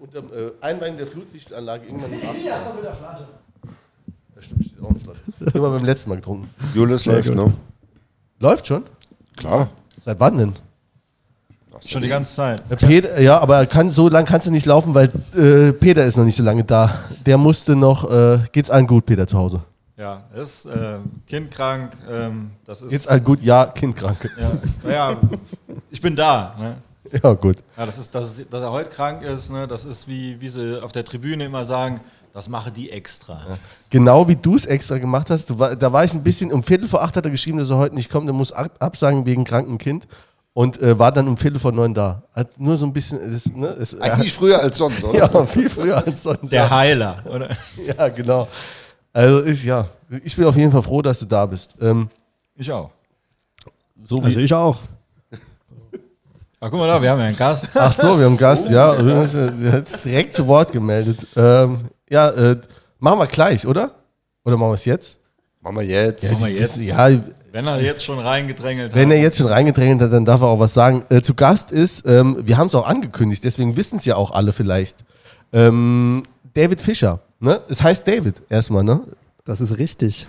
Unter, unter äh, Einweihen der Flutlichtanlage irgendwann im Arzt. Ja, mit der Flasche. Das stimmt, steht auch eine Flasche. Immer beim letzten Mal getrunken. Julius läuft, ne? Läuft schon? Klar. Seit wann denn? Schon die ganze Zeit. Äh, Peter, ja, aber kann, so lange kannst du nicht laufen, weil äh, Peter ist noch nicht so lange da. Der musste noch, äh, geht's allen gut, Peter, zu Hause? Ja, ist äh, kindkrank. Ähm, das ist, Geht's allen gut? Ja, kindkrank. ja, naja, ich bin da. Ne? Ja, gut. Ja, das ist, dass, dass er heute krank ist, ne? das ist wie, wie sie auf der Tribüne immer sagen, das mache die extra. Genau wie du es extra gemacht hast. Du war, da war ich ein bisschen, um Viertel vor acht hat er geschrieben, dass er heute nicht kommt, er muss ab, absagen wegen kranken Kind. Und äh, war dann um Viertel vor neun da. Hat nur so ein bisschen. Das, ne, er Eigentlich früher als sonst, oder? hat, ja, viel früher als sonst. Der ja. Heiler, oder? ja, genau. Also ist ja. Ich bin auf jeden Fall froh, dass du da bist. Ähm, Ich auch. so wie, Also ich auch. Ach, guck mal da, wir haben ja einen Gast. ach so, wir haben einen Gast, ja. Der hat sich direkt zu Wort gemeldet. Ähm, ja, äh, machen wir gleich, oder? Oder machen wir es jetzt? Machen wir jetzt. Machen wir jetzt. wissen- Ja, Wenn er jetzt schon reingedrängelt Wenn hat. er jetzt schon reingedrängelt hat, dann darf er auch was sagen. Äh, zu Gast ist, ähm, wir haben es auch angekündigt, deswegen wissen es ja auch alle vielleicht. Ähm, David Fischer. Ne? Es heißt David erstmal, ne? Das ist richtig.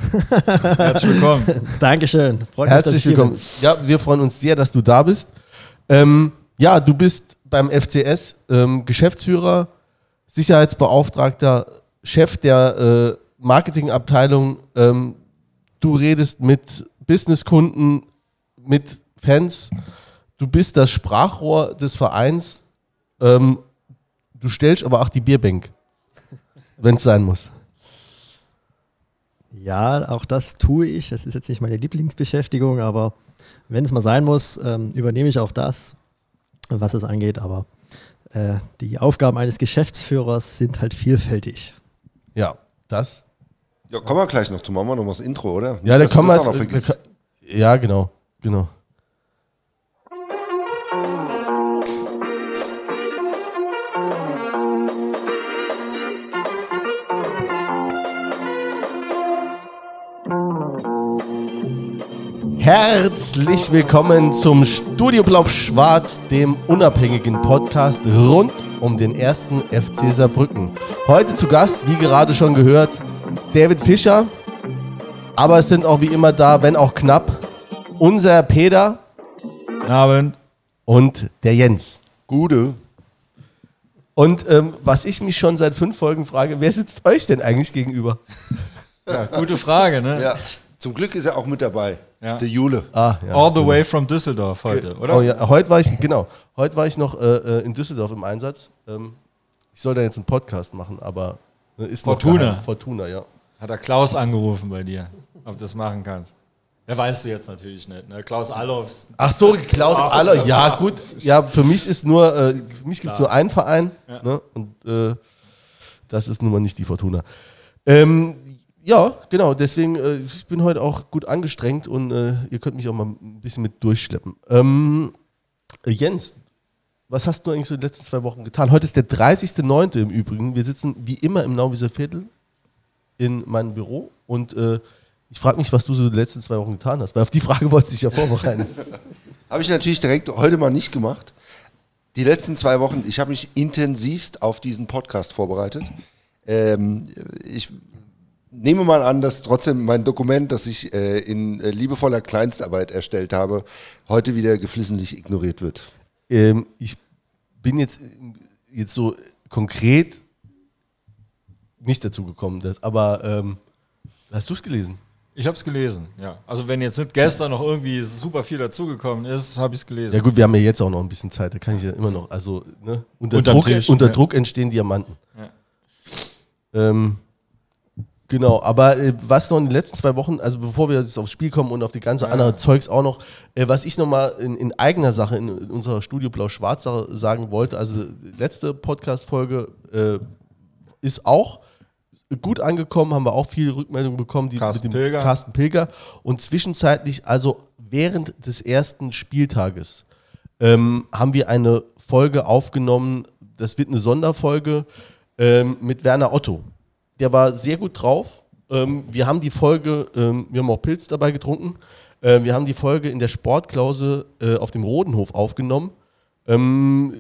Herzlich willkommen. Dankeschön. Freut mich, dass Herzlich ich hier willkommen. Ja, wir freuen uns sehr, dass du da bist. Ähm, ja, du bist beim FCS ähm, Geschäftsführer, Sicherheitsbeauftragter, Chef der äh, Marketingabteilung. Ähm, du redest mit Businesskunden, mit Fans. Du bist das Sprachrohr des Vereins. Ähm, du stellst aber auch die Bierbank, wenn es sein muss. Ja, auch das tue ich. Das ist jetzt nicht meine Lieblingsbeschäftigung, aber wenn es mal sein muss, ähm, übernehme ich auch das, was es angeht. Aber äh, die Aufgaben eines Geschäftsführers sind halt vielfältig. Ja, das. Ja, kommen wir gleich noch zu. Machen wir noch mal das Intro, oder? Nicht, Ja, da kommen wir. Ja, genau, genau. Herzlich willkommen zum Studio Blau-Schwarz, dem unabhängigen Podcast rund um den ersten FC Saarbrücken. Heute zu Gast, wie gerade schon gehört, David Fischer, aber es sind auch wie immer da, wenn auch knapp, unser Peter Guten Abend. und der Jens. Gute. Und ähm, was ich mich schon seit fünf Folgen frage, wer sitzt euch denn eigentlich gegenüber? Ja, gute Frage, ne? Ja. Zum Glück ist er auch mit dabei. Ja. Der Jule. Ah, ja. All the way from Düsseldorf heute, oder? Oh, ja. Heute war ich, genau, heute war ich noch äh, äh, in Düsseldorf im Einsatz. Ähm, ich soll da jetzt einen Podcast machen, aber äh, ist noch Fortuna. geheim. Fortuna, ja. Hat er Klaus angerufen bei dir, ob du das machen kannst. Ja, weißt du jetzt natürlich nicht. Ne? Klaus Allofs. Ach so, Klaus Aller, ja gut. Ja, für mich ist nur, äh, für mich gibt es nur einen Verein ne? und äh, das ist nun mal nicht die Fortuna. Ähm, ja, genau, deswegen, äh, ich bin heute auch gut angestrengt und äh, ihr könnt mich auch mal ein bisschen mit durchschleppen. Ähm, Jens, was hast du eigentlich so die letzten zwei Wochen getan? Heute ist der 30.09. im Übrigen. Wir sitzen wie immer im Nauwieser Viertel in meinem Büro und äh, ich frage mich, was du so die letzten zwei Wochen getan hast, weil auf die Frage wolltest du dich ja vorbereiten. Habe ich natürlich direkt heute mal nicht gemacht. Die letzten zwei Wochen, ich habe mich intensivst auf diesen Podcast vorbereitet. Ähm, ich nehme mal an, dass trotzdem mein Dokument, das ich äh, in äh, liebevoller Kleinstarbeit erstellt habe, heute wieder geflissentlich ignoriert wird. ähm, ich bin jetzt, jetzt so konkret nicht dazu gekommen, das, aber ähm, hast du es gelesen? Ich habe es gelesen, ja. Also wenn jetzt nicht gestern noch irgendwie super viel dazugekommen ist, habe ich es gelesen. Ja gut, wir haben ja jetzt auch noch ein bisschen Zeit, da kann ich ja immer noch, also ne, unter, Unterm Druck, Tisch, unter ja. Druck entstehen Diamanten. Ja. Ähm, genau, aber äh, was noch in den letzten zwei Wochen, also bevor wir jetzt aufs Spiel kommen und auf die ganze andere Zeugs auch noch, äh, was ich nochmal in, in eigener Sache in, in unserer Studio Blau-Schwarz sagen wollte, also letzte Podcast-Folge äh, ist auch gut angekommen, haben wir auch viele Rückmeldungen bekommen, die Carsten mit dem Pilger. Carsten Pilger und zwischenzeitlich, also während des ersten Spieltages, ähm, haben wir eine Folge aufgenommen, das wird eine Sonderfolge ähm, mit Werner Otto. Der war sehr gut drauf. Ähm, wir haben die Folge, ähm, wir haben auch Pilz dabei getrunken, äh, wir haben die Folge in der Sportklause äh, auf dem Rodenhof aufgenommen. Ähm,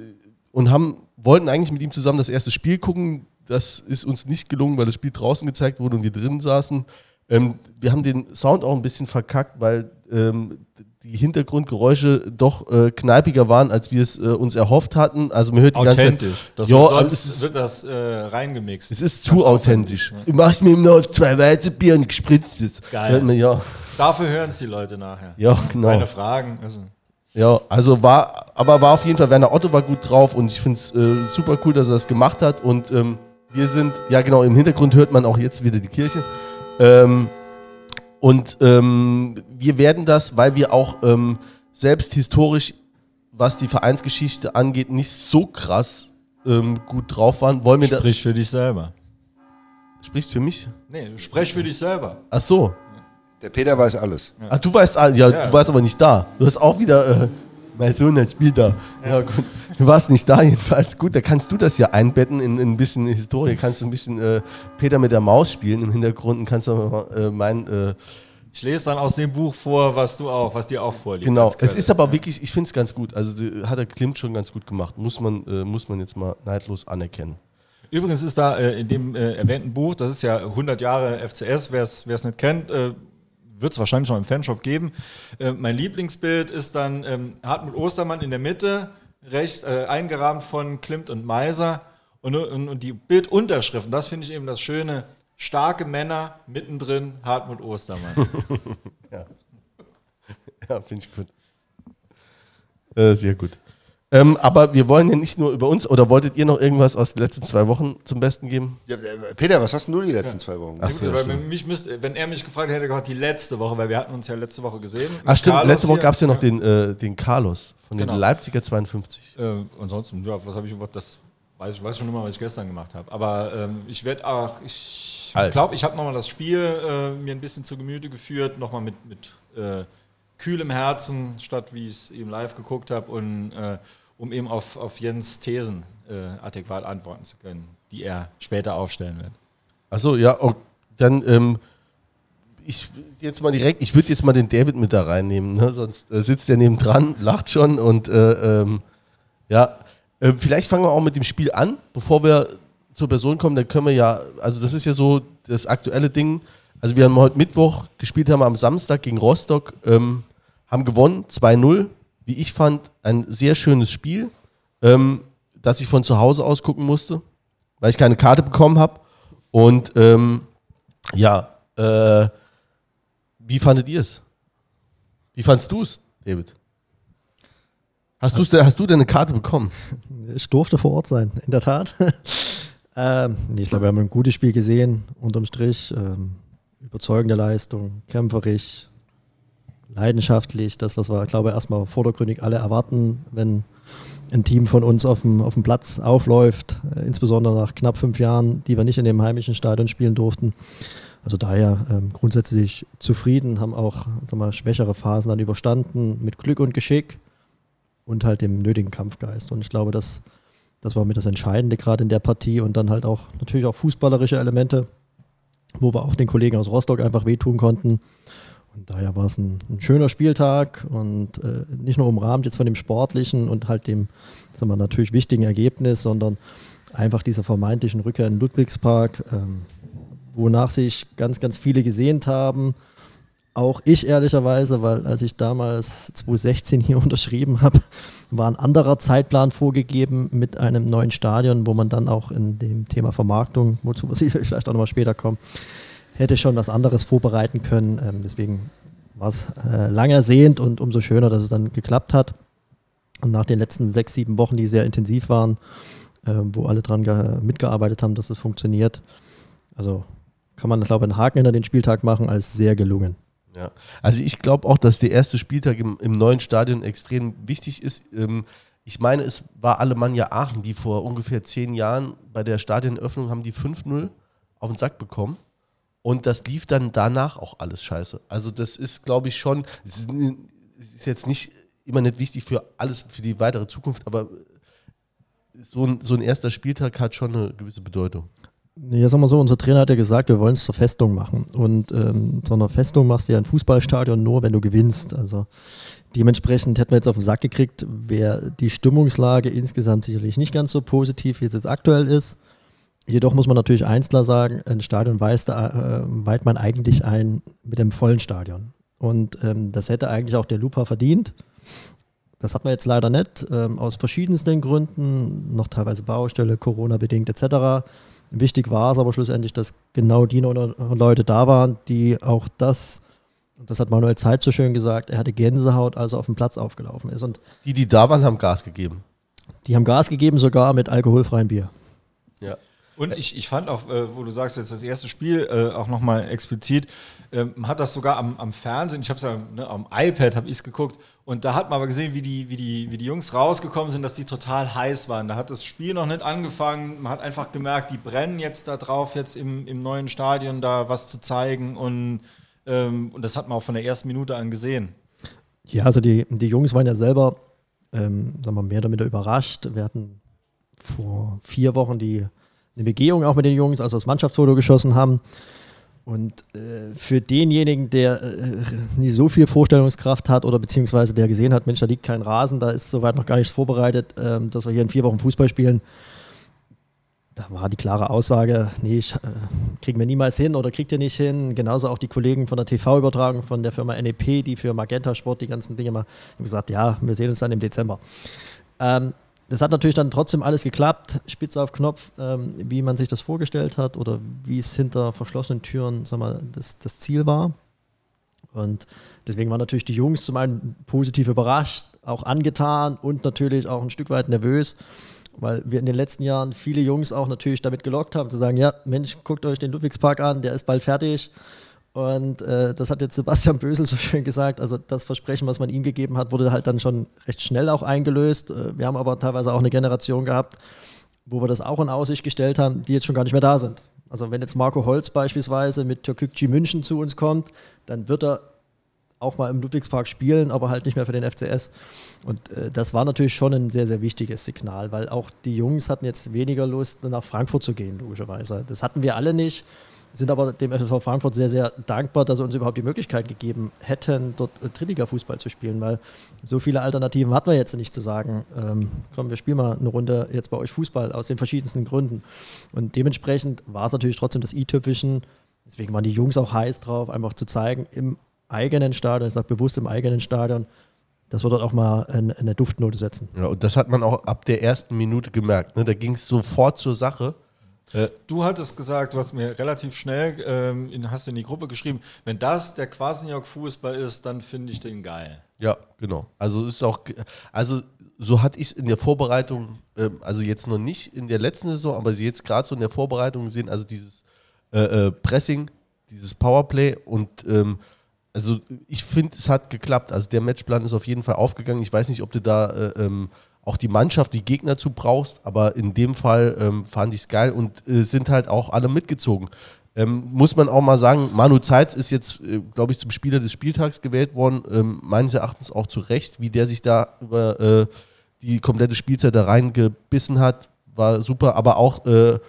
und haben, wollten eigentlich mit ihm zusammen das erste Spiel gucken. Das ist uns nicht gelungen, weil das Spiel draußen gezeigt wurde und wir drin saßen. Ähm, wir haben den Sound auch ein bisschen verkackt, weil ähm, die Hintergrundgeräusche doch äh, kneipiger waren, als wir es äh, uns erhofft hatten. Also man hört die Authentisch. ganze Zeit, Das ja, sonst es ist, wird das äh, reingemixt. es ist zu authentisch. aufwendig, Du machst mir noch zwei weiße Bier und gespritztes. Geil. Man, Ja. Dafür hören es die Leute nachher. ja, genau. Keine Fragen. Also. Ja, also war, aber war auf jeden Fall, Werner Otto war gut drauf und ich finde es äh, super cool, dass er das gemacht hat. Und ähm, wir sind, ja genau, im Hintergrund hört man auch jetzt wieder die Kirche. Ähm, und ähm, wir werden das, weil wir auch ähm, selbst historisch, was die Vereinsgeschichte angeht, nicht so krass ähm, gut drauf waren, wollen wir da. Sprich für dich selber. Sprichst für mich? Nee, sprech für dich selber. Ach so. Der Peter weiß alles. Ach, du weißt, all- ja, Ja. du warst aber nicht da. Du hast auch wieder, äh, mein Sohn hat spielt da. Ja. gut. Du warst nicht da jedenfalls. Gut, da kannst du das ja einbetten in, in ein bisschen Historie. Kannst du ein bisschen äh, Peter mit der Maus spielen im Hintergrund und kannst aber äh, mein, äh, Ich lese dann aus dem Buch vor, was du auch, was dir auch vorliegt. genau. Es ist aber wirklich, ich finde es ganz gut. Also die, hat der Klimt schon ganz gut gemacht. Muss man, äh, muss man jetzt mal neidlos anerkennen. Übrigens ist da äh, in dem äh, erwähnten Buch, das ist ja 100 Jahre FCS, wer es nicht kennt, äh, wird es wahrscheinlich noch im Fanshop geben. Äh, mein Lieblingsbild ist dann ähm, Hartmut Ostermann in der Mitte, rechts äh, eingerahmt von Klimt und Meiser und, und, und die Bildunterschriften, das finde ich eben das Schöne. Starke Männer, mittendrin Hartmut Ostermann. Ja, finde ich gut. Äh, sehr gut. Ähm, aber wir wollen ja nicht nur über uns, oder wolltet ihr noch irgendwas aus den letzten zwei Wochen zum Besten geben? Ja, äh, Peter, was hast denn du die letzten zwei Wochen? Ach so, ja, weil mich müsste, wenn er mich gefragt hätte, gesagt, die letzte Woche, weil wir hatten uns ja letzte Woche gesehen. Ach stimmt, Carlos letzte Woche gab es ja noch den, äh, den Carlos von den Genau. Leipziger 52. Äh, ansonsten, ja, was habe ich, was das weiß ich weiß schon immer, was ich gestern gemacht habe. Aber ähm, ich werde auch, ich glaube, ich habe nochmal das Spiel äh, mir ein bisschen zu Gemüte geführt, nochmal mit, mit äh, kühlem Herzen, statt wie ich es eben live geguckt habe und äh, um eben auf, auf Jens Thesen äh, adäquat antworten zu können, die er später aufstellen wird. Achso, ja, oh, dann ähm, ich jetzt mal direkt, ich würde jetzt mal den David mit da reinnehmen, ne? sonst äh, sitzt der nebendran, lacht schon und äh, ähm, ja, äh, vielleicht fangen wir auch mit dem Spiel an, bevor wir zur Person kommen, dann können wir ja, also das ist ja so das aktuelle Ding, also wir haben heute Mittwoch gespielt, haben am Samstag gegen Rostock, ähm, haben gewonnen, 2-0, wie ich fand, ein sehr schönes Spiel, ähm, das ich von zu Hause aus gucken musste, weil ich keine Karte bekommen habe und ähm, ja, äh, wie fandet ihr es? Wie fandst du es, David? Hast, du's hast du denn eine Karte bekommen? Ich durfte vor Ort sein, in der Tat. ähm, ich glaube, wir haben ein gutes Spiel gesehen, unterm Strich. Ähm, überzeugende Leistung, kämpferisch, leidenschaftlich. Das, was wir, glaube ich, erstmal vordergründig alle erwarten, wenn ein Team von uns auf dem, auf dem Platz aufläuft, äh, insbesondere nach knapp fünf Jahren, die wir nicht in dem heimischen Stadion spielen durften. Also daher ähm, grundsätzlich zufrieden, haben auch sag mal, schwächere Phasen dann überstanden mit Glück und Geschick und halt dem nötigen Kampfgeist. Und ich glaube, das, das war mit das Entscheidende gerade in der Partie und dann halt auch natürlich auch fußballerische Elemente, wo wir auch den Kollegen aus Rostock einfach wehtun konnten. Und daher war es ein, ein schöner Spieltag und äh, nicht nur umrahmt jetzt von dem sportlichen und halt dem, sagen wir, natürlich wichtigen Ergebnis, sondern einfach dieser vermeintlichen Rückkehr in Ludwigspark, ähm, wonach sich ganz, ganz viele gesehnt haben. Auch ich ehrlicherweise, weil als ich damals 2016 hier unterschrieben habe, war ein anderer Zeitplan vorgegeben mit einem neuen Stadion, wo man dann auch in dem Thema Vermarktung, wozu wir vielleicht auch nochmal später kommen, hätte schon was anderes vorbereiten können. Ähm, deswegen war es äh, lang ersehnt und umso schöner, dass es dann geklappt hat. Und nach den letzten sechs, sieben Wochen, die sehr intensiv waren, äh, wo alle dran ge- mitgearbeitet haben, dass es funktioniert, also kann man, glaube ich, einen Haken hinter den Spieltag machen als sehr gelungen. Ja. Also ich glaube auch, dass der erste Spieltag im, im neuen Stadion extrem wichtig ist. Ähm, ich meine, es war Alemannia Aachen, die vor ungefähr zehn Jahren bei der Stadionöffnung haben die 5-0 auf den Sack bekommen. Und das lief dann danach auch alles scheiße. Also das ist, glaube ich, schon, es ist, jetzt nicht immer nicht wichtig für alles, für die weitere Zukunft, aber so ein, so ein erster Spieltag hat schon eine gewisse Bedeutung. Ja, sagen wir so, unser Trainer hat ja gesagt, wir wollen es zur Festung machen. Und ähm, so eine Festung machst du ja ein Fußballstadion nur, wenn du gewinnst. Also dementsprechend hätten wir jetzt auf den Sack gekriegt, wäre die Stimmungslage insgesamt sicherlich nicht ganz so positiv, wie es jetzt aktuell ist. Jedoch muss man natürlich eins klar sagen, ein Stadion weist, äh, weiht man eigentlich ein mit dem vollen Stadion. Und ähm, das hätte eigentlich auch der Lupa verdient. Das hat man jetzt leider nicht, ähm, aus verschiedensten Gründen, noch teilweise Baustelle, Corona-bedingt etc. Wichtig war es aber schlussendlich, dass genau die Leute da waren, die auch das, das hat Manuel Zeit so schön gesagt, er hatte Gänsehaut, als er auf dem Platz aufgelaufen ist. Und die, die da waren, haben Gas gegeben. Die haben Gas gegeben, sogar mit alkoholfreiem Bier. Ja. Und ich, ich fand auch, äh, wo du sagst, jetzt das erste Spiel äh, auch nochmal explizit, ähm, hat das sogar am, am Fernsehen, ich habe es ja ne, am iPad habe ich es geguckt und da hat man aber gesehen, wie die, wie, die, wie die Jungs rausgekommen sind, dass die total heiß waren. Da hat das Spiel noch nicht angefangen, man hat einfach gemerkt, die brennen jetzt da drauf, jetzt im, im neuen Stadion da was zu zeigen und, ähm, und das hat man auch von der ersten Minute an gesehen. Ja, also die, die Jungs waren ja selber, ähm, sagen wir, mehr oder minder überrascht. Wir hatten vor vier Wochen die eine Begehung auch mit den Jungs, also das Mannschaftsfoto geschossen haben. Und äh, für denjenigen, der äh, nicht so viel Vorstellungskraft hat oder beziehungsweise der gesehen hat, Mensch, da liegt kein Rasen, da ist soweit noch gar nichts vorbereitet, ähm, dass wir hier in vier Wochen Fußball spielen, da war die klare Aussage, nee, ich, äh, kriegen wir niemals hin oder kriegt ihr nicht hin. Genauso auch die Kollegen von der TV-Übertragung von der Firma NEP, die für Magenta Sport die ganzen Dinge mal haben gesagt, ja, wir sehen uns dann im Dezember. Ähm, das hat natürlich dann trotzdem alles geklappt, spitz auf Knopf, ähm, wie man sich das vorgestellt hat oder wie es hinter verschlossenen Türen sag mal, das, das Ziel war. Und deswegen waren natürlich die Jungs zum einen positiv überrascht, auch angetan und natürlich auch ein Stück weit nervös, weil wir in den letzten Jahren viele Jungs auch natürlich damit gelockt haben, zu sagen, ja, Mensch, guckt euch den Ludwigspark an, der ist bald fertig. Und äh, das hat jetzt Sebastian Bösel so schön gesagt. Also das Versprechen, was man ihm gegeben hat, wurde halt dann schon recht schnell auch eingelöst. Äh, wir haben aber teilweise auch eine Generation gehabt, wo wir das auch in Aussicht gestellt haben, die jetzt schon gar nicht mehr da sind. Also wenn jetzt Marco Holz beispielsweise mit Türkgücü München zu uns kommt, dann wird er auch mal im Ludwigspark spielen, aber halt nicht mehr für den FCS. Und äh, das war natürlich schon ein sehr, sehr wichtiges Signal, weil auch die Jungs hatten jetzt weniger Lust, nach Frankfurt zu gehen, logischerweise. Das hatten wir alle nicht sind aber dem FSV Frankfurt sehr, sehr dankbar, dass sie uns überhaupt die Möglichkeit gegeben hätten, dort Drittliga-Fußball zu spielen, weil so viele Alternativen hatten wir jetzt nicht zu sagen, ähm, komm, wir spielen mal eine Runde jetzt bei euch Fußball aus den verschiedensten Gründen. Und dementsprechend war es natürlich trotzdem das i-Tüpfischen, deswegen waren die Jungs auch heiß drauf, einfach zu zeigen, im eigenen Stadion, ich sage bewusst im eigenen Stadion, dass wir dort auch mal eine, eine Duftnote setzen. Ja, und das hat man auch ab der ersten Minute gemerkt. Ne? Da ging es sofort zur Sache. Äh, du hattest gesagt, du hast mir relativ schnell, ähm, in, hast in die Gruppe geschrieben, wenn das der Quasenjörg-Fußball ist, dann finde ich den geil. Ja, genau. Also ist auch, also so hatte ich es in der Vorbereitung, ähm, also jetzt noch nicht in der letzten Saison, aber jetzt gerade so in der Vorbereitung gesehen, also dieses äh, äh, Pressing, dieses Powerplay und ähm, also ich finde, es hat geklappt. Also der Matchplan ist auf jeden Fall aufgegangen. Ich weiß nicht, ob du da äh, ähm, auch die Mannschaft, die Gegner zu brauchst. Aber in dem Fall ähm, fand ich es geil und äh, sind halt auch alle mitgezogen. Ähm, muss man auch mal sagen, Manu Zeitz ist jetzt, äh, glaube ich, zum Spieler des Spieltags gewählt worden. Ähm, meines Erachtens auch zu Recht, wie der sich da über äh, die komplette Spielzeit da reingebissen hat, war super. Aber auch äh,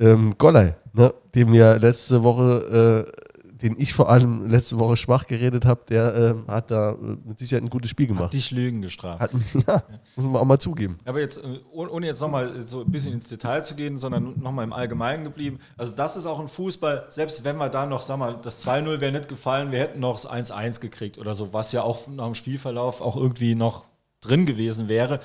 ähm, Golley, ne, dem wir letzte Woche äh, den ich vor allem letzte Woche schwach geredet habe, der äh, hat da mit Sicherheit ein gutes Spiel gemacht. Hat dich Lügen gestraft. Hat ja, muss man auch mal zugeben. Aber jetzt, äh, ohne jetzt nochmal so ein bisschen ins Detail zu gehen, sondern nochmal im Allgemeinen geblieben. Also das ist auch ein Fußball, selbst wenn wir da noch, sag mal, das 2-0 wäre nicht gefallen, wir hätten noch das 1-1 gekriegt oder so, was ja auch nach dem Spielverlauf auch irgendwie noch drin gewesen wäre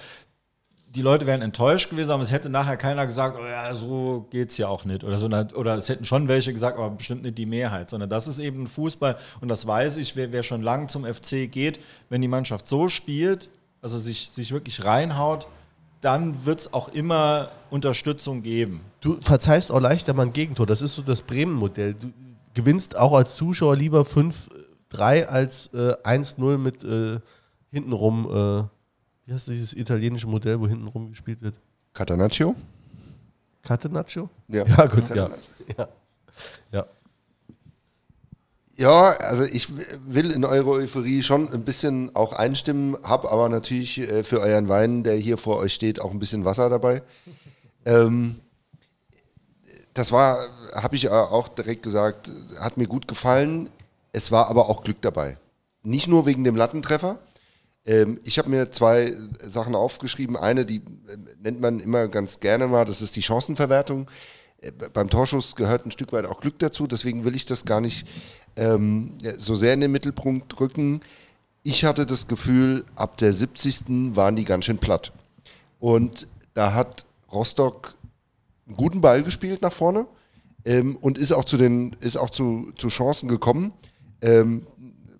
die Leute wären enttäuscht gewesen, aber es hätte nachher keiner gesagt, oh ja, so geht es ja auch nicht. Oder, so, oder es hätten schon welche gesagt, aber bestimmt nicht die Mehrheit. Sondern das ist eben Fußball und das weiß ich, wer, wer schon lange zum FC geht, wenn die Mannschaft so spielt, also sich, sich wirklich reinhaut, dann wird es auch immer Unterstützung geben. Du verzeihst auch leichter mal ein Gegentor. Das ist so das Bremen-Modell. Du gewinnst auch als Zuschauer lieber 5-3 als äh, 1-0 mit äh, hintenrum. Äh wie heißt dieses italienische Modell, wo hinten rumgespielt wird? Catanaccio? Catenaccio? Ja. Ja, gut, ja. ja. ja. Ja, also ich will in eure Euphorie schon ein bisschen auch einstimmen, habe aber natürlich äh, für euren Wein, der hier vor euch steht, auch ein bisschen Wasser dabei. Ähm, das war, habe ich auch direkt gesagt, hat mir gut gefallen. Es war aber auch Glück dabei. Nicht nur wegen dem Lattentreffer. Ähm, ich habe mir zwei Sachen aufgeschrieben. Eine, die äh, nennt man immer ganz gerne mal, das ist die Chancenverwertung. Äh, beim Torschuss gehört ein Stück weit auch Glück dazu, deswegen will ich das gar nicht ähm, so sehr in den Mittelpunkt rücken. Ich hatte das Gefühl, ab der 70. waren die ganz schön platt. Und da hat Rostock einen guten Ball gespielt nach vorne ähm, und ist auch zu den ist auch zu, zu Chancen gekommen. Ähm,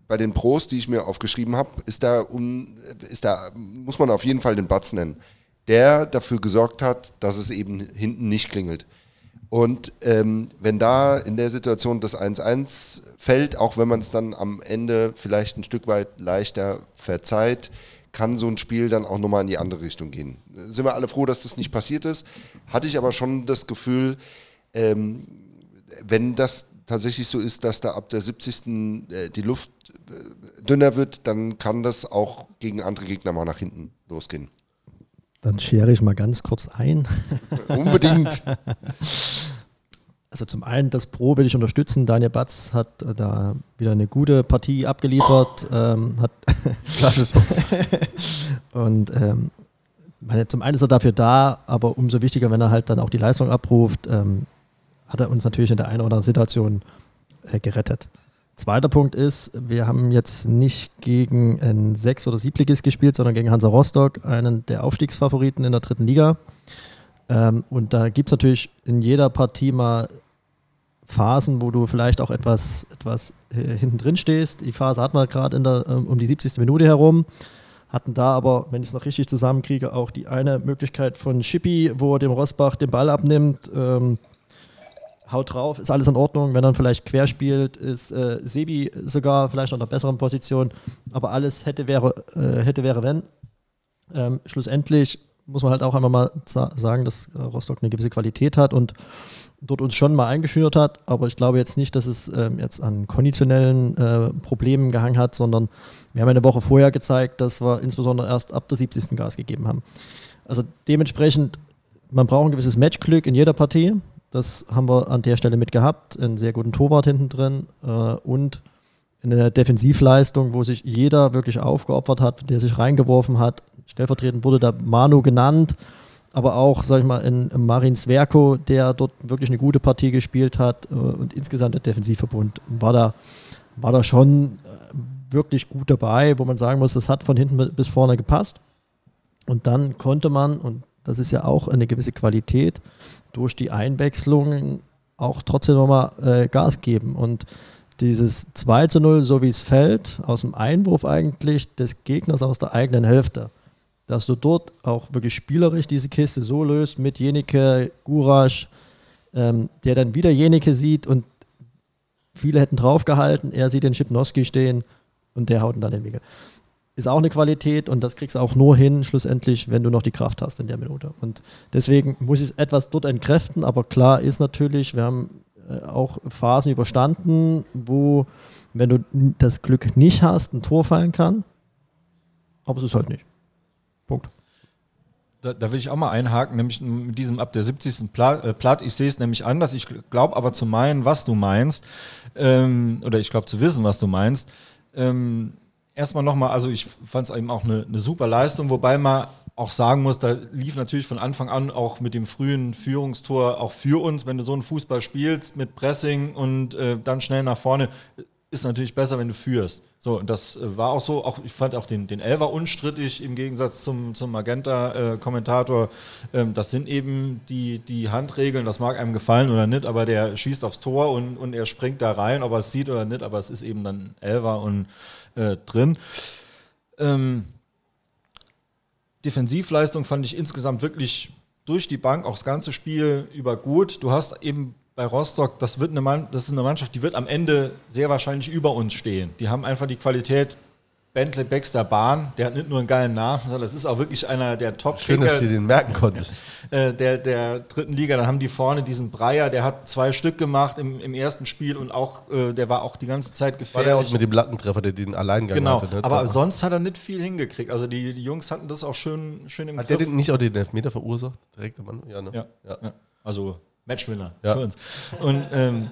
bei den Pros, die ich mir aufgeschrieben habe, ist da ist da muss man auf jeden Fall den Batz nennen, der dafür gesorgt hat, dass es eben hinten nicht klingelt. Und ähm, wenn da in der Situation das 1-1 fällt, auch wenn man es dann am Ende vielleicht ein Stück weit leichter verzeiht, kann so ein Spiel dann auch nochmal in die andere Richtung gehen. Sind wir alle froh, dass das nicht passiert ist. Hatte ich aber schon das Gefühl, ähm, wenn das tatsächlich so ist, dass da ab der 70. Äh, die Luft äh, dünner wird, dann kann das auch gegen andere Gegner mal nach hinten losgehen. Dann schere ich mal ganz kurz ein. Unbedingt. Also zum einen das Pro will ich unterstützen. Daniel Batz hat äh, da wieder eine gute Partie abgeliefert. Ähm, hat und ähm, meine, zum einen ist er dafür da, aber umso wichtiger, wenn er halt dann auch die Leistung abruft, ähm, hat er uns natürlich in der einen oder anderen Situation äh, gerettet. Zweiter Punkt ist, wir haben jetzt nicht gegen ein Sechs- oder Siebligist gespielt, sondern gegen Hansa Rostock, einen der Aufstiegsfavoriten in der dritten Liga. Ähm, und da gibt es natürlich in jeder Partie mal Phasen, wo du vielleicht auch etwas, etwas äh, hinten drin stehst. Die Phase hatten wir gerade ähm, um die 70. Minute herum. Hatten da aber, wenn ich es noch richtig zusammenkriege, auch die eine Möglichkeit von Schippi, wo er dem Rosbach den Ball abnimmt. Ähm, haut drauf, ist alles in Ordnung. Wenn er vielleicht quer spielt, ist äh, Sebi sogar vielleicht noch in einer besseren Position. Aber alles hätte, wäre, äh, hätte, wäre, wenn. Ähm, schlussendlich muss man halt auch einfach mal sagen, dass Rostock eine gewisse Qualität hat und dort uns schon mal eingeschürt hat. Aber ich glaube jetzt nicht, dass es ähm, jetzt an konditionellen äh, Problemen gehangen hat, sondern wir haben eine Woche vorher gezeigt, dass wir insbesondere erst ab der 70. Gas gegeben haben. Also dementsprechend, man braucht ein gewisses Matchglück in jeder Partie. Das haben wir an der Stelle mit gehabt. Einen sehr guten Torwart hinten drin äh, und eine Defensivleistung, wo sich jeder wirklich aufgeopfert hat, der sich reingeworfen hat. Stellvertretend wurde da Manu genannt, aber auch, sag ich mal, in, in Marin Sverko, der dort wirklich eine gute Partie gespielt hat äh, und insgesamt der Defensivverbund war da, war da schon äh, wirklich gut dabei, wo man sagen muss, das hat von hinten bis vorne gepasst. Und dann konnte man, und das ist ja auch eine gewisse Qualität, durch die Einwechslungen auch trotzdem nochmal äh, Gas geben. Und dieses 2 zu 0, so wie es fällt, aus dem Einwurf eigentlich des Gegners aus der eigenen Hälfte, dass du dort auch wirklich spielerisch diese Kiste so löst mit Jenike, Gurasch, ähm, der dann wieder Jenike sieht und viele hätten draufgehalten, er sieht den Schipnowski stehen und der haut ihn dann den Winkel ist auch eine Qualität und das kriegst du auch nur hin, schlussendlich, wenn du noch die Kraft hast in der Minute. Und deswegen muss ich es etwas dort entkräften, aber klar ist natürlich, wir haben äh, auch Phasen überstanden, wo, wenn du das Glück nicht hast, ein Tor fallen kann. Aber es ist halt nicht. Punkt. Da, da, will ich auch mal einhaken, nämlich mit diesem ab der 70. Platt. Platt. Ich sehe es nämlich anders. Ich glaube aber zu meinen, was du meinst, ähm, oder ich glaube zu wissen, was du meinst. Ähm, erstmal nochmal, also ich fand es eben auch eine, eine super Leistung, wobei man auch sagen muss, da lief natürlich von Anfang an auch mit dem frühen Führungstor auch für uns, wenn du so einen Fußball spielst mit Pressing und äh, dann schnell nach vorne, ist natürlich besser, wenn du führst. So, und das äh, war auch so. Auch, ich fand auch den, den Elver unstrittig im Gegensatz zum, zum Magenta-Kommentator. Äh, ähm, das sind eben die, die Handregeln, das mag einem gefallen oder nicht, aber der schießt aufs Tor und, und er springt da rein, ob er es sieht oder nicht, aber es ist eben dann Elver und äh, drin. Ähm, Defensivleistung fand ich insgesamt wirklich durch die Bank auch das ganze Spiel über gut. Du hast eben bei Rostock, das, wird eine Mann, das ist eine Mannschaft, die wird am Ende sehr wahrscheinlich über uns stehen. Die haben einfach die Qualität, Bentley Baxter Bahn, der hat nicht nur einen geilen Namen, sondern das ist auch wirklich einer der top Schön, dass du den merken konntest. Äh, der, der dritten Liga. Dann haben die vorne diesen Breyer, der hat zwei Stück gemacht im, im ersten Spiel und auch, äh, der war auch die ganze Zeit gefährlich. War der auch mit dem Lattentreffer, der den Alleingang genau. hatte. Ne? Aber sonst hat er nicht viel hingekriegt. Also die, die Jungs hatten das auch schön, schön im hat Griff. Hat der nicht auch den Elfmeter verursacht? Direkt am Anfang? Ja, ne? ja, ja. ja. Also Matchwinner ja. für uns. Und ähm,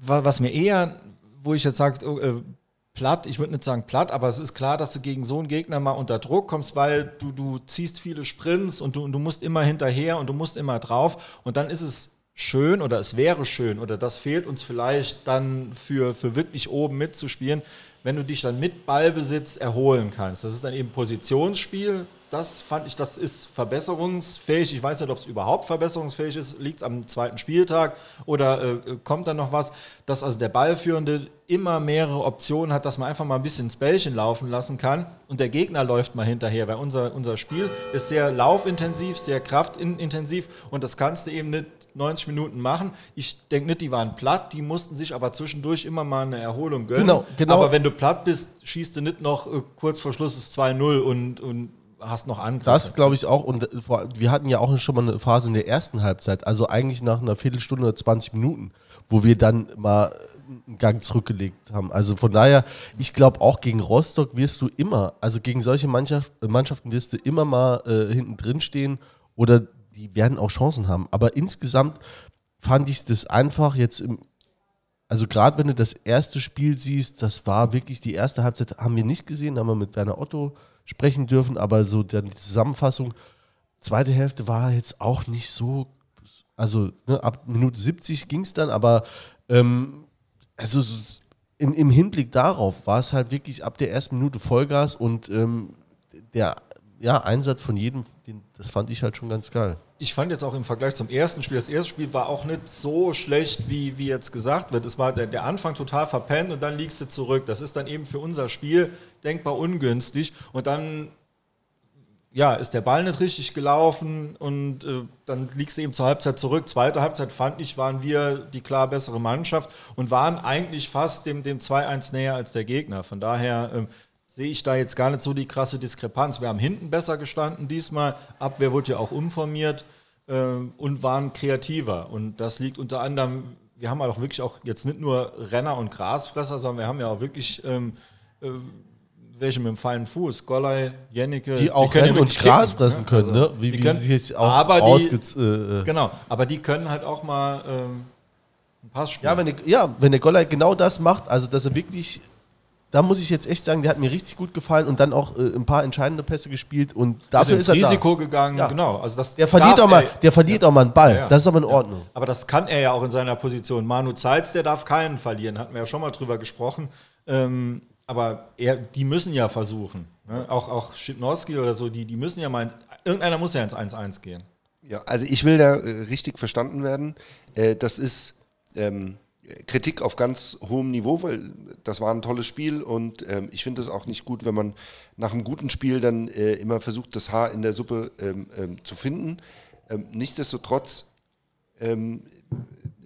was mir eher, wo ich jetzt sage, oh, äh, platt, ich würde nicht sagen platt, aber es ist klar, dass du gegen so einen Gegner mal unter Druck kommst, weil du, du ziehst viele Sprints und du, und du musst immer hinterher und du musst immer drauf und dann ist es schön oder es wäre schön oder das fehlt uns vielleicht dann für, für wirklich oben mitzuspielen, wenn du dich dann mit Ballbesitz erholen kannst. Das ist dann eben Positionsspiel, das fand ich, das ist verbesserungsfähig. Ich weiß nicht, ob es überhaupt verbesserungsfähig ist. Liegt es am zweiten Spieltag oder äh, kommt da noch was? Dass also der Ballführende immer mehrere Optionen hat, dass man einfach mal ein bisschen ins Bällchen laufen lassen kann und der Gegner läuft mal hinterher, weil unser, unser Spiel ist sehr laufintensiv, sehr kraftintensiv und das kannst du eben nicht 90 Minuten machen. Ich denke nicht, die waren platt, die mussten sich aber zwischendurch immer mal eine Erholung gönnen. Genau, genau. Aber wenn du platt bist, schießt du nicht noch äh, kurz vor Schluss das 2-0 und, und hast noch Angriffe. Das glaube ich auch. Und wir hatten ja auch schon mal eine Phase in der ersten Halbzeit, also eigentlich nach einer Viertelstunde oder 20 Minuten, wo wir dann mal einen Gang zurückgelegt haben. Also von daher, ich glaube auch gegen Rostock wirst du immer, also gegen solche Mannschaft, Mannschaften wirst du immer mal äh, hinten drin stehen oder die werden auch Chancen haben. Aber insgesamt fand ich das einfach jetzt im, also gerade wenn du das erste Spiel siehst, das war wirklich die erste Halbzeit, haben wir nicht gesehen, haben wir mit Werner Otto sprechen dürfen, aber so dann die Zusammenfassung, zweite Hälfte war jetzt auch nicht so, also ne, ab Minute 70 ging es dann, aber ähm, also im, im, Hinblick darauf war es halt wirklich ab der ersten Minute Vollgas und ähm, der ja, Einsatz von jedem, den, das fand ich halt schon ganz geil. Ich fand jetzt auch im Vergleich zum ersten Spiel, das erste Spiel war auch nicht so schlecht, wie, wie jetzt gesagt wird. Es war der, der Anfang total verpennt und dann liegst du zurück. Das ist dann eben für unser Spiel denkbar ungünstig. Und dann ja, ist der Ball nicht richtig gelaufen und äh, dann liegst du eben zur Halbzeit zurück. Zweite Halbzeit fand ich, waren wir die klar bessere Mannschaft und waren eigentlich fast dem, dem 2-1 näher als der Gegner. Von daher äh, sehe ich da jetzt gar nicht so die krasse Diskrepanz. Wir haben hinten besser gestanden diesmal, Abwehr wurde ja auch umformiert äh, und waren kreativer. Und das liegt unter anderem, wir haben halt auch wirklich auch jetzt nicht nur Renner und Grasfresser, sondern wir haben ja auch wirklich ähm, äh, welche mit dem feinen Fuß, Gollei, Jennecke, die auch die Rennen ja und Gras fressen ne? können, also, ne? Wie, wie können, sie sich jetzt auch aber die, äh, äh, Genau, aber die können halt auch mal ähm, einen Pass spielen. Ja, wenn der, ja, wenn der Gollei genau das macht, also dass er wirklich da muss ich jetzt echt sagen, der hat mir richtig gut gefallen und dann auch äh, ein paar entscheidende Pässe gespielt und dafür ist, ist er Risiko da. gegangen, ja. genau. Also das der verliert auch mal, der verliert ja. auch mal einen Ball. Ja, das ist aber in Ordnung. Aber das kann er ja auch in seiner Position. Manu Zeitz, der darf keinen verlieren, hatten wir ja schon mal drüber gesprochen. Ähm, aber er, die müssen ja versuchen. Ne? Auch, auch Schipnowski oder so, die, die müssen ja mal, irgendeiner muss ja ins 1-1 gehen. Ja, also ich will da äh, richtig verstanden werden. Äh, das ist ähm, Kritik auf ganz hohem Niveau, weil das war ein tolles Spiel und ähm, ich finde es auch nicht gut, wenn man nach einem guten Spiel dann äh, immer versucht, das Haar in der Suppe ähm, ähm, zu finden. Ähm, nichtsdestotrotz ähm,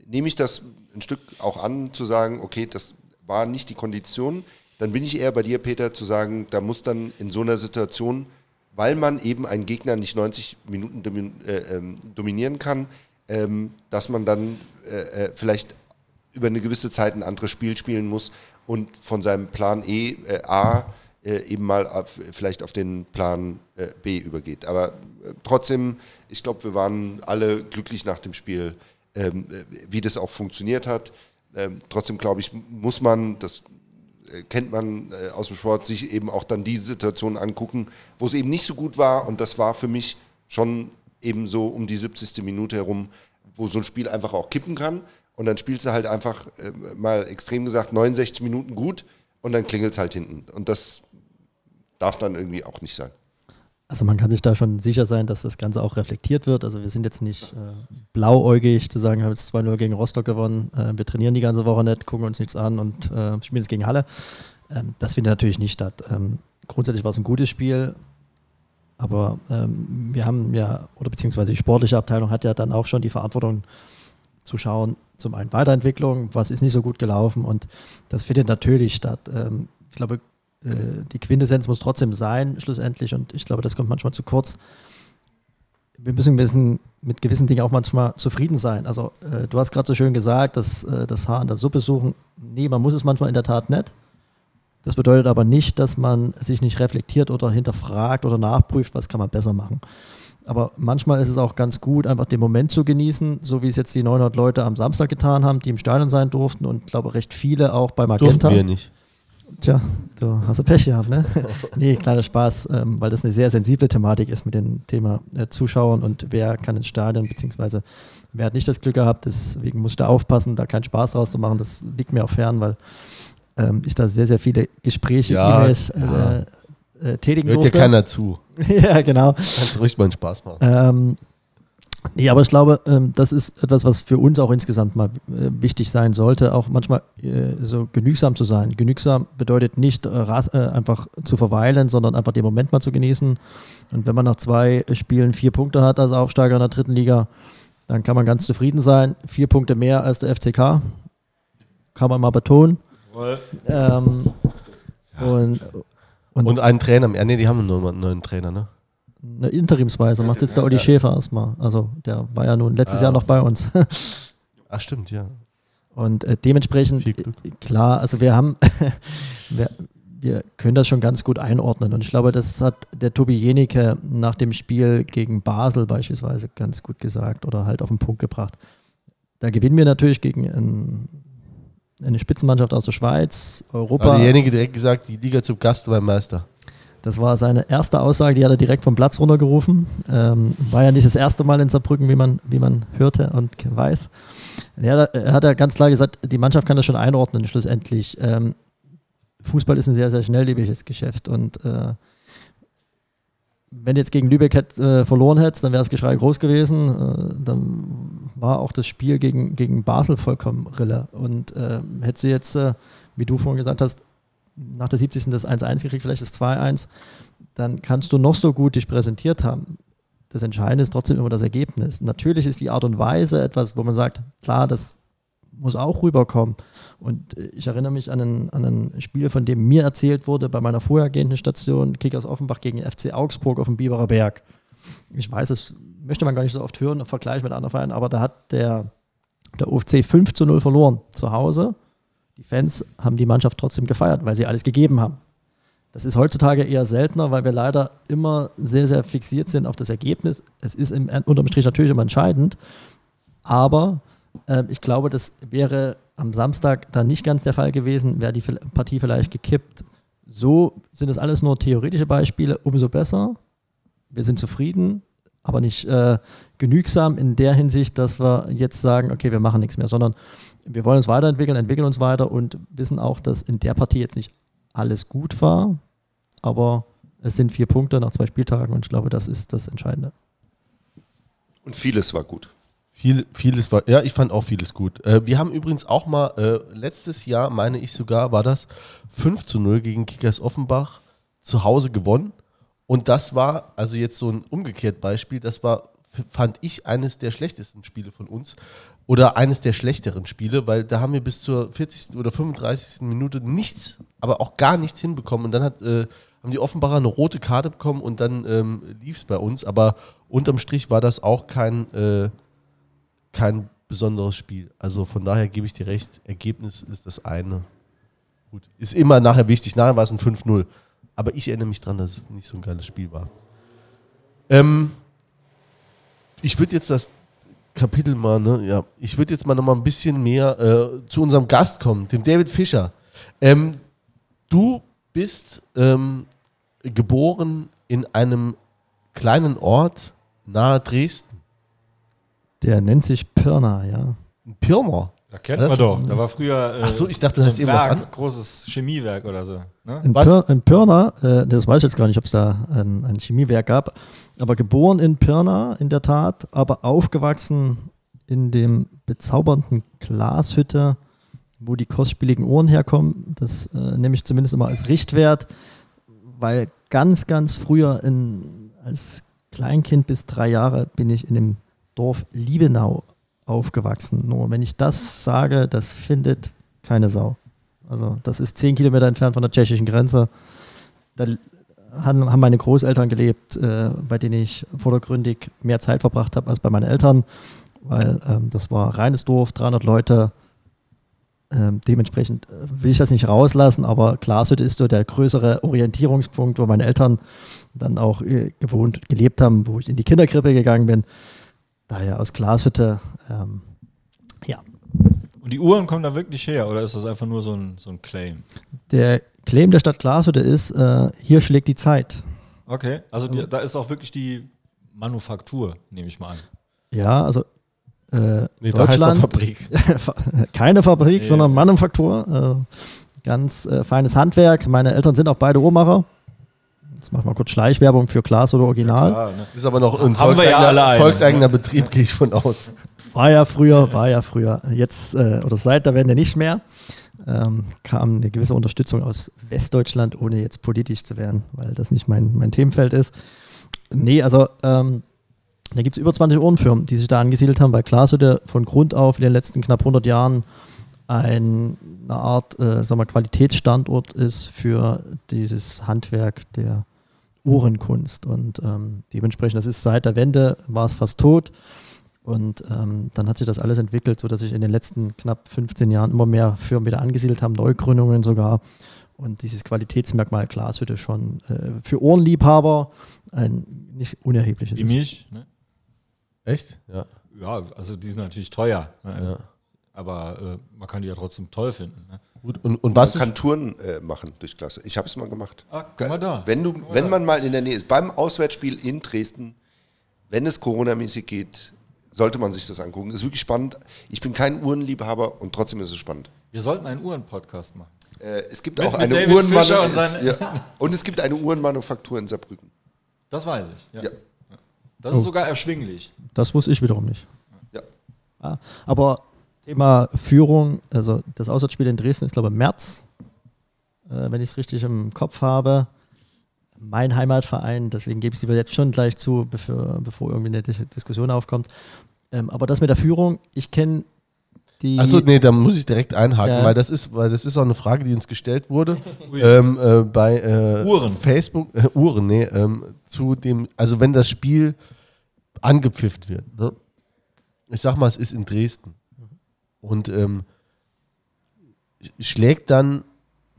nehme ich das ein Stück auch an, zu sagen, okay, das war nicht die Kondition. Dann bin ich eher bei dir, Peter, zu sagen, da muss dann in so einer Situation, weil man eben einen Gegner nicht 90 Minuten äh, ähm, dominieren kann, dass man dann äh, äh vielleicht über eine gewisse Zeit ein anderes Spiel spielen muss und von seinem Plan E, äh, A äh, eben mal auf, vielleicht auf den Plan äh, B übergeht. Aber äh, trotzdem, ich glaube, wir waren alle glücklich nach dem Spiel, ähm, wie das auch funktioniert hat. Ähm, trotzdem, glaube ich, muss man, das äh, kennt man äh, aus dem Sport, sich eben auch dann diese Situation angucken, wo es eben nicht so gut war. Und das war für mich schon eben so um die 70. Minute herum, wo so ein Spiel einfach auch kippen kann. Und dann spielst du halt einfach, äh, mal extrem gesagt, 69 Minuten gut und dann klingelt es halt hinten. Und das darf dann irgendwie auch nicht sein. Also man kann sich da schon sicher sein, dass das Ganze auch reflektiert wird. Also wir sind jetzt nicht äh, blauäugig zu sagen, wir haben jetzt 2-0 gegen Rostock gewonnen, äh, wir trainieren die ganze Woche nicht, gucken uns nichts an und äh, spielen jetzt gegen Halle. Ähm, das findet natürlich nicht statt. Ähm, grundsätzlich war es ein gutes Spiel, aber ähm, wir haben ja, oder beziehungsweise die sportliche Abteilung hat ja dann auch schon die Verantwortung zu schauen, zum einen Weiterentwicklung, was ist nicht so gut gelaufen und das findet natürlich statt. Ähm, ich glaube, äh, die Quintessenz muss trotzdem sein, schlussendlich, und ich glaube, das kommt manchmal zu kurz. Wir müssen wissen, mit gewissen Dingen auch manchmal zufrieden sein. Also, äh, du hast gerade so schön gesagt, dass äh, das Haar in der Suppe suchen. Nee, man muss es manchmal in der Tat nicht. Das bedeutet aber nicht, dass man sich nicht reflektiert oder hinterfragt oder nachprüft, was kann man besser machen. Aber manchmal ist es auch ganz gut, einfach den Moment zu genießen, so wie es jetzt die 900 Leute am Samstag getan haben, die im Stadion sein durften und ich glaube recht viele auch bei Magenta. Durften wir nicht. Tja, du hast du Pech gehabt, ne? nee, kleiner Spaß, ähm, weil das eine sehr sensible Thematik ist mit dem Thema äh, Zuschauern und wer kann ins Stadion, beziehungsweise wer hat nicht das Glück gehabt, deswegen muss ich da aufpassen, da keinen Spaß draus zu machen, das liegt mir auch fern, weil ähm, ich da sehr, sehr viele Gespräche, Ja, E-Mails ja. äh, äh, tätigen Hört ja durfte. keiner zu. ja, genau. Kannst du ruhig mal einen Spaß machen. Ähm, nee, aber ich glaube, ähm, das ist etwas, was für uns auch insgesamt mal äh, wichtig sein sollte, auch manchmal äh, so genügsam zu sein. Genügsam bedeutet nicht äh, einfach zu verweilen, sondern einfach den Moment mal zu genießen. Und wenn man nach zwei Spielen vier Punkte hat als Aufsteiger in der dritten Liga, dann kann man ganz zufrieden sein. Vier Punkte mehr als der FCK, kann man mal betonen. Ähm, und, und, Und einen Trainer. Ja, nee, die haben nur einen neuen Trainer, ne? eine Interimsweise macht jetzt der Olli Schäfer erstmal. Also der war ja nun letztes Jahr noch bei uns. Ach, stimmt, ja. Und äh, dementsprechend, äh, klar, also wir haben, wir, wir können das schon ganz gut einordnen. Und ich glaube, das hat der Tobi Jenike nach dem Spiel gegen Basel beispielsweise ganz gut gesagt oder halt auf den Punkt gebracht. Da gewinnen wir natürlich gegen ein, eine Spitzenmannschaft aus der Schweiz, Europa. Hat derjenige direkt gesagt, die Liga zum Gast beim Meister. Das war seine erste Aussage, die hat er direkt vom Platz runtergerufen. Ähm, war ja nicht das erste Mal in Saarbrücken, wie man, wie man hörte und weiß. Er hat, er hat ja ganz klar gesagt, die Mannschaft kann das schon einordnen, schlussendlich. Ähm, Fußball ist ein sehr, sehr schnelllebiges Geschäft und äh, wenn du jetzt gegen Lübeck hätt, äh, verloren hättest, dann wäre das Geschrei groß gewesen. Äh, dann war auch das Spiel gegen, gegen Basel vollkommen Rille. Und äh, hättest du jetzt, äh, wie du vorhin gesagt hast, nach der 70. das 1-1 gekriegt, vielleicht das 2-1, dann kannst du noch so gut dich präsentiert haben. Das Entscheidende ist trotzdem immer das Ergebnis. Natürlich ist die Art und Weise etwas, wo man sagt, klar, das muss auch rüberkommen. Und äh, ich erinnere mich an ein, an ein Spiel, von dem mir erzählt wurde bei meiner vorhergehenden Station, Kickers Offenbach gegen FC Augsburg auf dem Biberer Berg. Ich weiß, das möchte man gar nicht so oft hören im Vergleich mit anderen Vereinen, aber da hat der, der UFC 5 zu 0 verloren zu Hause. Die Fans haben die Mannschaft trotzdem gefeiert, weil sie alles gegeben haben. Das ist heutzutage eher seltener, weil wir leider immer sehr, sehr fixiert sind auf das Ergebnis. Es ist im, unterm Strich natürlich immer entscheidend, aber äh, ich glaube, das wäre am Samstag dann nicht ganz der Fall gewesen, wäre die Partie vielleicht gekippt. So sind das alles nur theoretische Beispiele, umso besser. Wir sind zufrieden, aber nicht äh, genügsam in der Hinsicht, dass wir jetzt sagen, okay, wir machen nichts mehr, sondern wir wollen uns weiterentwickeln, entwickeln uns weiter und wissen auch, dass in der Partie jetzt nicht alles gut war, aber es sind vier Punkte nach zwei Spieltagen und ich glaube, das ist das Entscheidende. Und vieles war gut. Viel, vieles war, ja, ich fand auch vieles gut. Äh, wir haben übrigens auch mal, äh, letztes Jahr, meine ich sogar, war das 5 zu 0 gegen Kickers Offenbach zu Hause gewonnen. Und das war, also jetzt so ein umgekehrt Beispiel, das war, fand ich, eines der schlechtesten Spiele von uns. Oder eines der schlechteren Spiele, weil da haben wir bis zur 40. oder 35. Minute nichts, aber auch gar nichts hinbekommen. Und dann hat, äh, haben die Offenbacher eine rote Karte bekommen und dann ähm, lief es bei uns. Aber unterm Strich war das auch kein, äh, kein besonderes Spiel. Also von daher gebe ich dir recht, Ergebnis ist das eine. Gut, ist immer nachher wichtig. Nachher war es ein 5-0. Aber ich erinnere mich dran, dass es nicht so ein geiles Spiel war. Ähm, ich würde jetzt das Kapitel mal, ne, ja, ich würde jetzt mal noch mal ein bisschen mehr äh, zu unserem Gast kommen, dem David Fischer. Ähm, du bist ähm, geboren in einem kleinen Ort nahe Dresden. Der nennt sich Pirna, ja. Ein Pirmer. Da kennt Das- man doch. Da war früher äh, Ach so, ich dachte, du so irgendwas Werk, an- großes Chemiewerk oder so. Ne? In? Pir in Pirna, äh, das weiß ich jetzt gar nicht, ob es da ein, ein Chemiewerk gab, aber geboren in Pirna in der Tat, aber aufgewachsen in dem bezaubernden Glashütte, wo die kostspieligen Ohren herkommen. Das äh, nehme ich zumindest immer als Richtwert, weil ganz, ganz früher in, als Kleinkind bis drei Jahre bin ich in dem Dorf Liebenau aufgewachsen. Nur wenn ich das sage, das findet keine Sau. Also das ist zehn Kilometer entfernt von der tschechischen Grenze. Da haben, meine Großeltern gelebt, äh, bei denen ich vordergründig mehr Zeit verbracht habe als bei meinen Eltern, weil ähm, das war reines Dorf, 300 Leute, ähm, dementsprechend äh, will ich das nicht rauslassen, aber Glashütte ist so der größere Orientierungspunkt, wo meine Eltern dann auch äh, gewohnt, gelebt haben, wo ich in die Kinderkrippe gegangen bin. Daher aus Glashütte, ähm, ja. Und die Uhren kommen da wirklich her oder ist das einfach nur so ein, so ein Claim? Der Claim der Stadt Glashütte ist, äh, hier schlägt die Zeit. Okay, also die, da ist auch wirklich die Manufaktur, nehme ich mal an. Ja, also äh, Nee, da heißt Deutschland, Fabrik. keine Fabrik, Nee. sondern Manufaktur. Äh, ganz äh, feines Handwerk. Meine Eltern sind auch beide Uhrmacher. Jetzt machen wir kurz Schleichwerbung für Glas oder Original. Ah, ne? Ist aber noch ein wir ja volkseigener, volkseigener Betrieb, gehe ich von aus. War ja früher, war ja früher. Jetzt äh, oder seit der Wende nicht mehr. Ähm, kam eine gewisse Unterstützung aus Westdeutschland, ohne jetzt politisch zu werden, weil das nicht mein, mein Themenfeld ist. Nee, also ähm, da gibt es über 20 Uhrenfirmen, die sich da angesiedelt haben, weil Glashütte von Grund auf in den letzten knapp 100 Jahren ein, eine Art äh, sag mal, Qualitätsstandort ist für dieses Handwerk der Uhrenkunst. Und ähm, dementsprechend, das ist seit der Wende, war es fast tot. Und ähm, dann hat sich das alles entwickelt, sodass sich in den letzten knapp 15 Jahren immer mehr Firmen wieder angesiedelt haben, Neugründungen sogar. Und dieses Qualitätsmerkmal Glashütte schon äh, für Ohrenliebhaber ein nicht unerhebliches Wie ist. mich. Ne? Echt? Ja. Ja, also die sind natürlich teuer. Ne? ja. Aber äh, man kann die ja trotzdem toll finden. Ne? Gut. Und, und was man ist, kann Touren äh, machen durch Klasse. Ich habe es mal gemacht. Ah, guck mal da. Wenn, du, wenn man mal in der Nähe ist, beim Auswärtsspiel in Dresden, wenn es Corona-mäßig geht, sollte man sich das angucken. Ist wirklich spannend. Ich bin kein Uhrenliebhaber und trotzdem ist es spannend. Wir sollten einen Uhren-Podcast machen. Äh, es gibt Mit- auch mit eine David Uhrenmanu- Fischer und ja. und es gibt eine Uhrenmanufaktur in Saarbrücken. Das weiß ich. Ja. Ja. Das ist sogar erschwinglich. Das wusste ich wiederum nicht. Ja. Ja, aber Thema Führung, also das Auswärtsspiel in Dresden ist, glaube ich, im März, äh, wenn ich es richtig im Kopf habe. Mein Heimatverein, deswegen gebe ich es lieber jetzt schon gleich zu, bevor, bevor irgendwie eine Dis Diskussion aufkommt. Ähm, aber das mit der Führung, ich kenne die. Achso, nee, da muss ich direkt einhaken, Ja. weil das ist, weil das ist auch eine Frage, die uns gestellt wurde ähm, äh, bei äh, Uhren. Facebook, äh, Uhren, nee, ähm, zu dem, also wenn das Spiel angepfifft wird, ne? ich sag mal, es ist in Dresden und ähm, schlägt dann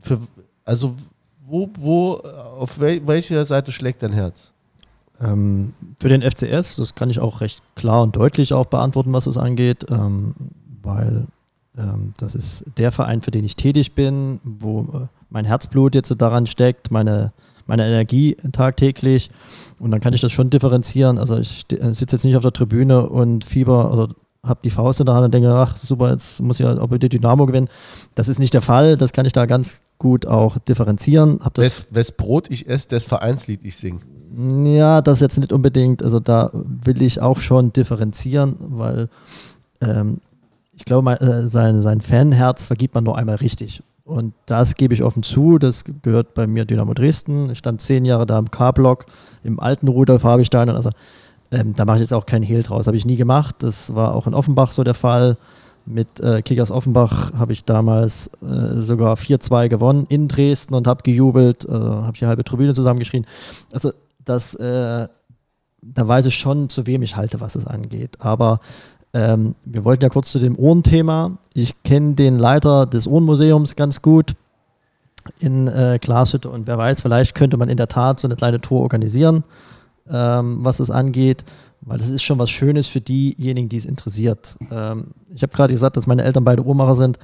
für, also wo, wo, auf wel, welcher Seite schlägt dein Herz? Ähm, für den FCS, das kann ich auch recht klar und deutlich auch beantworten, was es angeht, ähm, weil ähm, das ist der Verein, für den ich tätig bin, wo äh, mein Herzblut jetzt daran steckt, meine, meine Energie tagtäglich. Und dann kann ich das schon differenzieren. Also ich äh, sitze jetzt nicht auf der Tribüne und Fieber oder habe die Faust in der Hand und denke, ach super, jetzt muss ich ja auch bitte Dynamo gewinnen. Das ist nicht der Fall. Das kann ich da ganz gut auch differenzieren. Hab das Wes, wes Brot ich esse, das Vereinslied ich singe. ja, das jetzt nicht unbedingt. Also da will ich auch schon differenzieren, weil ähm, ich glaube, mein, äh, sein, sein Fanherz vergibt man nur einmal richtig. Und das gebe ich offen zu. Das gehört bei mir Dynamo Dresden. Ich stand zehn Jahre da im K-Block, im alten Rudolf Habestein. Also ähm, da mache ich jetzt auch keinen Hehl draus. Habe ich nie gemacht. Das war auch in Offenbach so der Fall. Mit äh, Kickers Offenbach habe ich damals äh, sogar 4-2 gewonnen in Dresden und habe gejubelt, äh, habe die halbe Tribüne zusammengeschrien. Also das, äh, da weiß ich schon, zu wem ich halte, was es angeht. Aber ähm, wir wollten ja kurz zu dem Ohrenthema. Ich kenne den Leiter des Ohrenmuseums ganz gut in äh, Glashütte und wer weiß, vielleicht könnte man in der Tat so eine kleine Tour organisieren, ähm, was es angeht, weil das ist schon was Schönes für diejenigen, die es interessiert. Ähm, ich habe gerade gesagt, dass meine Eltern beide Uhrmacher sind.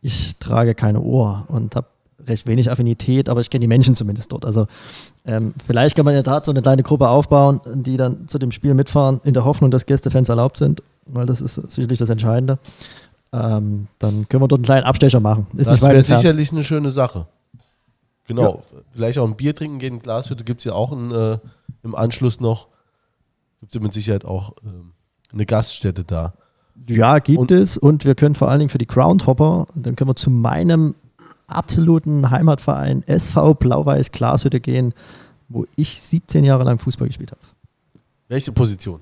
Ich trage keine Uhr und habe recht wenig Affinität, aber ich kenne die Menschen zumindest dort. Also ähm, vielleicht kann man in der Tat so eine kleine Gruppe aufbauen, die dann zu dem Spiel mitfahren, in der Hoffnung, dass Gästefans erlaubt sind, weil das ist sicherlich das Entscheidende. Ähm, dann können wir dort einen kleinen Abstecher machen. Ist das wäre sicherlich eine schöne Sache. Genau. Vielleicht auch ein Bier trinken gehen. Glashütte gibt es ja auch ein, äh, im Anschluss noch. Gibt es ja mit Sicherheit auch ähm, eine Gaststätte da. Ja, gibt Und- es. Und wir können vor allen Dingen für die Groundhopper, dann können wir zu meinem absoluten Heimatverein SV Blau-Weiß Glashütte gehen, wo ich 17 Jahre lang Fußball gespielt habe. Welche Position?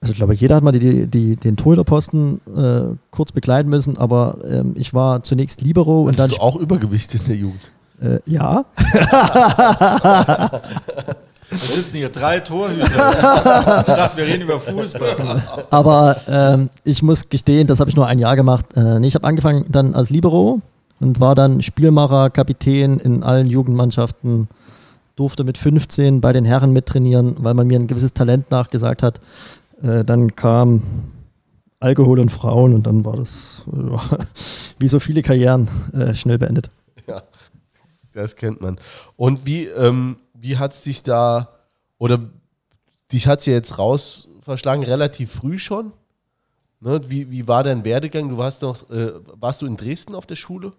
Also ich glaube, jeder hat mal die, die, den Torhüterposten äh, kurz begleiten müssen, aber ähm, ich war zunächst Libero und dann Hattest du auch Übergewicht in der Jugend? Äh, ja. Da sitzen hier drei Torhüter. ich dachte, wir reden über Fußball. Aber ähm, ich muss gestehen, das habe ich nur ein Jahr gemacht. Äh, nee, ich habe angefangen dann als Libero und war dann Spielmacher, Kapitän in allen Jugendmannschaften. Durfte mit 15 bei den Herren mittrainieren, weil man mir ein gewisses Talent nachgesagt hat. Äh, dann kam Alkohol und Frauen und dann war das äh, wie so viele Karrieren äh, schnell beendet. Ja, das kennt man. Und wie, ähm, wie hat es dich da, oder dich hat es ja jetzt raus verschlagen, relativ früh schon? Ne? Wie, wie war dein Werdegang? Du warst noch, äh, warst du in Dresden auf der Schule?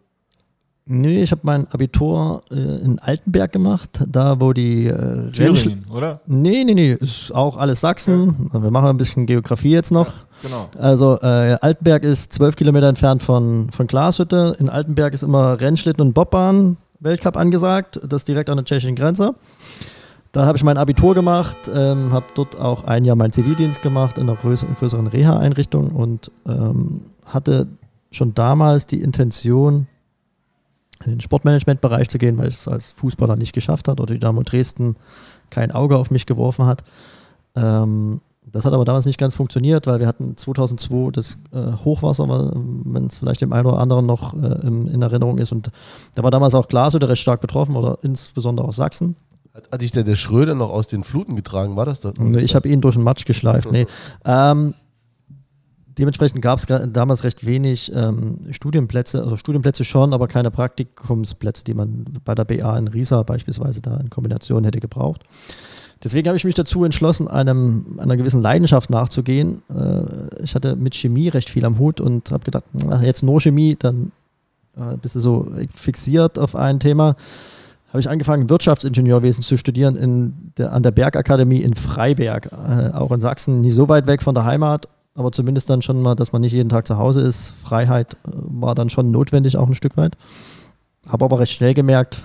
Nee, ich habe mein Abitur äh, in Altenberg gemacht, da wo die äh, Thüringen, oder? Nee, nee, nee, ist auch alles Sachsen. Wir machen ein bisschen Geografie jetzt noch. Genau. Also äh, Altenberg ist zwölf Kilometer entfernt von, von Glashütte. In Altenberg ist immer Rennschlitten und Bobbahn Weltcup angesagt. Das direkt an der tschechischen Grenze. Da habe ich mein Abitur gemacht, ähm, habe dort auch ein Jahr meinen Zivildienst gemacht in einer größ größeren Reha-Einrichtung und ähm, hatte schon damals die Intention, in den Sportmanagement-Bereich zu gehen, weil ich es als Fußballer nicht geschafft hat oder Dynamo Dresden kein Auge auf mich geworfen hat. Ähm, das hat aber damals nicht ganz funktioniert, weil wir hatten 2002 das äh, Hochwasser, wenn es vielleicht dem einen oder anderen noch äh, in, in, Erinnerung ist. Und da war damals auch Glashütte recht stark betroffen oder insbesondere auch Sachsen. Hat, hat dich der, der Schröder noch aus den Fluten getragen? War das das? Nee, ich habe ihn durch den Matsch geschleift. Nee. Ähm, dementsprechend gab es damals recht wenig ähm, Studienplätze, also Studienplätze schon, aber keine Praktikumsplätze, die man bei der BA in Riesa beispielsweise da in Kombination hätte gebraucht. Deswegen habe ich mich dazu entschlossen, einem, einer gewissen Leidenschaft nachzugehen. Äh, ich hatte mit Chemie recht viel am Hut und habe gedacht, na, jetzt nur Chemie, dann äh, bist du so fixiert auf ein Thema. Habe ich angefangen, Wirtschaftsingenieurwesen zu studieren in der, an der Bergakademie in Freiberg, äh, auch in Sachsen, nie so weit weg von der Heimat aber zumindest dann schon mal, dass man nicht jeden Tag zu Hause ist. Freiheit äh, war dann schon notwendig, auch ein Stück weit. Habe aber recht schnell gemerkt,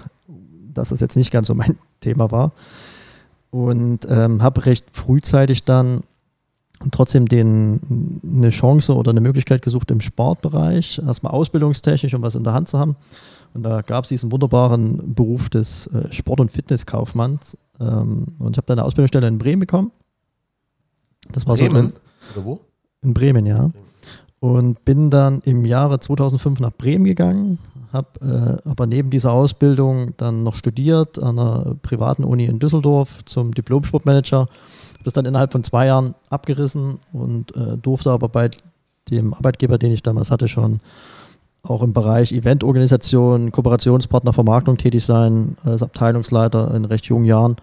dass das jetzt nicht ganz so mein Thema war. Und ähm, habe recht frühzeitig dann trotzdem den, eine Chance oder eine Möglichkeit gesucht im Sportbereich, erstmal ausbildungstechnisch, um was in der Hand zu haben. Und da gab es diesen wunderbaren Beruf des äh, Sport- und Fitnesskaufmanns. Ähm, und ich habe dann eine Ausbildungsstelle in Bremen bekommen. Das war Bremen? so. Oder wo? In Bremen, ja. Und bin dann im Jahre 2005 nach Bremen gegangen, habe äh, aber neben dieser Ausbildung dann noch studiert an einer privaten Uni in Düsseldorf zum Diplom-Sportmanager. Das dann innerhalb von zwei Jahren abgerissen und äh, durfte aber bei dem Arbeitgeber, den ich damals hatte, schon auch im Bereich Eventorganisation, Kooperationspartner, Vermarktung tätig sein, als Abteilungsleiter in recht jungen Jahren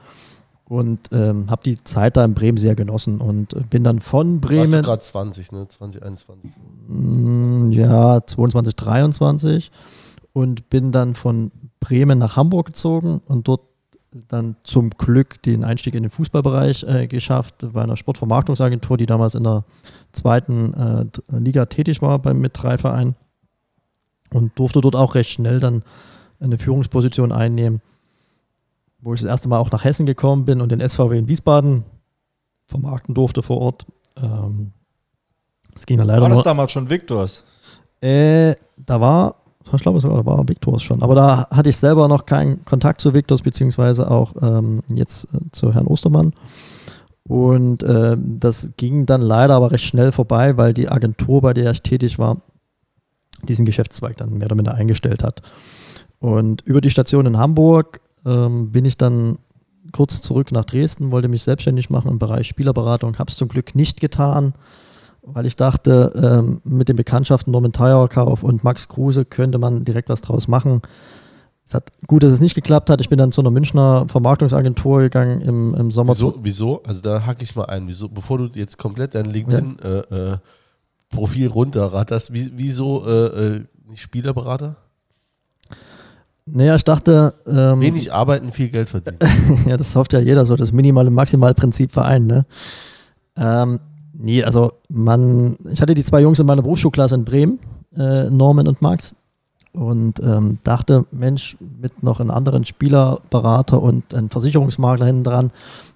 und ähm, habe die Zeit da in Bremen sehr genossen und bin dann von Bremen. Warst gerade 20, ne? 2021. Mm, ja, 22, 23 und bin dann von Bremen nach Hamburg gezogen und dort dann zum Glück den Einstieg in den Fußballbereich äh, geschafft bei einer Sportvermarktungsagentur, die damals in der zweiten äh, Liga tätig war beim mit drei Vereinen und durfte dort auch recht schnell dann eine Führungsposition einnehmen wo ich das erste Mal auch nach Hessen gekommen bin und den SVW in Wiesbaden vermarkten durfte vor Ort. Ähm, das ging dann leider War das nur, damals schon Victors? Äh, da war, ich glaube da war Victors schon. Aber da hatte ich selber noch keinen Kontakt zu Victors, beziehungsweise auch ähm, jetzt äh, zu Herrn Ostermann. Und äh, das ging dann leider aber recht schnell vorbei, weil die Agentur, bei der ich tätig war, diesen Geschäftszweig dann mehr oder minder eingestellt hat. Und über die Station in Hamburg ähm, bin ich dann kurz zurück nach Dresden, wollte mich selbstständig machen im Bereich Spielerberatung, habe es zum Glück nicht getan, weil ich dachte, ähm, mit den Bekanntschaften Norman Teierkauf und Max Kruse könnte man direkt was draus machen. Es hat gut, dass es nicht geklappt hat. Ich bin dann zu einer Münchner Vermarktungsagentur gegangen im, im Sommer. Wieso? Wieso? Also da hacke ich mal ein. Wieso? Bevor du jetzt komplett dein LinkedIn-Profil ja. äh, äh, runterratterst, wieso äh, äh, nicht Spielerberater? Naja, ich dachte. Ähm, Wenig arbeiten, viel Geld verdienen. ja, das hofft ja jeder so, das minimale Maximalprinzip vereinen, ne? Ähm, nee, also man, ich hatte die zwei Jungs in meiner Berufsschulklasse in Bremen, äh, Norman und Max, und ähm, dachte, Mensch, mit noch einem anderen Spielerberater und einem Versicherungsmakler hinten dran,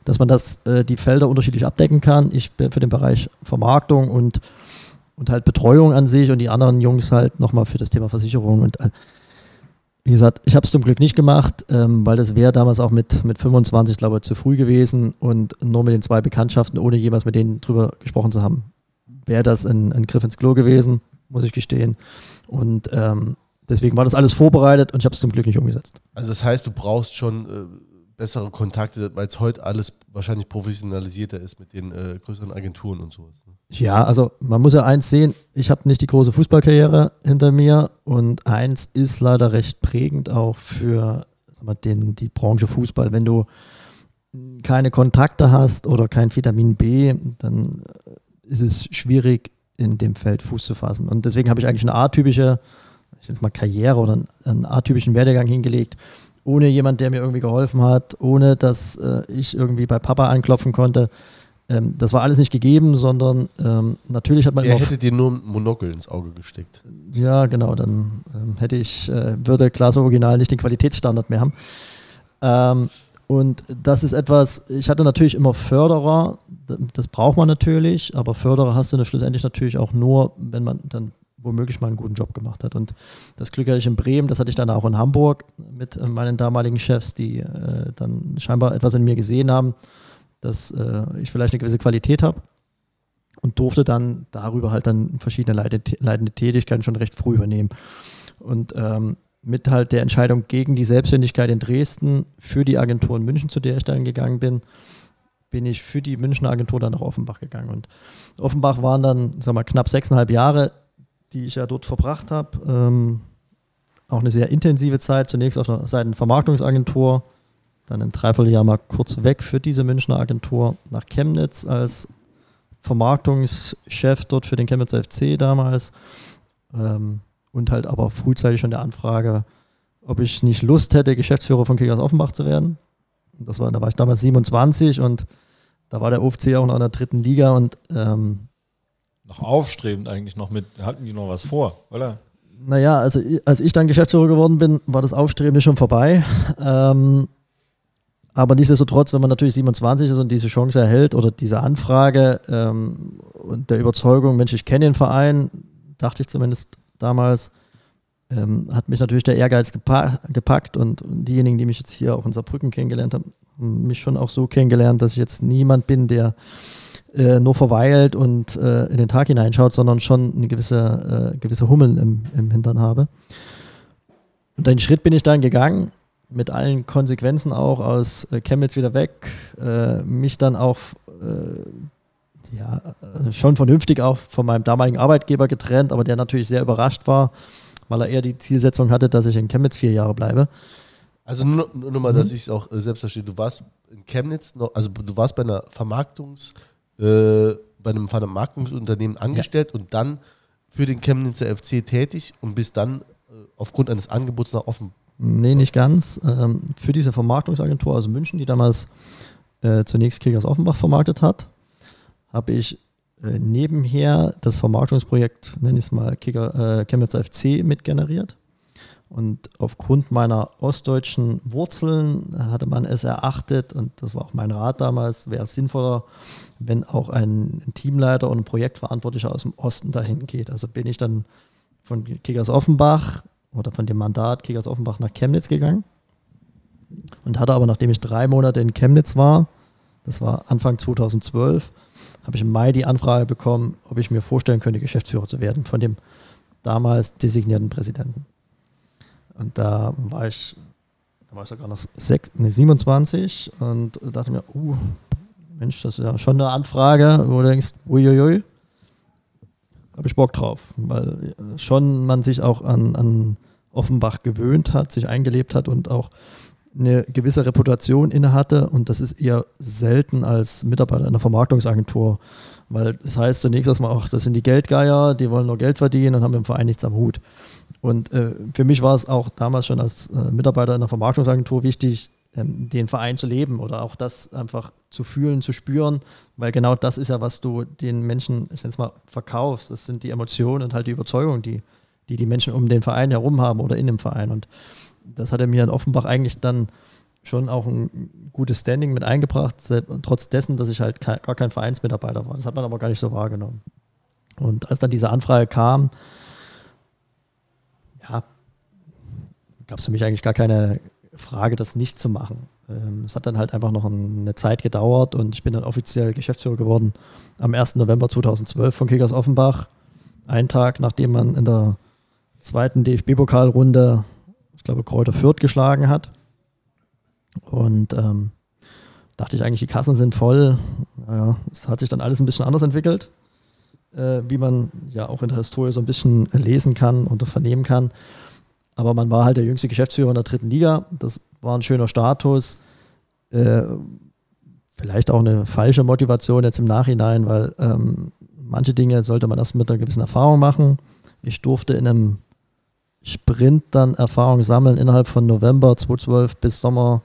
dass man das, äh, die Felder unterschiedlich abdecken kann. Ich bin für den Bereich Vermarktung und, und halt Betreuung an sich und die anderen Jungs halt nochmal für das Thema Versicherung und Wie gesagt, ich habe es zum Glück nicht gemacht, ähm, weil das wäre damals auch mit, mit 25, glaube ich, zu früh gewesen und nur mit den zwei Bekanntschaften, ohne jemals mit denen drüber gesprochen zu haben, wäre das ein, ein, Griff ins Klo gewesen, muss ich gestehen. Und ähm, deswegen war das alles vorbereitet und ich habe es zum Glück nicht umgesetzt. Also das heißt, du brauchst schon äh, bessere Kontakte, weil es heute alles wahrscheinlich professionalisierter ist mit den äh, größeren Agenturen und sowas. Ja, also man muss ja eins sehen, ich habe nicht die große Fußballkarriere hinter mir und eins ist leider recht prägend auch für mal, den, die Branche Fußball. Wenn du keine Kontakte hast oder kein Vitamin B, dann ist es schwierig, in dem Feld Fuß zu fassen. Und deswegen habe ich eigentlich eine atypische, ich nenne mal Karriere oder einen, einen atypischen Werdegang hingelegt, ohne jemand, der mir irgendwie geholfen hat, ohne dass äh, ich irgendwie bei Papa anklopfen konnte. Ähm, das war alles nicht gegeben, sondern ähm, natürlich hat man Der hätte dir nur ein Monokel ins Auge gesteckt. Ja, genau, dann ähm, hätte ich, äh, würde Glas Original nicht den Qualitätsstandard mehr haben. Ähm, und das ist etwas, ich hatte natürlich immer Förderer, das braucht man natürlich, aber Förderer hast du schlussendlich natürlich auch nur, wenn man dann womöglich mal einen guten Job gemacht hat. Und das Glück hatte ich in Bremen, das hatte ich dann auch in Hamburg mit äh, meinen damaligen Chefs, die äh, dann scheinbar etwas in mir gesehen haben dass äh, ich vielleicht eine gewisse Qualität habe und durfte dann darüber halt dann verschiedene leitende Tätigkeiten schon recht früh übernehmen. Und ähm, mit halt der Entscheidung gegen die Selbstständigkeit in Dresden für die Agentur in München, zu der ich dann gegangen bin, bin ich für die Münchner Agentur dann nach Offenbach gegangen. Und Offenbach waren dann, sag mal, knapp sechseinhalb Jahre, die ich ja dort verbracht habe. Ähm, auch eine sehr intensive Zeit, zunächst auf der Seite Vermarktungsagentur, dann ein Dreivierteljahr mal kurz weg für diese Münchner Agentur nach Chemnitz als Vermarktungschef dort für den Chemnitzer FC damals. Ähm, und halt aber frühzeitig schon der Anfrage, ob ich nicht Lust hätte, Geschäftsführer von Kickers Offenbach zu werden. Das war, da war ich damals 27 und da war der OFC auch noch in der dritten Liga und ähm, noch aufstrebend eigentlich noch mit, hatten die noch was vor, oder? Naja, also als ich dann Geschäftsführer geworden bin, war das Aufstrebende schon vorbei. Ähm, aber nichtsdestotrotz, wenn man natürlich 27 ist und diese Chance erhält oder diese Anfrage ähm, und der Überzeugung, Mensch, ich kenne den Verein, dachte ich zumindest damals, ähm, hat mich natürlich der Ehrgeiz gepa gepackt und, und, diejenigen, die mich jetzt hier auch in Saarbrücken kennengelernt haben, haben mich schon auch so kennengelernt, dass ich jetzt niemand bin, der äh, nur verweilt und äh, in den Tag hineinschaut, sondern schon eine gewisse, äh, gewisse Hummeln im, im Hintern habe. Und den Schritt bin ich dann gegangen mit allen Konsequenzen auch aus äh, Chemnitz wieder weg, äh, mich dann auch äh, ja, also schon vernünftig auch von meinem damaligen Arbeitgeber getrennt, aber der natürlich sehr überrascht war, weil er eher die Zielsetzung hatte, dass ich in Chemnitz vier Jahre bleibe. Also nur, nur mal, mhm. dass ich es auch äh, selbst verstehe, du warst in Chemnitz noch, also du warst bei einer Vermarktungs, äh, bei einem Vermarktungsunternehmen angestellt ja. und dann für den Chemnitzer FC tätig und bist dann äh, aufgrund eines Angebots nach Offen, Nee, nicht ganz. Ähm, für diese Vermarktungsagentur aus München, die damals äh, zunächst Kickers Offenbach vermarktet hat, habe ich äh, nebenher das Vermarktungsprojekt, nenne ich es mal, Kicker, äh, Chemnitzer FC mitgeneriert. Und aufgrund meiner ostdeutschen Wurzeln hatte man es erachtet, und das war auch mein Rat damals, wäre es sinnvoller, wenn auch ein Teamleiter und ein Projektverantwortlicher aus dem Osten dahin geht. Also bin ich dann von Kickers Offenbach oder von dem Mandat Kickers Offenbach nach Chemnitz gegangen und hatte aber, nachdem ich drei Monate in Chemnitz war, das war Anfang 2012, habe ich im Mai die Anfrage bekommen, ob ich mir vorstellen könnte, Geschäftsführer zu werden von dem damals designierten Präsidenten. Und da war ich, da war ich sogar noch sechs, nee, 27 und dachte mir, uh, Mensch, das ist ja schon eine Anfrage, wo du denkst, uiuiui, habe ich Bock drauf, weil schon man sich auch an, an Offenbach gewöhnt hat, sich eingelebt hat und auch eine gewisse Reputation innehatte und das ist eher selten als Mitarbeiter einer Vermarktungsagentur, weil das heißt zunächst erstmal auch, das sind die Geldgeier, die wollen nur Geld verdienen und haben im Verein nichts am Hut. Und äh, für mich war es auch damals schon als äh, Mitarbeiter einer Vermarktungsagentur wichtig, den Verein zu leben oder auch das einfach zu fühlen, zu spüren, weil genau das ist ja, was du den Menschen, ich nenne es mal, verkaufst. Das sind die Emotionen und halt die Überzeugungen, die, die die Menschen um den Verein herum haben oder in dem Verein. Und das hat er mir in Offenbach eigentlich dann schon auch ein gutes Standing mit eingebracht, trotz dessen, dass ich halt gar kein Vereinsmitarbeiter war. Das hat man aber gar nicht so wahrgenommen. Und als dann diese Anfrage kam, ja, gab es für mich eigentlich gar keine Frage, das nicht zu machen. Ähm, es hat dann halt einfach noch eine Zeit gedauert und ich bin dann offiziell Geschäftsführer geworden am 1. November 2012 von Kickers Offenbach. Einen Tag, nachdem man in der zweiten DFB-Pokalrunde, ich glaube, Kräuter Fürth geschlagen hat. Und ähm, dachte ich eigentlich, die Kassen sind voll. Ja, es hat sich dann alles ein bisschen anders entwickelt, äh, wie man ja auch in der Historie so ein bisschen lesen kann und vernehmen kann. Aber man war halt der jüngste Geschäftsführer in der dritten Liga. Das war ein schöner Status. Äh, vielleicht auch eine falsche Motivation jetzt im Nachhinein, weil ähm, manche Dinge sollte man erst mit einer gewissen Erfahrung machen. Ich durfte in einem Sprint dann Erfahrung sammeln innerhalb von November 2012 bis Sommer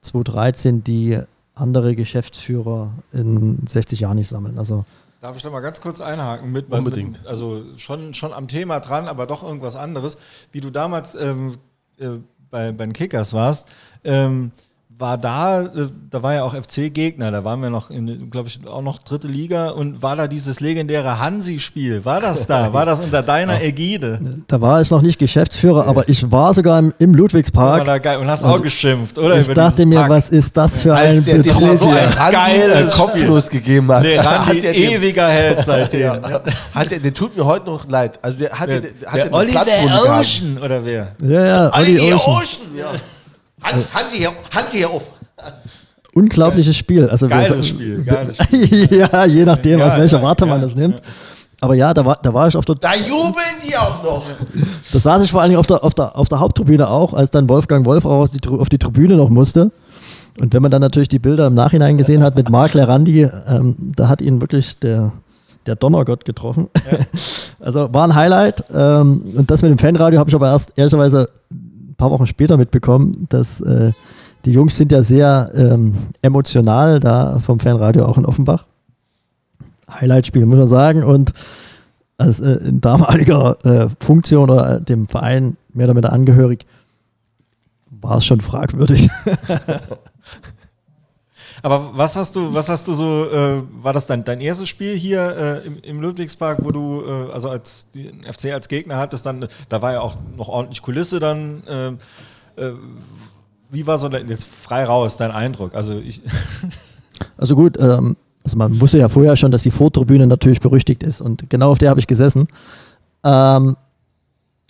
2013, die andere Geschäftsführer in 60 Jahren nicht sammeln. Also Darf ich da mal ganz kurz einhaken? Mit, Unbedingt. Mit, also schon, schon am Thema dran, aber doch irgendwas anderes. Wie du damals ähm, äh, bei, bei den Kickers warst, ähm, war da, äh, da war ja auch FC-Gegner, da waren wir noch, glaube ich, auch noch dritte Liga und war da dieses legendäre Hansi-Spiel? War das da? War das unter deiner Ägide? Da war ich noch nicht Geschäftsführer, aber ich war sogar im, im Ludwigspark. War da geil. Und hast auch geschimpft, oder? Ich dachte mir, Pack. was ist das für Als ein der Betrug so ein geiles Kopflos gegeben hat. Nee, Randi, hat er ewiger Held seitdem. Ja. Hat der, der tut mir heute noch leid. Also der hat, Der, der, hat der eine Oliver. Ocean, oder wer? Ja, ja, Olli Ocean. Ocean. Ja. Hans, Hansi, hier, Hansi hier auf. Unglaubliches Spiel. Also wir- Geiles Spiel, geiles Spiel. ja, je nachdem, aus Ja, welcher ja, Warte man ja, das nimmt. Aber ja, da war, da war ich auf der, Da jubeln die auch noch. da saß ich vor allen Dingen auf der, auf der, auf der Haupttribüne auch, als dann Wolfgang Wolf auch auf die, auf die Tribüne noch musste. Und wenn man dann natürlich die Bilder im Nachhinein gesehen hat mit Marc Lerandi, ähm, da hat ihn wirklich der, der Donnergott getroffen. also war ein Highlight. Ähm, und das mit dem Fanradio habe ich aber erst ehrlicherweise paar Wochen später mitbekommen, dass äh, die Jungs sind ja sehr ähm, emotional da vom Fanradio auch in Offenbach. Highlight-Spiel, muss man sagen. Und als äh, in damaliger äh, Funktion oder äh, dem Verein mehr oder minder angehörig, war es schon fragwürdig. Aber was hast du, was hast du so, äh, war das dein, dein erstes Spiel hier äh, im, im Ludwigspark, wo du, äh, also als die FC als Gegner hattest, dann, da war ja auch noch ordentlich Kulisse dann. ähm, äh, wie war so dein, jetzt frei raus, dein Eindruck? Also ich, Also gut, ähm, also man wusste ja vorher schon, dass die Vortribüne natürlich berüchtigt ist und genau auf der habe ich gesessen. Ähm,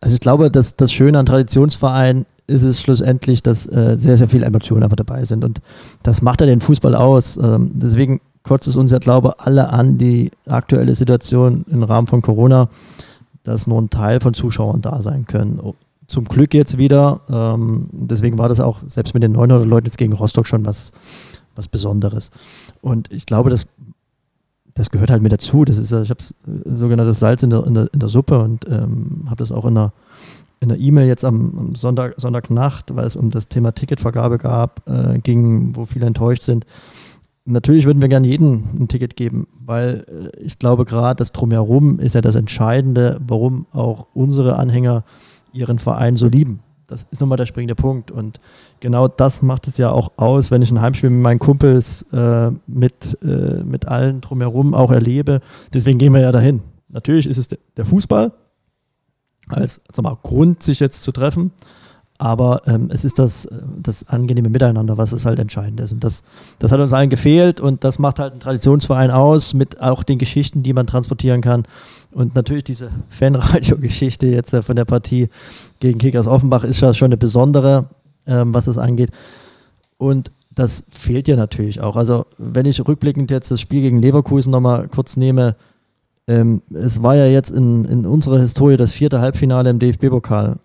also ich glaube, dass das Schöne an Traditionsvereinen ist es schlussendlich, dass äh, sehr, sehr viele Emotionen einfach dabei sind und das macht ja den Fußball aus. Ähm, deswegen kotzt es uns ja, glaube ich, alle an, die aktuelle Situation im Rahmen von Corona, dass nur ein Teil von Zuschauern da sein können. Oh, Zum Glück jetzt wieder. Ähm, deswegen war das auch selbst mit den 900 Leuten jetzt gegen Rostock schon was, was Besonderes. Und ich glaube, das, das gehört halt mit dazu. Das ist ich habe sogenanntes Salz in der, in der, in der Suppe und ähm, habe das auch in der in der E-Mail jetzt am, am Sonntag, Sonntagnacht, weil es um das Thema Ticketvergabe gab, äh, ging, wo viele enttäuscht sind. Natürlich würden wir gerne jedem ein Ticket geben, weil äh, ich glaube, gerade das Drumherum ist ja das Entscheidende, warum auch unsere Anhänger ihren Verein so lieben. Das ist nun mal der springende Punkt. Und genau das macht es ja auch aus, wenn ich ein Heimspiel mit meinen Kumpels äh, mit, äh, mit allen drumherum auch erlebe. Deswegen gehen wir ja dahin. Natürlich ist es de- der Fußball als sag mal, Grund, sich jetzt zu treffen. Aber ähm, es ist das, äh, das angenehme Miteinander, was es halt entscheidend ist. Und das, das hat uns allen gefehlt und das macht halt einen Traditionsverein aus, mit auch den Geschichten, die man transportieren kann. Und natürlich diese Fanradio-Geschichte jetzt äh, von der Partie gegen Kickers Offenbach ist ja schon eine besondere, ähm, was das angeht. Und das fehlt ja natürlich auch. Also, wenn ich rückblickend jetzt das Spiel gegen Leverkusen nochmal kurz nehme, ähm, es war ja jetzt in, in unserer Historie das vierte Halbfinale im DFB-Pokal.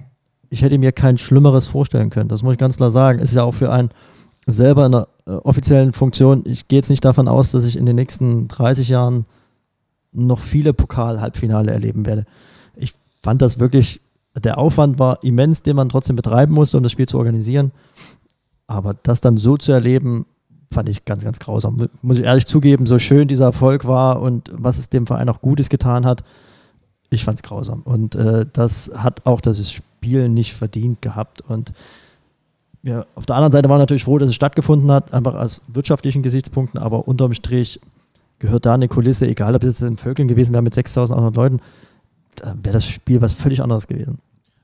Ich hätte mir kein Schlimmeres vorstellen können. Das muss ich ganz klar sagen. Es ist ja auch für einen selber in einer äh, offiziellen Funktion. Ich gehe jetzt nicht davon aus, dass ich in den nächsten 30 Jahren noch viele Pokal-Halbfinale erleben werde. Ich fand das wirklich, der Aufwand war immens, den man trotzdem betreiben musste, um das Spiel zu organisieren. Aber das dann so zu erleben, fand ich ganz, ganz grausam. Muss ich ehrlich zugeben, so schön dieser Erfolg war und was es dem Verein auch Gutes getan hat, ich fand es grausam. Und äh, das hat auch das Spiel nicht verdient gehabt. Und ja, auf der anderen Seite war natürlich froh, dass es stattgefunden hat, einfach aus wirtschaftlichen Gesichtspunkten, aber unterm Strich gehört da eine Kulisse, egal ob es jetzt in Völkeln gewesen wäre mit 6.800 Leuten, da wäre das Spiel was völlig anderes gewesen.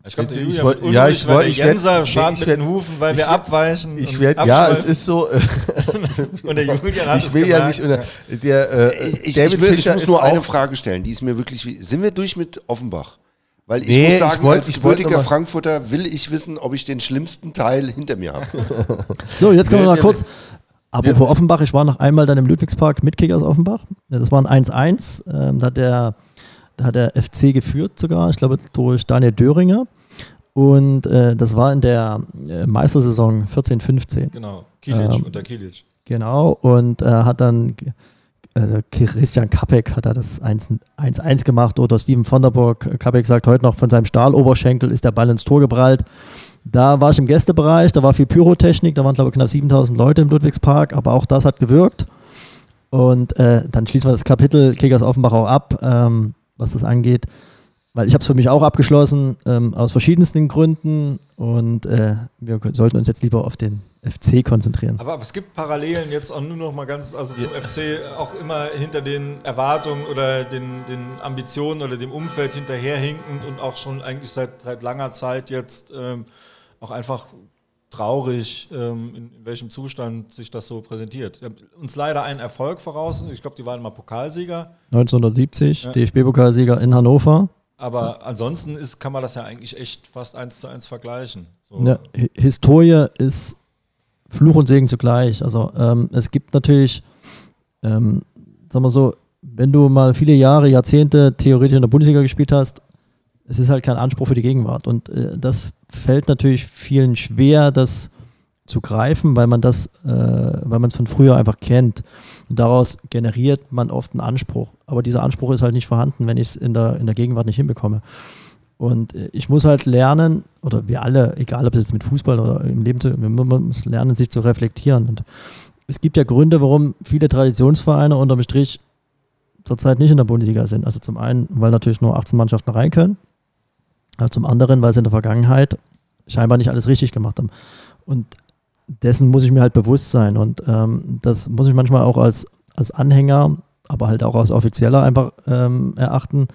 Ich glaube, der wollt- wird ja, ich weil der ich werd- Jenser nee, schadet ich mit werd- den Hufen, weil ich wir werd- abweichen. Ich und werde, ja, es ist so. äh, Und der Julian hat ich es will ja nicht. Unter, der, äh, Ich, ich, David ich, will, ich muss nur eine Frage stellen, die ist mir wirklich. wie- Sind wir durch mit Offenbach? Weil ich Nee, muss ich sagen, wollt- als ich wollt gebürtiger noch mal- Frankfurter will ich wissen, ob ich den schlimmsten Teil hinter mir habe. So, jetzt kommen wir mal kurz. Apropos Offenbach, ich war noch einmal dann im Ludwigspark mit Kickers Offenbach. Das war ein 1-1. Ähm, da, hat der, da hat der FC geführt sogar, ich glaube durch Daniel Döringer. Und äh, das war in der äh, Meistersaison 14-15. Genau, Kilic, Ähm, unter Kilic. Genau, und äh, hat dann äh, Christian Kapek hat er das 1 1-1 gemacht oder Steven von der Burg. Kapek sagt heute noch, von seinem Stahloberschenkel ist der Ball ins Tor geprallt. Da war ich im Gästebereich, da war viel Pyrotechnik, da waren glaube ich knapp 7000 Leute im Ludwigspark, aber auch das hat gewirkt. Und äh, dann schließen wir das Kapitel Kickers Offenbach auch ab, ähm, was das angeht. Weil ich habe es für mich auch abgeschlossen, ähm, aus verschiedensten Gründen. Und äh, wir sollten uns jetzt lieber auf den FC konzentrieren. Aber, aber es gibt Parallelen jetzt auch nur noch mal ganz, also zum FC auch immer hinter den Erwartungen oder den, den Ambitionen oder dem Umfeld hinterherhinkend und auch schon eigentlich seit, seit langer Zeit jetzt ähm, auch einfach traurig, ähm, in, welchem Zustand sich das so präsentiert. Wir haben uns leider einen Erfolg voraus. Ich glaube, die waren mal Pokalsieger. 1970, Ja. DFB-Pokalsieger in Hannover. Aber ansonsten ist, kann man das ja eigentlich echt fast eins zu eins vergleichen. So. Ja, Hi- Historie ist Fluch und Segen zugleich. Also ähm, es gibt natürlich, ähm, sagen wir so, wenn du mal viele Jahre, Jahrzehnte theoretisch in der Bundesliga gespielt hast, es ist halt kein Anspruch für die Gegenwart. Und äh, das fällt natürlich vielen schwer, das zu greifen, weil man das, äh, weil man es von früher einfach kennt. Und daraus generiert man oft einen Anspruch. Aber dieser Anspruch ist halt nicht vorhanden, wenn ich es in der, in der Gegenwart nicht hinbekomme. Und äh, ich muss halt lernen, oder wir alle, egal ob es jetzt mit Fußball oder im Leben, wir muss lernen, sich zu reflektieren. Und es gibt ja Gründe, warum viele Traditionsvereine unterm Strich zurzeit nicht in der Bundesliga sind. Also zum einen, weil natürlich nur 18 Mannschaften rein können, zum anderen, weil sie in der Vergangenheit scheinbar nicht alles richtig gemacht haben. Und dessen muss ich mir halt bewusst sein. Und ähm, das muss ich manchmal auch als, als Anhänger, aber halt auch als Offizieller einfach ähm, erachten.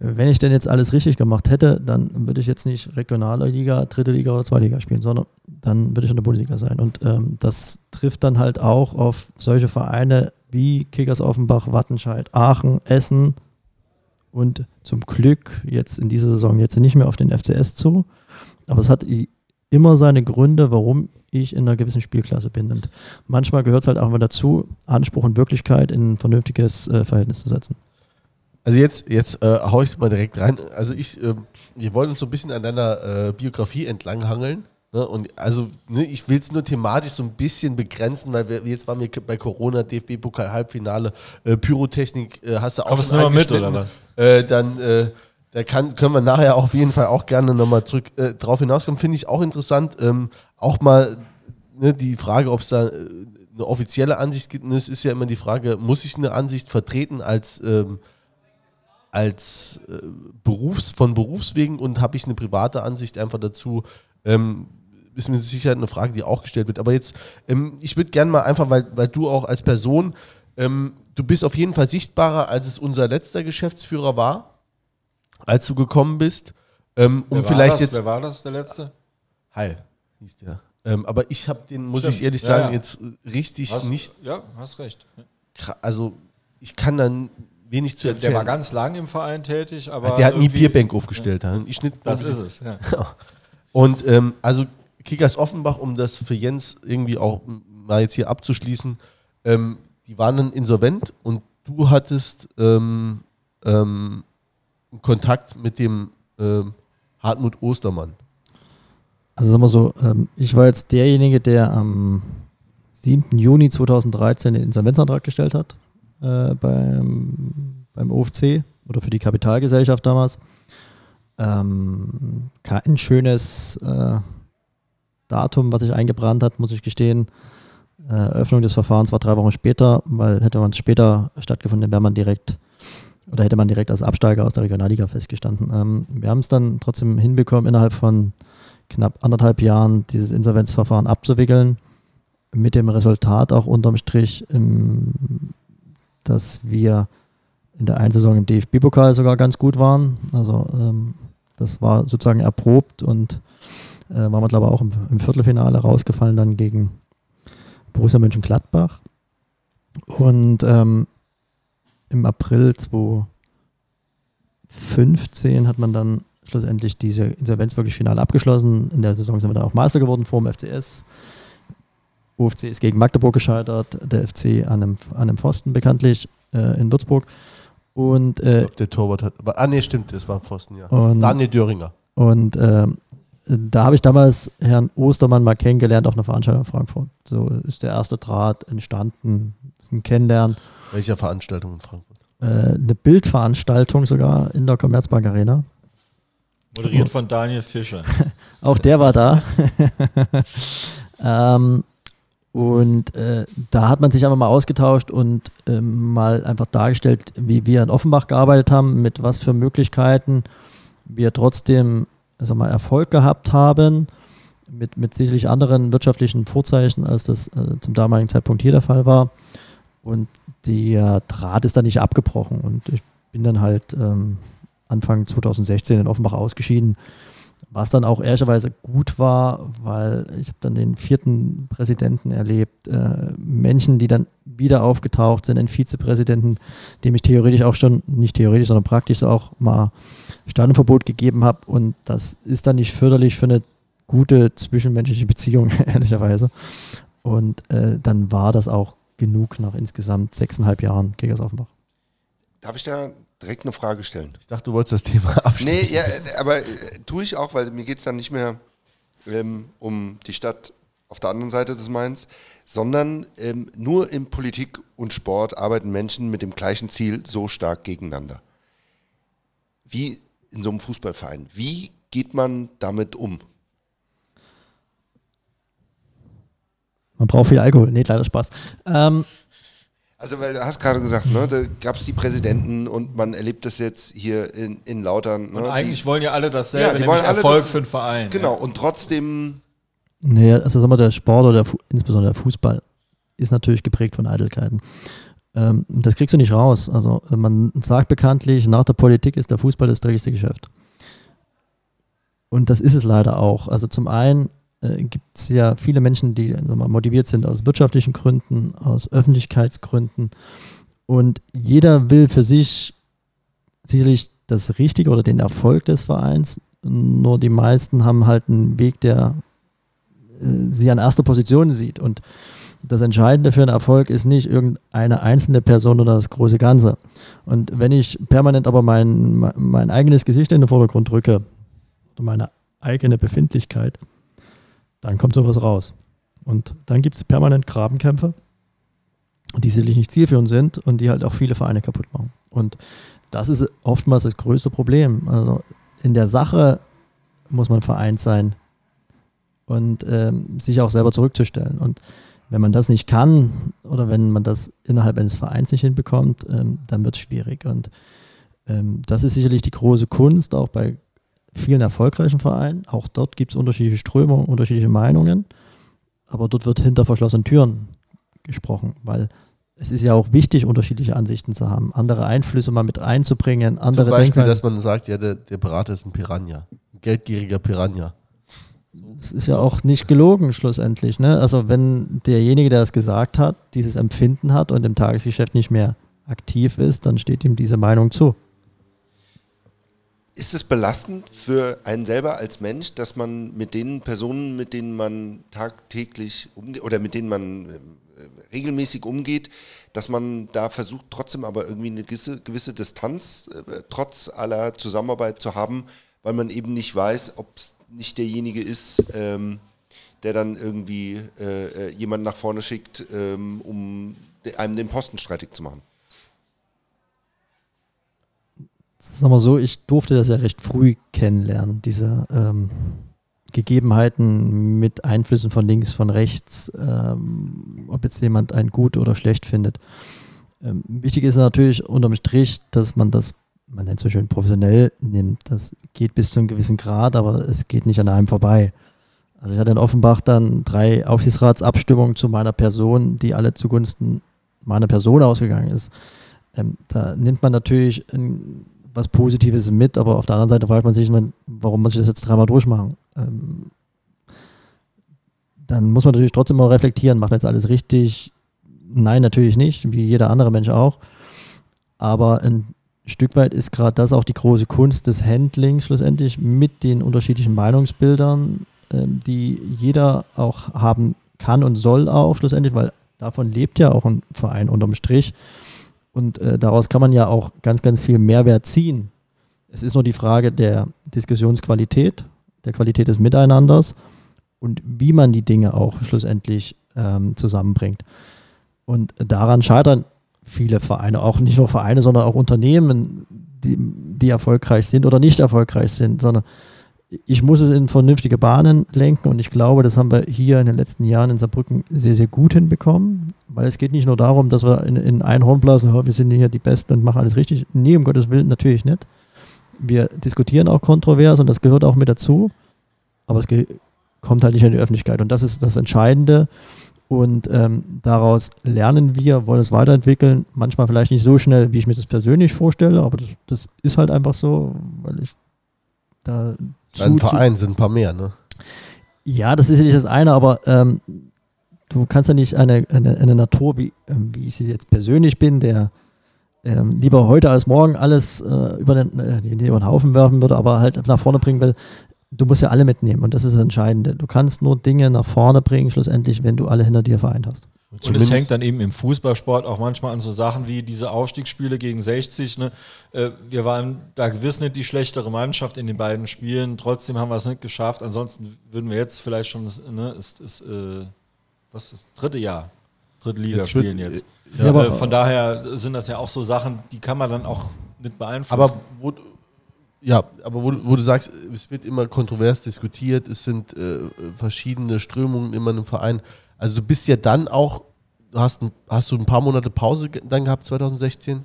Wenn ich denn jetzt alles richtig gemacht hätte, dann würde ich jetzt nicht regionale Liga, dritte Liga oder zweite Liga spielen, sondern dann würde ich in der Bundesliga sein. Und ähm, das trifft dann halt auch auf solche Vereine wie Kickers Offenbach, Wattenscheid, Aachen, Essen und zum Glück jetzt in dieser Saison jetzt nicht mehr auf den FCS zu. Aber es hat immer seine Gründe, warum ich in einer gewissen Spielklasse bin. Und manchmal gehört es halt auch mal dazu, Anspruch und Wirklichkeit in ein vernünftiges äh, Verhältnis zu setzen. Also jetzt, jetzt äh, hau ich es mal direkt rein. Also ich, ähm, wir wollen uns so ein bisschen an deiner äh, Biografie entlanghangeln. Ne? Und also ne, ich will es nur thematisch so ein bisschen begrenzen, weil wir, jetzt waren wir bei Corona, DFB-Pokal, Halbfinale, äh, Pyrotechnik, äh, hast du auch Kommst schon du mit, oder was? Äh, dann äh, da kann, können wir nachher auf jeden Fall auch gerne nochmal zurück äh, drauf hinauskommen. Finde ich auch interessant. Ähm, auch mal ne, die Frage, ob es da äh, eine offizielle Ansicht gibt. Ne, Es ist ja immer die Frage, muss ich eine Ansicht vertreten als, ähm, als Berufs, von Berufswegen und habe ich eine private Ansicht einfach dazu? Ähm, ist mit Sicherheit eine Frage, die auch gestellt wird. Aber jetzt, ähm, ich würde gerne mal einfach, weil, weil du auch als Person, ähm, du bist auf jeden Fall sichtbarer, als es unser letzter Geschäftsführer war, als du gekommen bist. Ähm, um Wer war vielleicht das? jetzt. Wer war das, der letzte? Heil hieß der. Ähm, aber ich habe den, muss Stimmt. ich ehrlich Ja, sagen, ja. jetzt äh, richtig Hast, nicht. Ja, hast recht. Also, ich kann dann wenig zu erzählen. Der war ganz lang im Verein tätig, aber. der hat nie Bierbank aufgestellt. Ich schnitt, Das ich, ist es, ja. Und ähm, also Kickers Offenbach, um das für Jens irgendwie auch mal jetzt hier abzuschließen, ähm, die waren dann insolvent und du hattest ähm, ähm, Kontakt mit dem ähm, Hartmut Ostermann. Also sagen wir so, ähm, ich war jetzt derjenige, der am 7. Juni 2013 den Insolvenzantrag gestellt hat äh, beim, beim OFC oder für die Kapitalgesellschaft damals. Ähm, kein schönes äh, Datum, was sich eingebrannt hat, muss ich gestehen. Äh, Eröffnung des Verfahrens war drei Wochen später, weil hätte man es später stattgefunden, wäre man direkt oder hätte man direkt als Absteiger aus der Regionalliga festgestanden. Ähm, wir haben es dann trotzdem hinbekommen, innerhalb von knapp anderthalb Jahren dieses Insolvenzverfahren abzuwickeln. Mit dem Resultat auch unterm Strich, ähm, dass wir in der einen Saison im DFB-Pokal sogar ganz gut waren. Also ähm, Das war sozusagen erprobt und äh, waren wir, glaube ich, auch im, im, Viertelfinale rausgefallen dann gegen Borussia Mönchengladbach. Und ähm, im April 2015 hat man dann schlussendlich diese Insolvenz wirklich final abgeschlossen. In der Saison sind wir dann auch Meister geworden vor dem FCS. UFC ist gegen Magdeburg gescheitert, der FC an einem, an einem Pfosten bekanntlich äh, in Würzburg. Und, äh, glaub, der Torwart hat. Aber, ah, nee, stimmt, das war ein Pfosten, ja. Und, Daniel Döringer. Und äh, da habe ich damals Herrn Ostermann mal kennengelernt auf einer Veranstaltung in Frankfurt. So ist der erste Draht entstanden, das ist ein Kennenlernen. Welcher Veranstaltung in Frankfurt? Äh, eine Bildveranstaltung sogar in der Commerzbank Arena. Moderiert von Daniel Fischer. Auch der war da. ähm, und äh, da hat man sich einfach mal ausgetauscht und äh, mal einfach dargestellt, wie wir in Offenbach gearbeitet haben, mit was für Möglichkeiten wir trotzdem sag mal, Erfolg gehabt haben, mit, mit sicherlich anderen wirtschaftlichen Vorzeichen, als das äh, zum damaligen Zeitpunkt hier der Fall war. Und der Draht ist dann nicht abgebrochen. Und ich bin dann halt ähm, Anfang 2016 in Offenbach ausgeschieden was dann auch ehrlicherweise gut war, weil ich habe dann den vierten Präsidenten erlebt, äh, Menschen, die dann wieder aufgetaucht sind, einen Vizepräsidenten, dem ich theoretisch auch schon, nicht theoretisch, sondern praktisch auch mal Standeverbot gegeben habe. Und das ist dann nicht förderlich für eine gute zwischenmenschliche Beziehung, ehrlicherweise. Und äh, dann war das auch genug nach insgesamt sechseinhalb Jahren Kickers Offenbach. Darf ich da direkt eine Frage stellen. Ich dachte, du wolltest das Thema abschließen. Nee, ja, aber äh, tue ich auch, weil mir geht es dann nicht mehr ähm, um die Stadt auf der anderen Seite des Mainz, sondern ähm, nur in Politik und Sport arbeiten Menschen mit dem gleichen Ziel so stark gegeneinander. Wie in so einem Fußballverein. Wie geht man damit um? Man braucht viel Alkohol. Nee, kleiner Spaß. Ähm, also, weil du hast gerade gesagt, ne, da gab es die Präsidenten und man erlebt das jetzt hier in, in Lautern. Ne, und eigentlich die, wollen ja alle dasselbe, ja, die nämlich Erfolg das, für den Verein. Genau, ja. und trotzdem. Naja, also sagen wir, der Sport oder der, insbesondere der Fußball ist natürlich geprägt von Eitelkeiten. Ähm, das kriegst du nicht raus. Also man sagt bekanntlich, nach der Politik ist der Fußball das dreckigste Geschäft. Und das ist es leider auch. Also zum einen äh, gibt es ja viele Menschen, die mal, motiviert sind aus wirtschaftlichen Gründen, aus Öffentlichkeitsgründen. Und jeder will für sich sicherlich das Richtige oder den Erfolg des Vereins. Nur die meisten haben halt einen Weg, der äh, sie an erster Position sieht. Und das Entscheidende für einen Erfolg ist nicht irgendeine einzelne Person oder das große Ganze. Und wenn ich permanent aber mein, mein eigenes Gesicht in den Vordergrund drücke, oder meine eigene Befindlichkeit, dann kommt sowas raus. Und dann gibt es permanent Grabenkämpfe, die sicherlich nicht zielführend sind und die halt auch viele Vereine kaputt machen. Und das ist oftmals das größte Problem. Also in der Sache muss man vereint sein und ähm, sich auch selber zurückzustellen. Und wenn man das nicht kann oder wenn man das innerhalb eines Vereins nicht hinbekommt, ähm, dann wird es schwierig. Und ähm, das ist sicherlich die große Kunst, auch bei vielen erfolgreichen Vereinen. Auch dort gibt es unterschiedliche Strömungen, unterschiedliche Meinungen. Aber dort wird hinter verschlossenen Türen gesprochen, weil es ist ja auch wichtig, unterschiedliche Ansichten zu haben, andere Einflüsse mal mit einzubringen, andere Zum Beispiel, Denkweisen. dass man sagt, ja, der, der Berater ist ein Piranha, ein geldgieriger Piranha. Es ist ja auch nicht gelogen schlussendlich. Ne? Also wenn derjenige, der es gesagt hat, dieses Empfinden hat und im Tagesgeschäft nicht mehr aktiv ist, dann steht ihm diese Meinung zu. Ist es belastend für einen selber als Mensch, dass man mit den Personen, mit denen man tagtäglich umgeht oder mit denen man äh, regelmäßig umgeht, dass man da versucht, trotzdem aber irgendwie eine gewisse, gewisse Distanz äh, trotz aller Zusammenarbeit zu haben, weil man eben nicht weiß, ob es nicht derjenige ist, ähm, der dann irgendwie äh, äh jemanden nach vorne schickt, ähm, um einem den Posten streitig zu machen sagen wir so, ich durfte das ja recht früh kennenlernen, diese ähm, Gegebenheiten mit Einflüssen von links, von rechts, ähm, ob jetzt jemand einen gut oder schlecht findet. Ähm, wichtig ist natürlich unterm Strich, dass man das, man nennt es so schön, professionell nimmt. Das geht bis zu einem gewissen Grad, aber es geht nicht an einem vorbei. Also ich hatte in Offenbach dann drei Aufsichtsratsabstimmungen zu meiner Person, die alle zugunsten meiner Person ausgegangen ist. Ähm, da nimmt man natürlich ein was Positives mit, aber auf der anderen Seite fragt man sich, warum muss ich das jetzt dreimal durchmachen? Ähm, dann muss man natürlich trotzdem mal reflektieren, macht man jetzt alles richtig? Nein, natürlich nicht, wie jeder andere Mensch auch. Aber ein Stück weit ist gerade das auch die große Kunst des Handlings schlussendlich mit den unterschiedlichen Meinungsbildern, ähm, die jeder auch haben kann und soll auch schlussendlich, weil davon lebt ja auch ein Verein unterm Strich. Und äh, daraus kann man ja auch ganz, ganz viel Mehrwert ziehen. Es ist nur die Frage der Diskussionsqualität, der Qualität des Miteinanders und wie man die Dinge auch schlussendlich ähm, zusammenbringt. Und daran scheitern viele Vereine, auch nicht nur Vereine, sondern auch Unternehmen, die, die erfolgreich sind oder nicht erfolgreich sind, sondern ich muss es in vernünftige Bahnen lenken und ich glaube, das haben wir hier in den letzten Jahren in Saarbrücken sehr, sehr gut hinbekommen, weil es geht nicht nur darum, dass wir in, in ein Horn blasen, wir sind hier die Besten und machen alles richtig. Nee, um Gottes Willen natürlich nicht. Wir diskutieren auch kontrovers und das gehört auch mit dazu, aber es kommt halt nicht in die Öffentlichkeit und das ist das Entscheidende und ähm, daraus lernen wir, wollen es weiterentwickeln, manchmal vielleicht nicht so schnell, wie ich mir das persönlich vorstelle, aber das, das ist halt einfach so, weil ich da ein Verein sind ein paar mehr, ne? Ja, das ist sicherlich das eine, aber ähm, du kannst ja nicht eine, eine, eine Natur, wie, ähm, wie ich sie jetzt persönlich bin, der ähm, lieber heute als morgen alles äh, über, den, äh, über den Haufen werfen würde, aber halt nach vorne bringen will. Du musst ja alle mitnehmen und das ist das Entscheidende. Du kannst nur Dinge nach vorne bringen, schlussendlich, wenn du alle hinter dir vereint hast. Und es hängt dann eben im Fußballsport auch manchmal an so Sachen wie diese Aufstiegsspiele gegen 60. Ne? Äh, wir waren da gewiss nicht die schlechtere Mannschaft in den beiden Spielen. Trotzdem haben wir es nicht geschafft. Ansonsten würden wir jetzt vielleicht schon, ne, ist, ist, äh, was ist das dritte Jahr, dritte Liga jetzt spielen jetzt. Ja, ja, äh, von daher sind das ja auch so Sachen, die kann man dann auch nicht beeinflussen. Aber wo, ja, aber wo, wo, du sagst, es wird immer kontrovers diskutiert, es sind äh, verschiedene Strömungen immer im Verein. Also du bist ja dann auch, hast, hast du ein paar Monate Pause dann gehabt 2016?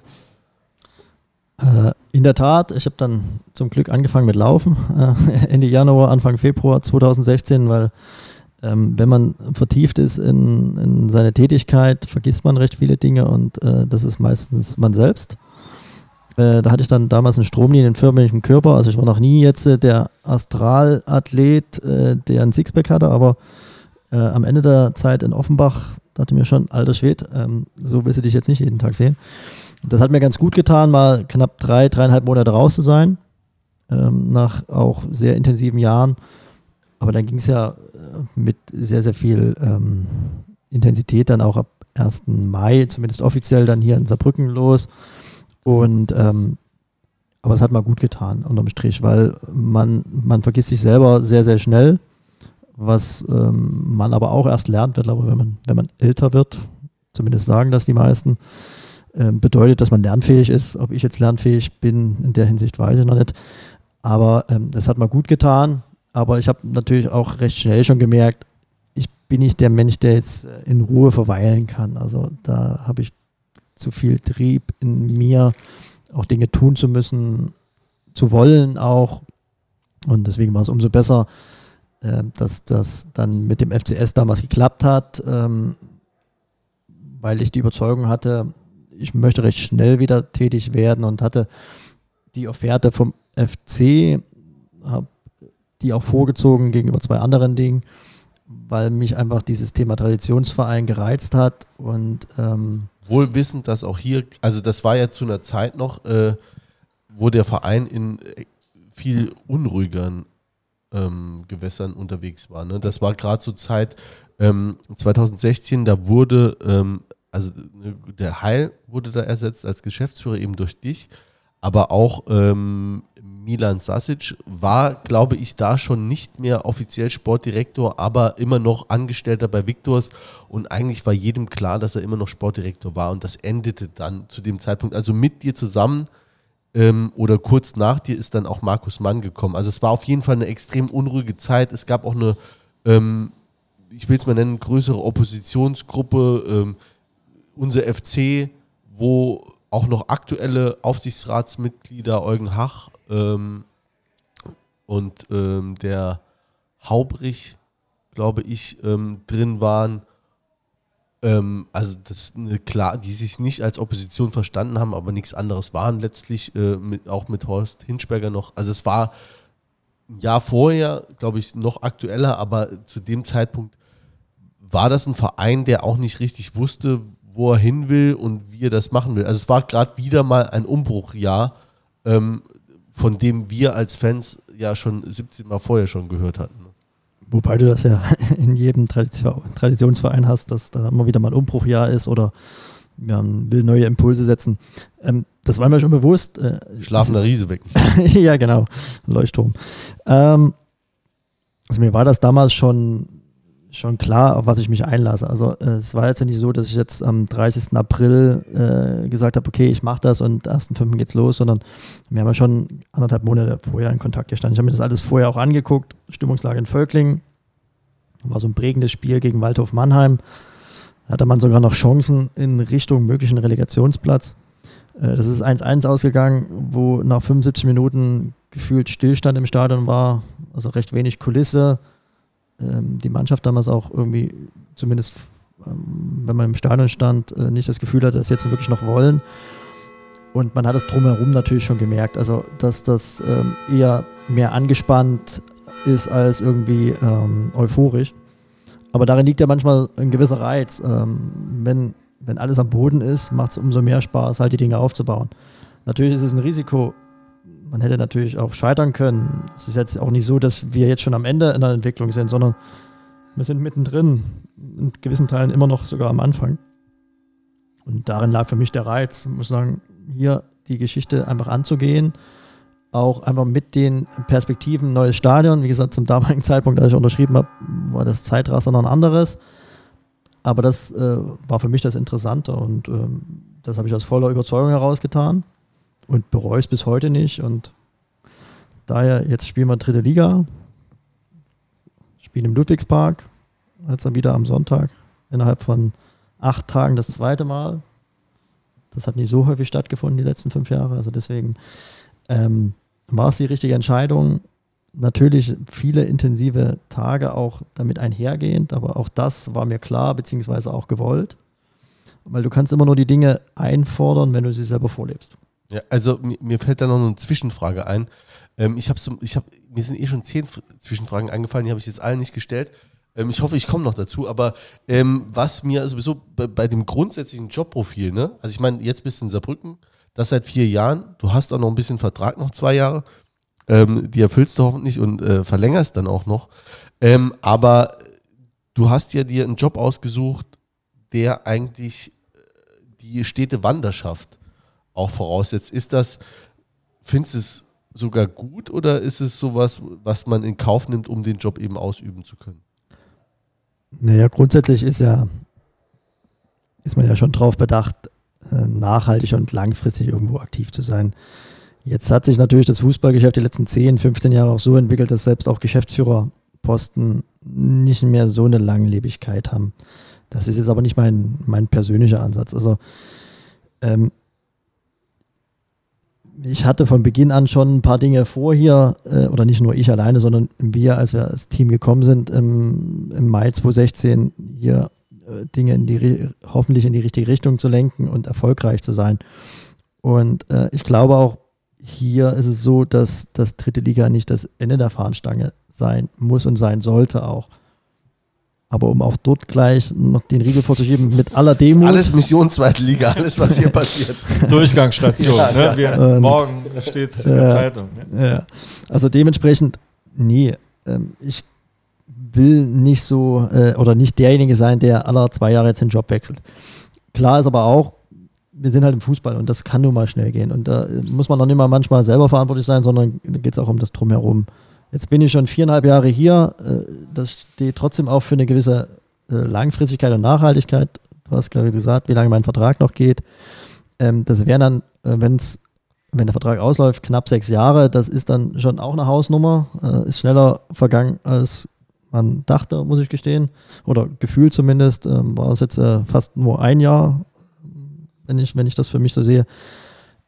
Äh, in der Tat, ich habe dann zum Glück angefangen mit Laufen, äh, Ende Januar, Anfang Februar 2016, weil ähm, wenn man vertieft ist in, in, seine Tätigkeit, vergisst man recht viele Dinge und äh, das ist meistens man selbst. Äh, da hatte ich dann damals einen Stromlinien im förmlichen Körper, also ich war noch nie jetzt äh, der Astralathlet, äh, der einen Sixpack hatte, aber äh, am Ende der Zeit in Offenbach dachte mir schon, alter Schwed, ähm, so willst du dich jetzt nicht jeden Tag sehen. Das hat mir ganz gut getan, mal knapp drei, dreieinhalb Monate raus zu sein, ähm, nach auch sehr intensiven Jahren. Aber dann ging es ja äh, mit sehr, sehr viel ähm, Intensität dann auch ab 1. Mai, zumindest offiziell, dann hier in Saarbrücken los. Und ähm, aber es hat mal gut getan, unterm Strich, weil man, man vergisst sich selber sehr, sehr schnell was ähm, man aber auch erst lernt, glaube wenn man, wenn man älter wird, zumindest sagen das die meisten, äh, bedeutet, dass man lernfähig ist. Ob ich jetzt lernfähig bin, in der Hinsicht weiß ich noch nicht. Aber ähm, hat mal gut getan. Aber ich habe natürlich auch recht schnell schon gemerkt, ich bin nicht der Mensch, der jetzt äh, in Ruhe verweilen kann. Also da habe ich zu viel Trieb in mir, auch Dinge tun zu müssen, zu wollen auch. Und deswegen war es umso besser, äh, dass das dann mit dem FCS damals geklappt hat, ähm, weil ich die Überzeugung hatte, ich möchte recht schnell wieder tätig werden und hatte die Offerte vom FC, habe die auch vorgezogen gegenüber zwei anderen Dingen, weil mich einfach dieses Thema Traditionsverein gereizt hat und ähm, wohl wissend, dass auch hier, also das war ja zu einer Zeit noch, äh, wo der Verein in äh, viel unruhigeren ähm, Gewässern unterwegs war. Ne? Das war gerade zur Zeit ähm, 2016, da wurde, ähm, also ne, der Heil wurde da ersetzt als Geschäftsführer eben durch dich, aber auch ähm, Milan Sasic war, glaube ich, da schon nicht mehr offiziell Sportdirektor, aber immer noch Angestellter bei Victors und eigentlich war jedem klar, dass er immer noch Sportdirektor war und das endete dann zu dem Zeitpunkt, also mit dir zusammen ähm, oder kurz nach dir ist dann auch Markus Mann gekommen. Also es war auf jeden Fall eine extrem unruhige Zeit. Es gab auch eine, ähm, ich will es mal nennen, größere Oppositionsgruppe, ähm, unser FC, wo auch noch aktuelle Aufsichtsratsmitglieder Eugen Hach ähm, und ähm, der Haubrich, glaube ich, ähm, drin waren Ähm, also das klar, die sich nicht als Opposition verstanden haben, aber nichts anderes waren letztlich äh, mit, auch mit Horst Hinschberger noch. Also es war ein Jahr vorher, glaube ich, noch aktueller, aber zu dem Zeitpunkt war das ein Verein, der auch nicht richtig wusste, wo er hin will und wie er das machen will. Also es war gerade wieder mal ein Umbruchjahr, ähm, von dem wir als Fans ja schon 17 Mal vorher schon gehört hatten. Wobei du das ja in jedem Traditionsverein hast, dass da immer wieder mal ein Umbruchjahr ist oder man will neue Impulse setzen. Ähm, das war mir schon bewusst. Äh, Schlafender Riese wecken. ja, genau. Leuchtturm. Ähm, also mir war das damals schon, schon klar, auf was ich mich einlasse. Also äh, es war jetzt nicht so, dass ich jetzt am 30. April äh, gesagt habe, okay, ich mache das und 1.5. geht's los, sondern wir haben ja schon anderthalb Monate vorher in Kontakt gestanden. Ich habe mir das alles vorher auch angeguckt. Stimmungslage in Völkling. War so ein prägendes Spiel gegen Waldhof Mannheim. Da hatte man sogar noch Chancen in Richtung möglichen Relegationsplatz. Äh, das ist 1-1 ausgegangen, wo nach 75 Minuten gefühlt Stillstand im Stadion war, also recht wenig Kulisse. Ähm, die Mannschaft damals auch irgendwie, zumindest ähm, wenn man im Stadion stand, äh, nicht das Gefühl hatte, dass sie jetzt wirklich noch wollen. Und man hat es drumherum natürlich schon gemerkt, also dass das ähm, eher mehr angespannt ist als irgendwie euphorisch. Aber darin liegt ja manchmal ein gewisser Reiz. wenn wenn alles am Boden ist, macht es umso mehr Spaß, halt die Dinge aufzubauen. Natürlich ist es ein Risiko. Man hätte natürlich auch scheitern können. Es ist jetzt auch nicht so, dass wir jetzt schon am Ende in der Entwicklung sind, sondern wir sind mittendrin, in gewissen Teilen immer noch sogar am Anfang. Und darin lag für mich der Reiz, ich muss sagen, hier die Geschichte einfach anzugehen, auch einfach mit den Perspektiven neues Stadion. Wie gesagt, zum damaligen Zeitpunkt, als ich unterschrieben habe, war das Zeitraster noch ein anderes. Aber das äh, war für mich das Interessante und ähm, das habe ich aus voller Überzeugung herausgetan und bereue es bis heute nicht. Und daher, jetzt spielen wir dritte Liga, spielen im Ludwigspark, jetzt dann wieder am Sonntag, innerhalb von acht Tagen das zweite Mal. Das hat nicht so häufig stattgefunden die letzten fünf Jahre. Also deswegen ähm, war es die richtige Entscheidung natürlich viele intensive Tage auch damit einhergehend, aber auch das war mir klar, beziehungsweise auch gewollt. Weil du kannst immer nur die Dinge einfordern, wenn du sie selber vorlebst. Ja, also mir, mir fällt da noch eine Zwischenfrage ein. Ähm, ich habe so, ich hab, mir sind eh schon zehn Zwischenfragen eingefallen, die habe ich jetzt alle nicht gestellt. Ähm, ich hoffe, ich komme noch dazu, aber ähm, was mir sowieso bei, bei, dem grundsätzlichen Jobprofil, ne? Also ich meine, jetzt bist du in Saarbrücken, das seit vier Jahren, du hast auch noch ein bisschen Vertrag, noch zwei Jahre. Ähm, die erfüllst du hoffentlich und äh, verlängerst dann auch noch. Ähm, aber du hast ja dir einen Job ausgesucht, der eigentlich äh, die stete Wanderschaft auch voraussetzt. Ist das, findest du es sogar gut oder ist es sowas, was man in Kauf nimmt, um den Job eben ausüben zu können? Naja, grundsätzlich ist ja, ist man ja schon darauf bedacht, äh, nachhaltig und langfristig irgendwo aktiv zu sein. Jetzt hat sich natürlich das Fußballgeschäft die letzten 10, 15 Jahre auch so entwickelt, dass selbst auch Geschäftsführerposten nicht mehr so eine Langlebigkeit haben. Das ist jetzt aber nicht mein, mein persönlicher Ansatz. Also ähm, ich hatte von Beginn an schon ein paar Dinge vor hier, äh, oder nicht nur ich alleine, sondern wir, als wir als Team gekommen sind im, im Mai 2016, hier äh, Dinge in die, hoffentlich in die richtige Richtung zu lenken und erfolgreich zu sein. Und äh, ich glaube auch, hier ist es so, dass das dritte Liga nicht das Ende der Fahnenstange sein muss und sein sollte auch. Aber um auch dort gleich noch den Riegel vorzuschieben, mit aller Demut. Alles Mission zweite Liga, alles, was hier passiert. Durchgangsstation. ja, ne? Wir, ähm, morgen steht es in der Zeitung. Ne? Ja. Also dementsprechend, nee, ähm, ich will nicht so äh, oder nicht derjenige sein, der aller zwei Jahre jetzt den Job wechselt. Klar ist aber auch, wir sind halt im Fußball und das kann nun mal schnell gehen. Und da muss man noch nicht mal manchmal selber verantwortlich sein, sondern da geht es auch um das Drumherum. Jetzt bin ich schon viereinhalb Jahre hier. Äh, das steht trotzdem auch für eine gewisse äh, Langfristigkeit und Nachhaltigkeit. Du hast gerade gesagt, wie lange mein Vertrag noch geht. Ähm, das wären dann, äh, wenn's, wenn der Vertrag ausläuft, knapp sechs Jahre. Das ist dann schon auch eine Hausnummer. Ist schneller vergangen, als man dachte, muss ich gestehen. Oder gefühlt zumindest. Ähm, war es jetzt fast nur ein Jahr wenn ich, wenn ich das für mich so sehe.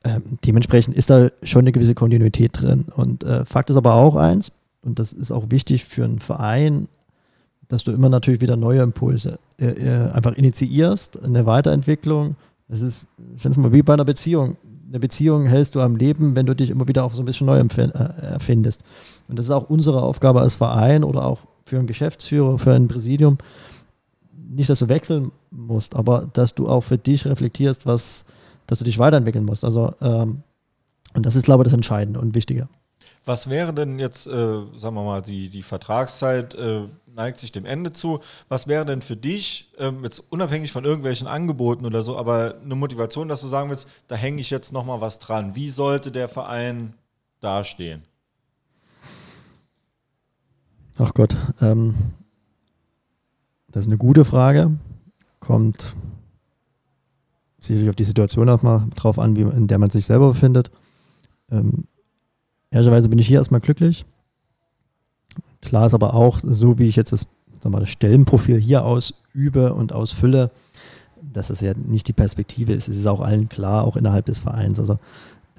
Ähm, dementsprechend ist da schon eine gewisse Kontinuität drin. Und äh, Fakt ist aber auch eins, und das ist auch wichtig für einen Verein, dass du immer natürlich wieder neue Impulse äh, äh, einfach initiierst, eine Weiterentwicklung. Es ist, ich finde es mal wie bei einer Beziehung. Eine Beziehung hältst du am Leben, wenn du dich immer wieder auch so ein bisschen neu äh, erfindest. Und das ist auch unsere Aufgabe als Verein oder auch für einen Geschäftsführer, für ein Präsidium. Nicht, dass du wechseln musst, aber dass du auch für dich reflektierst, was, dass du dich weiterentwickeln musst. Also, ähm, und das ist, glaube ich, das Entscheidende und Wichtige. Was wäre denn jetzt, äh, sagen wir mal, die, die Vertragszeit äh, neigt sich dem Ende zu. Was wäre denn für dich, ähm, jetzt unabhängig von irgendwelchen Angeboten oder so, aber eine Motivation, dass du sagen willst, da hänge ich jetzt nochmal was dran. Wie sollte der Verein dastehen? Ach Gott, ähm, das ist eine gute Frage. Kommt sicherlich auf die Situation auch mal drauf an, wie, in der man sich selber befindet. Ähm, ehrlicherweise bin ich hier erstmal glücklich. Klar ist aber auch, so wie ich jetzt das, sag mal, das Stellenprofil hier ausübe und ausfülle, dass es ja nicht die Perspektive ist. Es ist auch allen klar, auch innerhalb des Vereins. Also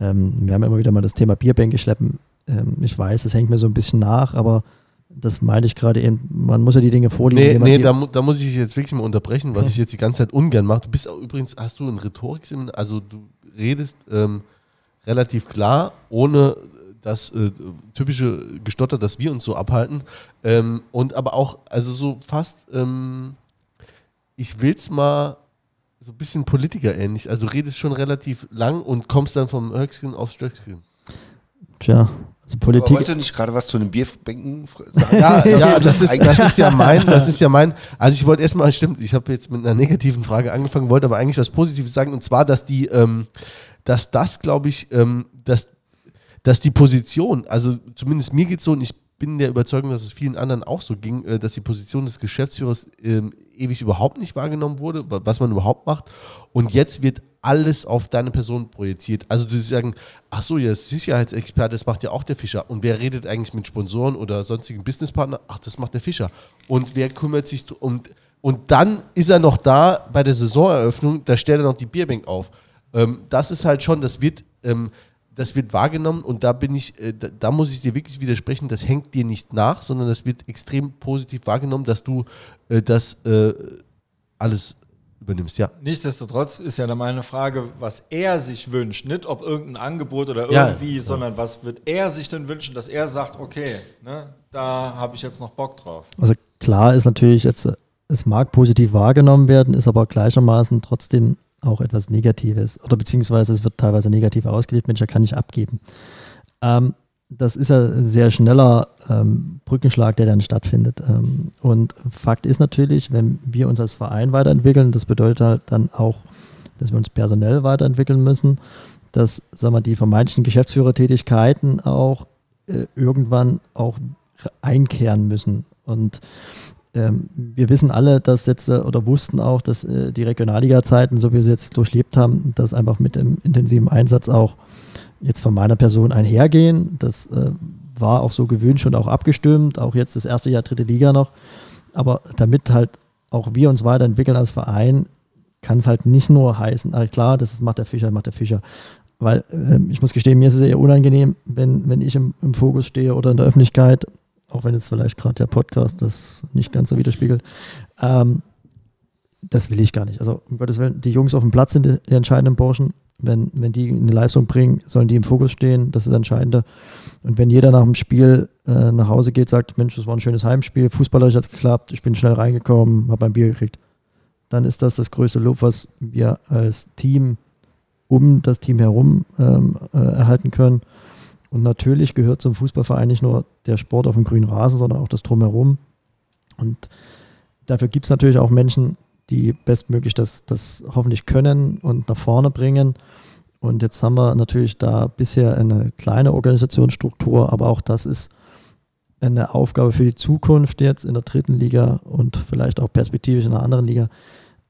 ähm, wir haben immer wieder mal das Thema Bierbänke schleppen. Ähm, ich weiß, es hängt mir so ein bisschen nach, aber das meine ich gerade eben, man muss ja die Dinge vorlegen. Nee, nee da, da, muss ich jetzt wirklich mal unterbrechen, was ich jetzt die ganze Zeit ungern mache. Du bist auch übrigens, hast du ein Rhetorik, also du redest ähm, relativ klar, ohne das äh, typische Gestotter, dass wir uns so abhalten. Ähm, und aber auch, also so fast, ähm, ich will es mal so ein bisschen Politiker ähnlich. Also du redest schon relativ lang und kommst dann vom Höchscreen aufs Stöckscreen. Tja, also Politik. Wollte nicht gerade was zu den Bierbänken sagen? Ja, ja das, ist, das ist ja mein, das ist ja mein. Also ich wollte erstmal, stimmt, ich habe jetzt mit einer negativen Frage angefangen, wollte aber eigentlich was Positives sagen und zwar, dass die, ähm, dass das, glaube ich, ähm, dass dass die Position, also zumindest mir geht es so und ich bin der Überzeugung, dass es vielen anderen auch so ging, äh, dass die Position des Geschäftsführers ähm, ewig überhaupt nicht wahrgenommen wurde, was man überhaupt macht. Und jetzt wird alles auf deine Person projiziert. Also du sagen, ach so, ja, Sicherheitsexperte, das macht ja auch der Fischer. Und wer redet eigentlich mit Sponsoren oder sonstigen Businesspartnern? Ach, das macht der Fischer. Und wer kümmert sich um und dann ist er noch da bei der Saisoneröffnung, da stellt er noch die Bierbank auf. Ähm, das ist halt schon, das wird ähm, das wird wahrgenommen und da bin ich, äh, da, da, muss ich dir wirklich widersprechen, das hängt dir nicht nach, sondern das wird extrem positiv wahrgenommen, dass du äh, das äh, alles übernimmst, ja. Nichtsdestotrotz ist ja dann meine Frage, was er sich wünscht, nicht ob irgendein Angebot oder irgendwie, ja, sondern was wird er sich denn wünschen, dass er sagt, okay, ne, da habe ich jetzt noch Bock drauf. Also klar ist natürlich jetzt, es mag positiv wahrgenommen werden, ist aber gleichermaßen trotzdem auch etwas Negatives oder beziehungsweise es wird teilweise negativ ausgelegt, Mensch, er kann nicht abgeben. Ähm, das ist ja ein sehr schneller ähm, Brückenschlag, der dann stattfindet. Ähm, und Fakt ist natürlich, wenn wir uns als Verein weiterentwickeln, das bedeutet halt dann auch, dass wir uns personell weiterentwickeln müssen, dass sagen wir, die vermeintlichen Geschäftsführertätigkeiten auch äh, irgendwann auch einkehren müssen. Und ähm, wir wissen alle, dass jetzt äh, oder wussten auch, dass äh, die Regionalliga-Zeiten, so wie wir sie jetzt durchlebt haben, dass einfach mit dem intensiven Einsatz auch jetzt von meiner Person einhergehen. Das äh, war auch so gewünscht und auch abgestimmt, auch jetzt das erste Jahr dritte Liga noch. Aber damit halt auch wir uns weiterentwickeln als Verein, kann es halt nicht nur heißen, also klar, das macht der Fischer, macht der Fischer. Weil äh, ich muss gestehen, mir ist es eher unangenehm, wenn, wenn ich im, im Fokus stehe oder in der Öffentlichkeit auch wenn jetzt vielleicht gerade der Podcast das nicht ganz so widerspiegelt. Ähm, das will ich gar nicht. Also um Gottes Willen, die Jungs auf dem Platz sind die, die entscheidenden Burschen. Wenn, wenn die eine Leistung bringen, sollen die im Fokus stehen. Das ist das Entscheidende. Und wenn jeder nach dem Spiel äh, nach Hause geht, sagt, Mensch, das war ein schönes Heimspiel, fußballerisch hat es geklappt, ich bin schnell reingekommen, habe ein Bier gekriegt, dann ist das das größte Lob, was wir als Team um das Team herum ähm, äh, erhalten können. Und natürlich gehört zum Fußballverein nicht nur der Sport auf dem grünen Rasen, sondern auch das Drumherum. Und dafür gibt es natürlich auch Menschen, die bestmöglich das, das hoffentlich können und nach vorne bringen. Und jetzt haben wir natürlich da bisher eine kleine Organisationsstruktur, aber auch das ist eine Aufgabe für die Zukunft jetzt in der dritten Liga und vielleicht auch perspektivisch in einer anderen Liga,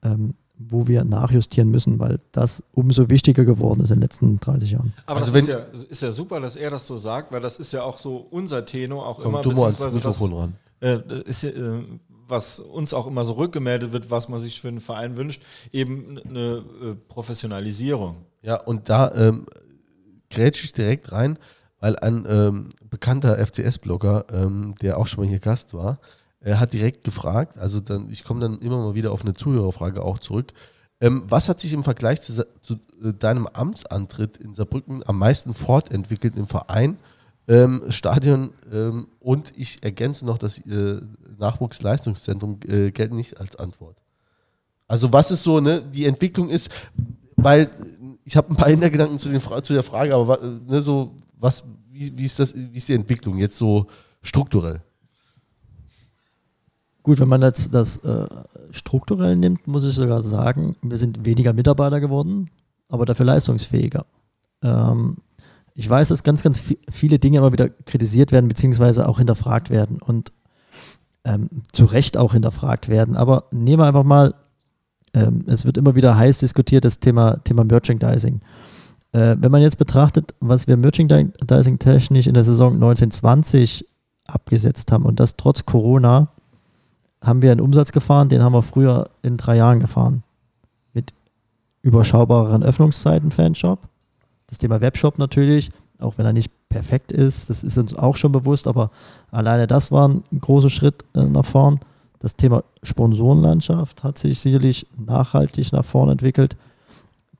ähm, wo wir nachjustieren müssen, weil das umso wichtiger geworden ist in den letzten 30 Jahren. Aber also das ist ja, ist ja, super, dass er das so sagt, weil das ist ja auch so unser Tenor auch Komm, immer. Du mal ans Mikrofon das, ran. Äh, ist äh, was uns auch immer so rückgemeldet wird, was man sich für einen Verein wünscht, eben eine äh, Professionalisierung. Ja, und da ähm, grätsche ich direkt rein, weil ein ähm, bekannter FCS-Blogger, ähm, der auch schon mal hier Gast war, Er hat direkt gefragt, also dann, ich komme dann immer mal wieder auf eine Zuhörerfrage auch zurück. Ähm, was hat sich im Vergleich zu, zu äh, deinem Amtsantritt in Saarbrücken am meisten fortentwickelt im Verein, ähm, Stadion ähm, und ich ergänze noch, das äh, Nachwuchsleistungszentrum äh, gelten nicht als Antwort. Also was ist so, ne, die Entwicklung ist, weil ich habe ein paar Hintergedanken zu, den, zu der Frage, aber ne, so, was, wie, wie, ist das, wie ist die Entwicklung jetzt so strukturell? Gut, wenn man jetzt das äh, strukturell nimmt, muss ich sogar sagen, wir sind weniger Mitarbeiter geworden, aber dafür leistungsfähiger. Ähm, ich weiß, dass ganz, ganz viele Dinge immer wieder kritisiert werden, beziehungsweise auch hinterfragt werden und ähm, zu Recht auch hinterfragt werden. Aber nehmen wir einfach mal, ähm, es wird immer wieder heiß diskutiert, das Thema, Thema Merchandising. Äh, wenn man jetzt betrachtet, was wir Merchandising-technisch in der Saison 1920 abgesetzt haben und das trotz Corona, haben wir einen Umsatz gefahren, den haben wir früher in drei Jahren gefahren. Mit überschaubareren Öffnungszeiten Fanshop. Das Thema Webshop natürlich, auch wenn er nicht perfekt ist, das ist uns auch schon bewusst, aber alleine das war ein großer Schritt äh, nach vorn. Das Thema Sponsorenlandschaft hat sich sicherlich nachhaltig nach vorn entwickelt.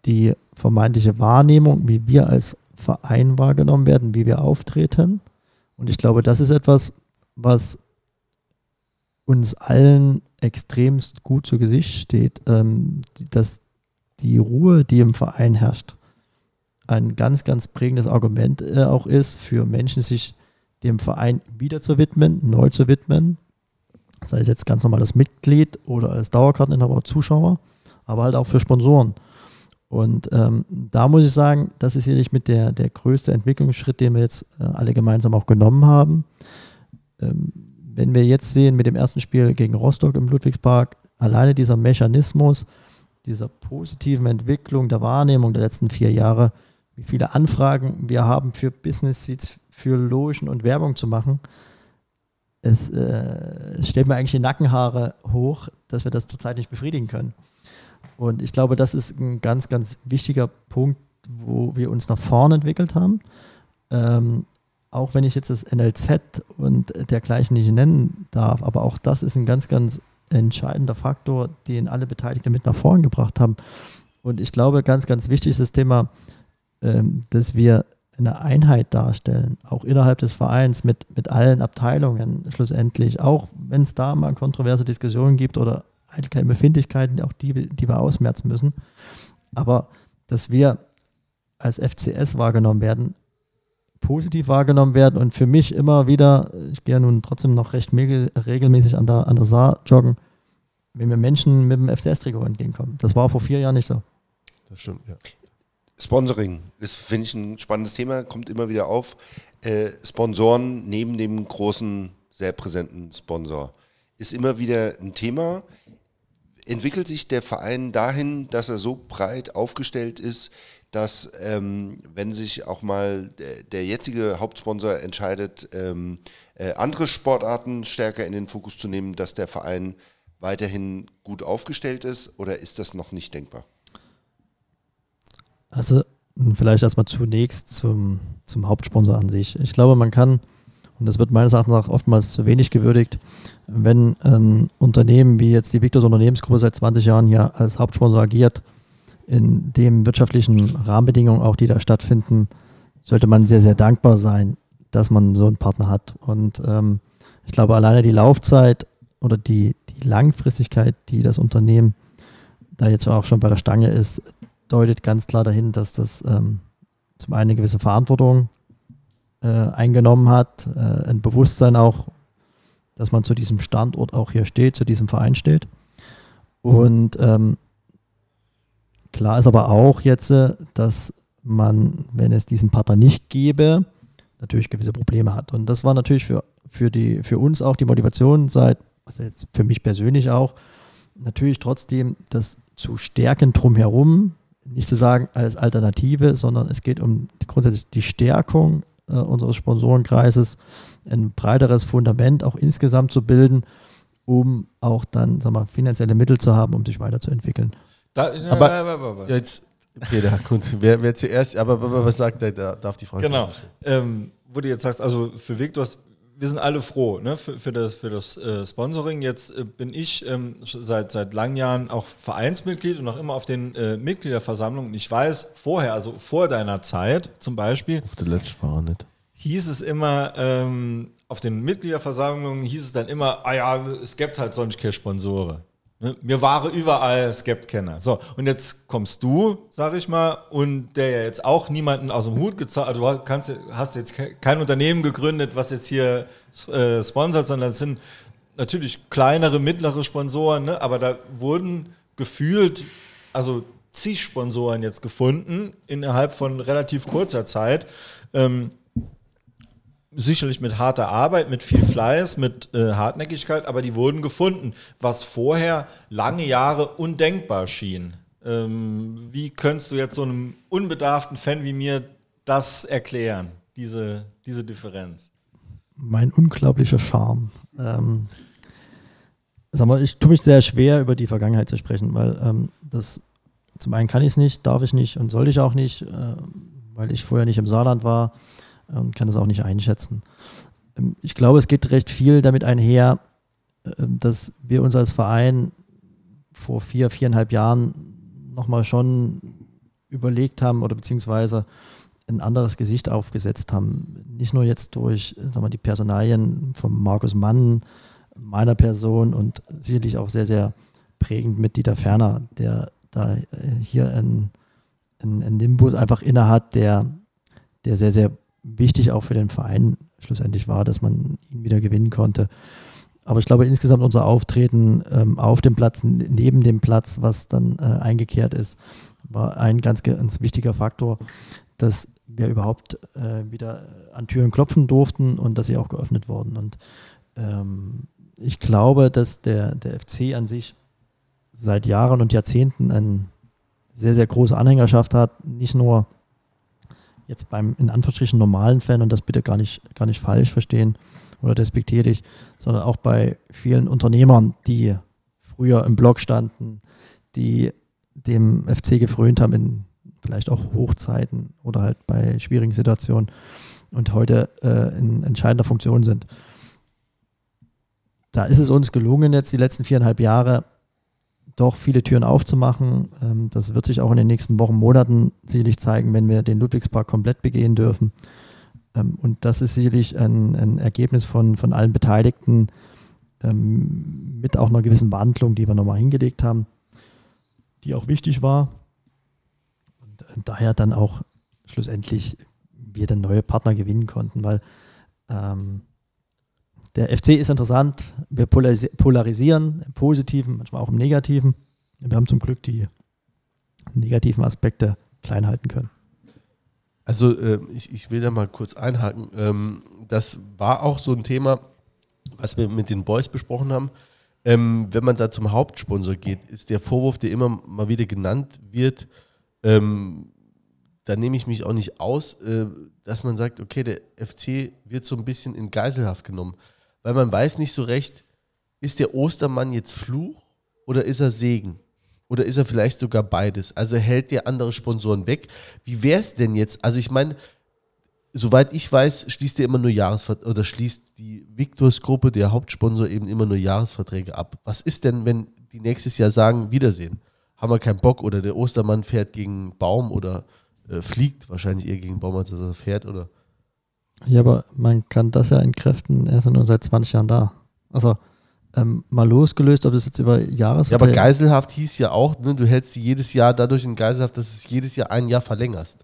Die vermeintliche Wahrnehmung, wie wir als Verein wahrgenommen werden, wie wir auftreten. Und ich glaube, das ist etwas, was uns allen extremst gut zu Gesicht steht, ähm, dass die Ruhe, die im Verein herrscht, ein ganz, ganz prägendes Argument äh, auch ist für Menschen, sich dem Verein wieder zu widmen, neu zu widmen. Sei es jetzt ganz normal als Mitglied oder als Dauerkarteninhaber, Zuschauer, aber halt auch für Sponsoren. Und ähm, da muss ich sagen, das ist sicherlich mit der, der größte Entwicklungsschritt, den wir jetzt äh, alle gemeinsam auch genommen haben. Ähm, wenn wir jetzt sehen mit dem ersten Spiel gegen Rostock im Ludwigspark, alleine dieser Mechanismus, dieser positiven Entwicklung der Wahrnehmung der letzten vier Jahre, wie viele Anfragen wir haben für Business Seats, für Logen und Werbung zu machen, es, äh, es stellt mir eigentlich die Nackenhaare hoch, dass wir das zurzeit nicht befriedigen können. Und ich glaube, das ist ein ganz, ganz wichtiger Punkt, wo wir uns nach vorne entwickelt haben. Ähm, auch wenn ich jetzt das NLZ und dergleichen nicht nennen darf, aber auch das ist ein ganz, ganz entscheidender Faktor, den alle Beteiligten mit nach vorne gebracht haben. Und ich glaube, ganz, ganz wichtig ist das Thema, ähm, dass wir eine Einheit darstellen, auch innerhalb des Vereins mit, mit allen Abteilungen schlussendlich, auch wenn es da mal kontroverse Diskussionen gibt oder keine Befindlichkeiten, auch die, die wir ausmerzen müssen. Aber dass wir als FCS wahrgenommen werden, positiv wahrgenommen werden und für mich immer wieder, ich gehe ja nun trotzdem noch recht regelmäßig an der, an der Saar joggen, wenn mir Menschen mit dem FCS-Trikot entgegenkommen. Das war vor vier Jahren nicht so. Das stimmt, ja. Sponsoring ist, finde ich, ein spannendes Thema, kommt immer wieder auf. Äh, Sponsoren neben dem großen, sehr präsenten Sponsor ist immer wieder ein Thema. Entwickelt sich der Verein dahin, dass er so breit aufgestellt ist, dass ähm, wenn sich auch mal der, der jetzige Hauptsponsor entscheidet, ähm, äh, andere Sportarten stärker in den Fokus zu nehmen, dass der Verein weiterhin gut aufgestellt ist oder ist das noch nicht denkbar? Also vielleicht erstmal zunächst zum, zum Hauptsponsor an sich. Ich glaube, man kann, und das wird meines Erachtens auch oftmals zu wenig gewürdigt, wenn ein Unternehmen wie jetzt die Victors Unternehmensgruppe seit 20 Jahren hier als Hauptsponsor agiert, in den wirtschaftlichen Rahmenbedingungen auch, die da stattfinden, sollte man sehr, sehr dankbar sein, dass man so einen Partner hat. Und ähm, ich glaube, alleine die Laufzeit oder die, die Langfristigkeit, die das Unternehmen da jetzt auch schon bei der Stange ist, deutet ganz klar dahin, dass das ähm, zum einen eine gewisse Verantwortung äh, eingenommen hat, äh, ein Bewusstsein auch, dass man zu diesem Standort auch hier steht, zu diesem Verein steht. Und ähm, Klar ist aber auch jetzt, äh, dass man, wenn es diesen Partner nicht gäbe, natürlich gewisse Probleme hat. Und das war natürlich für, für, die, für uns auch die Motivation seit, also jetzt für mich persönlich auch, natürlich trotzdem das zu stärken drumherum, nicht zu sagen als Alternative, sondern es geht um grundsätzlich die Stärkung äh, unseres Sponsorenkreises, ein breiteres Fundament auch insgesamt zu bilden, um auch dann sagen wir, finanzielle Mittel zu haben, um sich weiterzuentwickeln. Da, aber, aber jetzt, Peter, gut, wer, wer zuerst, aber, aber was sagt der, da darf die Frau Genau. Ähm, wo du jetzt sagst, also für Victors, wir sind alle froh ne, für, für das, für das äh, Sponsoring. Jetzt äh, bin ich ähm, seit, seit langen Jahren auch Vereinsmitglied und auch immer auf den äh, Mitgliederversammlungen. Ich weiß vorher, also vor deiner Zeit zum Beispiel. Auf der letzten war nicht. Hieß es immer, ähm, auf den Mitgliederversammlungen hieß es dann immer, ah ja, es gibt halt sonst keine Sponsoren. Mir war überall Skept-Kenner. So, und jetzt kommst du, sag ich mal, und der ja jetzt auch niemanden aus dem Hut gezahlt, also du kannst, hast jetzt kein Unternehmen gegründet, was jetzt hier äh, sponsert, sondern es sind natürlich kleinere, mittlere Sponsoren, ne? aber da wurden gefühlt, also zig Sponsoren jetzt gefunden innerhalb von relativ kurzer Zeit. Ähm, sicherlich mit harter Arbeit, mit viel Fleiß, mit äh, Hartnäckigkeit, aber die wurden gefunden, was vorher lange Jahre undenkbar schien. Ähm, wie könntest du jetzt so einem unbedarften Fan wie mir das erklären, diese, diese Differenz? Mein unglaublicher Charme. Ähm, sag mal, ich tue mich sehr schwer, über die Vergangenheit zu sprechen, weil ähm, das zum einen kann ich es nicht, darf ich nicht und soll ich auch nicht, äh, weil ich vorher nicht im Saarland war und kann das auch nicht einschätzen. Ähm, ich glaube, es geht recht viel damit einher, ähm, dass wir uns als Verein vor vier, viereinhalb Jahren nochmal schon überlegt haben oder beziehungsweise ein anderes Gesicht aufgesetzt haben. Nicht nur jetzt durch sagen wir, die Personalien von Markus Mann, meiner Person und sicherlich auch sehr, sehr prägend mit Dieter Ferner, der da äh, hier einen, einen Nimbus einfach innehat, der, der sehr, sehr wichtig auch für den Verein schlussendlich war, dass man ihn wieder gewinnen konnte. Aber ich glaube insgesamt unser Auftreten ähm, auf dem Platz, neben dem Platz, was dann äh, eingekehrt ist, war ein ganz, ganz wichtiger Faktor, dass wir überhaupt äh, wieder an Türen klopfen durften und dass sie auch geöffnet wurden. Und ähm, ich glaube, dass der, der FC an sich seit Jahren und Jahrzehnten eine sehr, sehr große Anhängerschaft hat, nicht nur jetzt beim in Anführungsstrichen normalen Fan und das bitte gar nicht, gar nicht falsch verstehen oder despektierlich, sondern auch bei vielen Unternehmern, die früher im Blog standen, die dem FC gefrönt haben in vielleicht auch Hochzeiten oder halt bei schwierigen Situationen und heute äh, in entscheidender Funktion sind. Da ist es uns gelungen, jetzt die letzten viereinhalb Jahre doch viele Türen aufzumachen. Ähm, das wird sich auch in den nächsten Wochen, Monaten sicherlich zeigen, wenn wir den Ludwigspark komplett begehen dürfen. Ähm, und das ist sicherlich ein, ein Ergebnis von, von allen Beteiligten ähm, mit auch einer gewissen Wandlung, die wir nochmal hingelegt haben, die auch wichtig war. Und äh, daher dann auch schlussendlich wir dann neue Partner gewinnen konnten, weil ähm, der FC ist interessant. Wir polarisieren im Positiven, manchmal auch im Negativen. Wir haben zum Glück die negativen Aspekte klein halten können. Also äh, ich, ich will da mal kurz einhaken. Ähm, das war auch so ein Thema, was wir mit den Boys besprochen haben. Ähm, wenn man da zum Hauptsponsor geht, ist der Vorwurf, der immer mal wieder genannt wird, ähm, da nehme ich mich auch nicht aus, äh, dass man sagt, okay, der FC wird so ein bisschen in Geiselhaft genommen weil man weiß nicht so recht, ist der Ostermann jetzt Fluch oder ist er Segen? Oder ist er vielleicht sogar beides? Also hält der andere Sponsoren weg? Wie wäre es denn jetzt? Also ich meine, soweit ich weiß, schließt er immer nur Jahresverträge oder schließt die Victors-Gruppe, der Hauptsponsor, eben immer nur Jahresverträge ab. Was ist denn, wenn die nächstes Jahr sagen, Wiedersehen? Haben wir keinen Bock oder der Ostermann fährt gegen Baum oder äh, fliegt wahrscheinlich eher gegen Baum, als er fährt oder ja, aber man kann das ja entkräften, er ist ja nur seit 20 Jahren da. Also ähm, mal losgelöst, ob das jetzt über Jahres... Ja, aber Geiselhaft hieß ja auch, ne, du hältst sie jedes Jahr dadurch in Geiselhaft, dass es jedes Jahr ein Jahr verlängerst.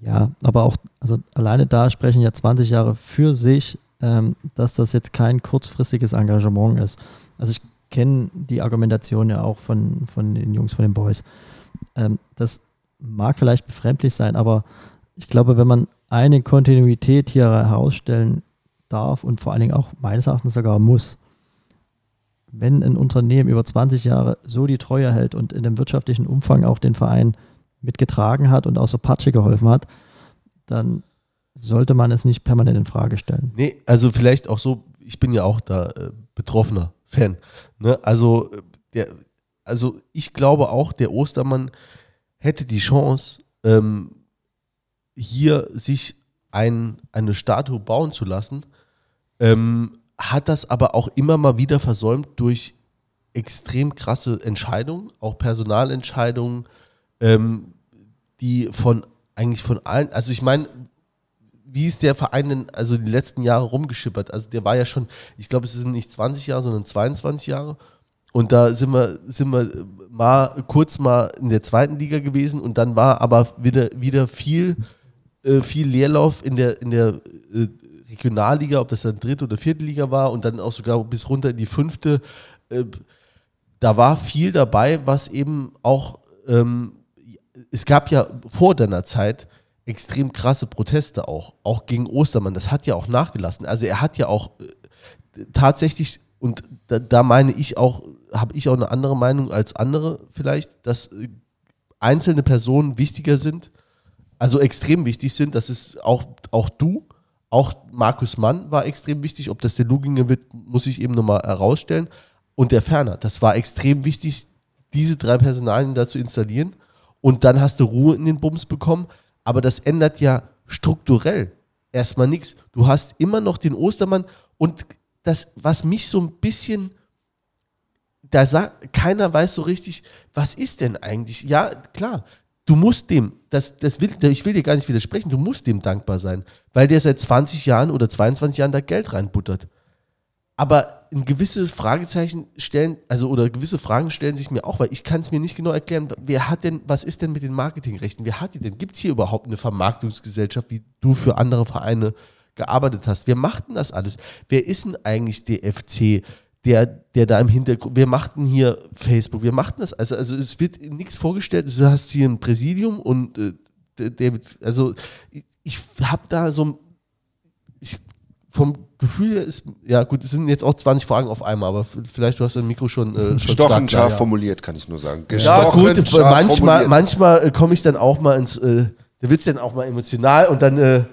Ja, aber auch, also alleine da sprechen ja 20 Jahre für sich, ähm, dass das jetzt kein kurzfristiges Engagement ist. Also ich kenne die Argumentation ja auch von, von den Jungs, von den Boys. Ähm, das mag vielleicht befremdlich sein, aber ich glaube, wenn man eine Kontinuität hier herausstellen darf und vor allen Dingen auch meines Erachtens sogar muss. Wenn ein Unternehmen über 20 Jahre so die Treue hält und in dem wirtschaftlichen Umfang auch den Verein mitgetragen hat und auch so Patsche geholfen hat, dann sollte man es nicht permanent in Frage stellen. Nee, also vielleicht auch so, ich bin ja auch da äh, betroffener Fan. Ne? Also, äh, der, also ich glaube auch, der Ostermann hätte die Chance, ähm, hier sich ein, eine Statue bauen zu lassen, ähm, hat das aber auch immer mal wieder versäumt durch extrem krasse Entscheidungen, auch Personalentscheidungen, ähm, die von eigentlich von allen, also ich meine, wie ist der Verein denn also die letzten Jahre rumgeschippert? Also der war ja schon, ich glaube, es sind nicht 20 Jahre, sondern 22 Jahre. Und da sind wir, sind wir mal kurz mal in der zweiten Liga gewesen und dann war aber wieder, wieder viel, äh, viel Leerlauf in der, in der äh, Regionalliga, ob das dann dritte oder vierte Liga war und dann auch sogar bis runter in die fünfte. Äh, da war viel dabei, was eben auch, ähm, es gab ja vor deiner Zeit extrem krasse Proteste auch, auch gegen Ostermann. Das hat ja auch nachgelassen. Also er hat ja auch äh, tatsächlich, und da, da meine ich auch, habe ich auch eine andere Meinung als andere vielleicht, dass äh, einzelne Personen wichtiger sind, also extrem wichtig sind. Das ist auch, auch du, auch Markus Mann war extrem wichtig. Ob das der Luginger wird, muss ich eben nochmal herausstellen. Und der Ferner, das war extrem wichtig, diese drei Personalien da zu installieren. Und dann hast du Ruhe in den Bums bekommen. Aber das ändert ja strukturell erstmal nichts. Du hast immer noch den Ostermann und das, was mich so ein bisschen, da sagt, keiner weiß so richtig, was ist denn eigentlich? Ja, klar, du musst dem, das, das will, ich will dir gar nicht widersprechen, du musst dem dankbar sein, weil der seit 20 Jahren oder 22 Jahren da Geld reinbuttert. Aber ein gewisses Fragezeichen stellen, also oder gewisse Fragen stellen sich mir auch, weil ich kann es mir nicht genau erklären, wer hat denn, was ist denn mit den Marketingrechten? Wer hat die denn? Gibt es hier überhaupt eine Vermarktungsgesellschaft, wie du für andere Vereine gearbeitet hast? Wer macht denn das alles? Wer ist denn eigentlich der FC? Der, der da im Hintergrund, wer macht denn hier Facebook, wer macht denn das? Also, also es wird nichts vorgestellt, du hast hier ein Präsidium und äh, der, der, also ich, ich habe da so, ich vom Gefühl her ist, ja gut, es sind jetzt auch 20 Fragen auf einmal, aber vielleicht du hast dein Mikro schon, äh, schon Stochen scharf ja. formuliert, kann ich nur sagen. Ja gut, manchmal, manchmal äh, komme ich dann auch mal ins, äh, da wird es dann auch mal emotional und dann... Äh,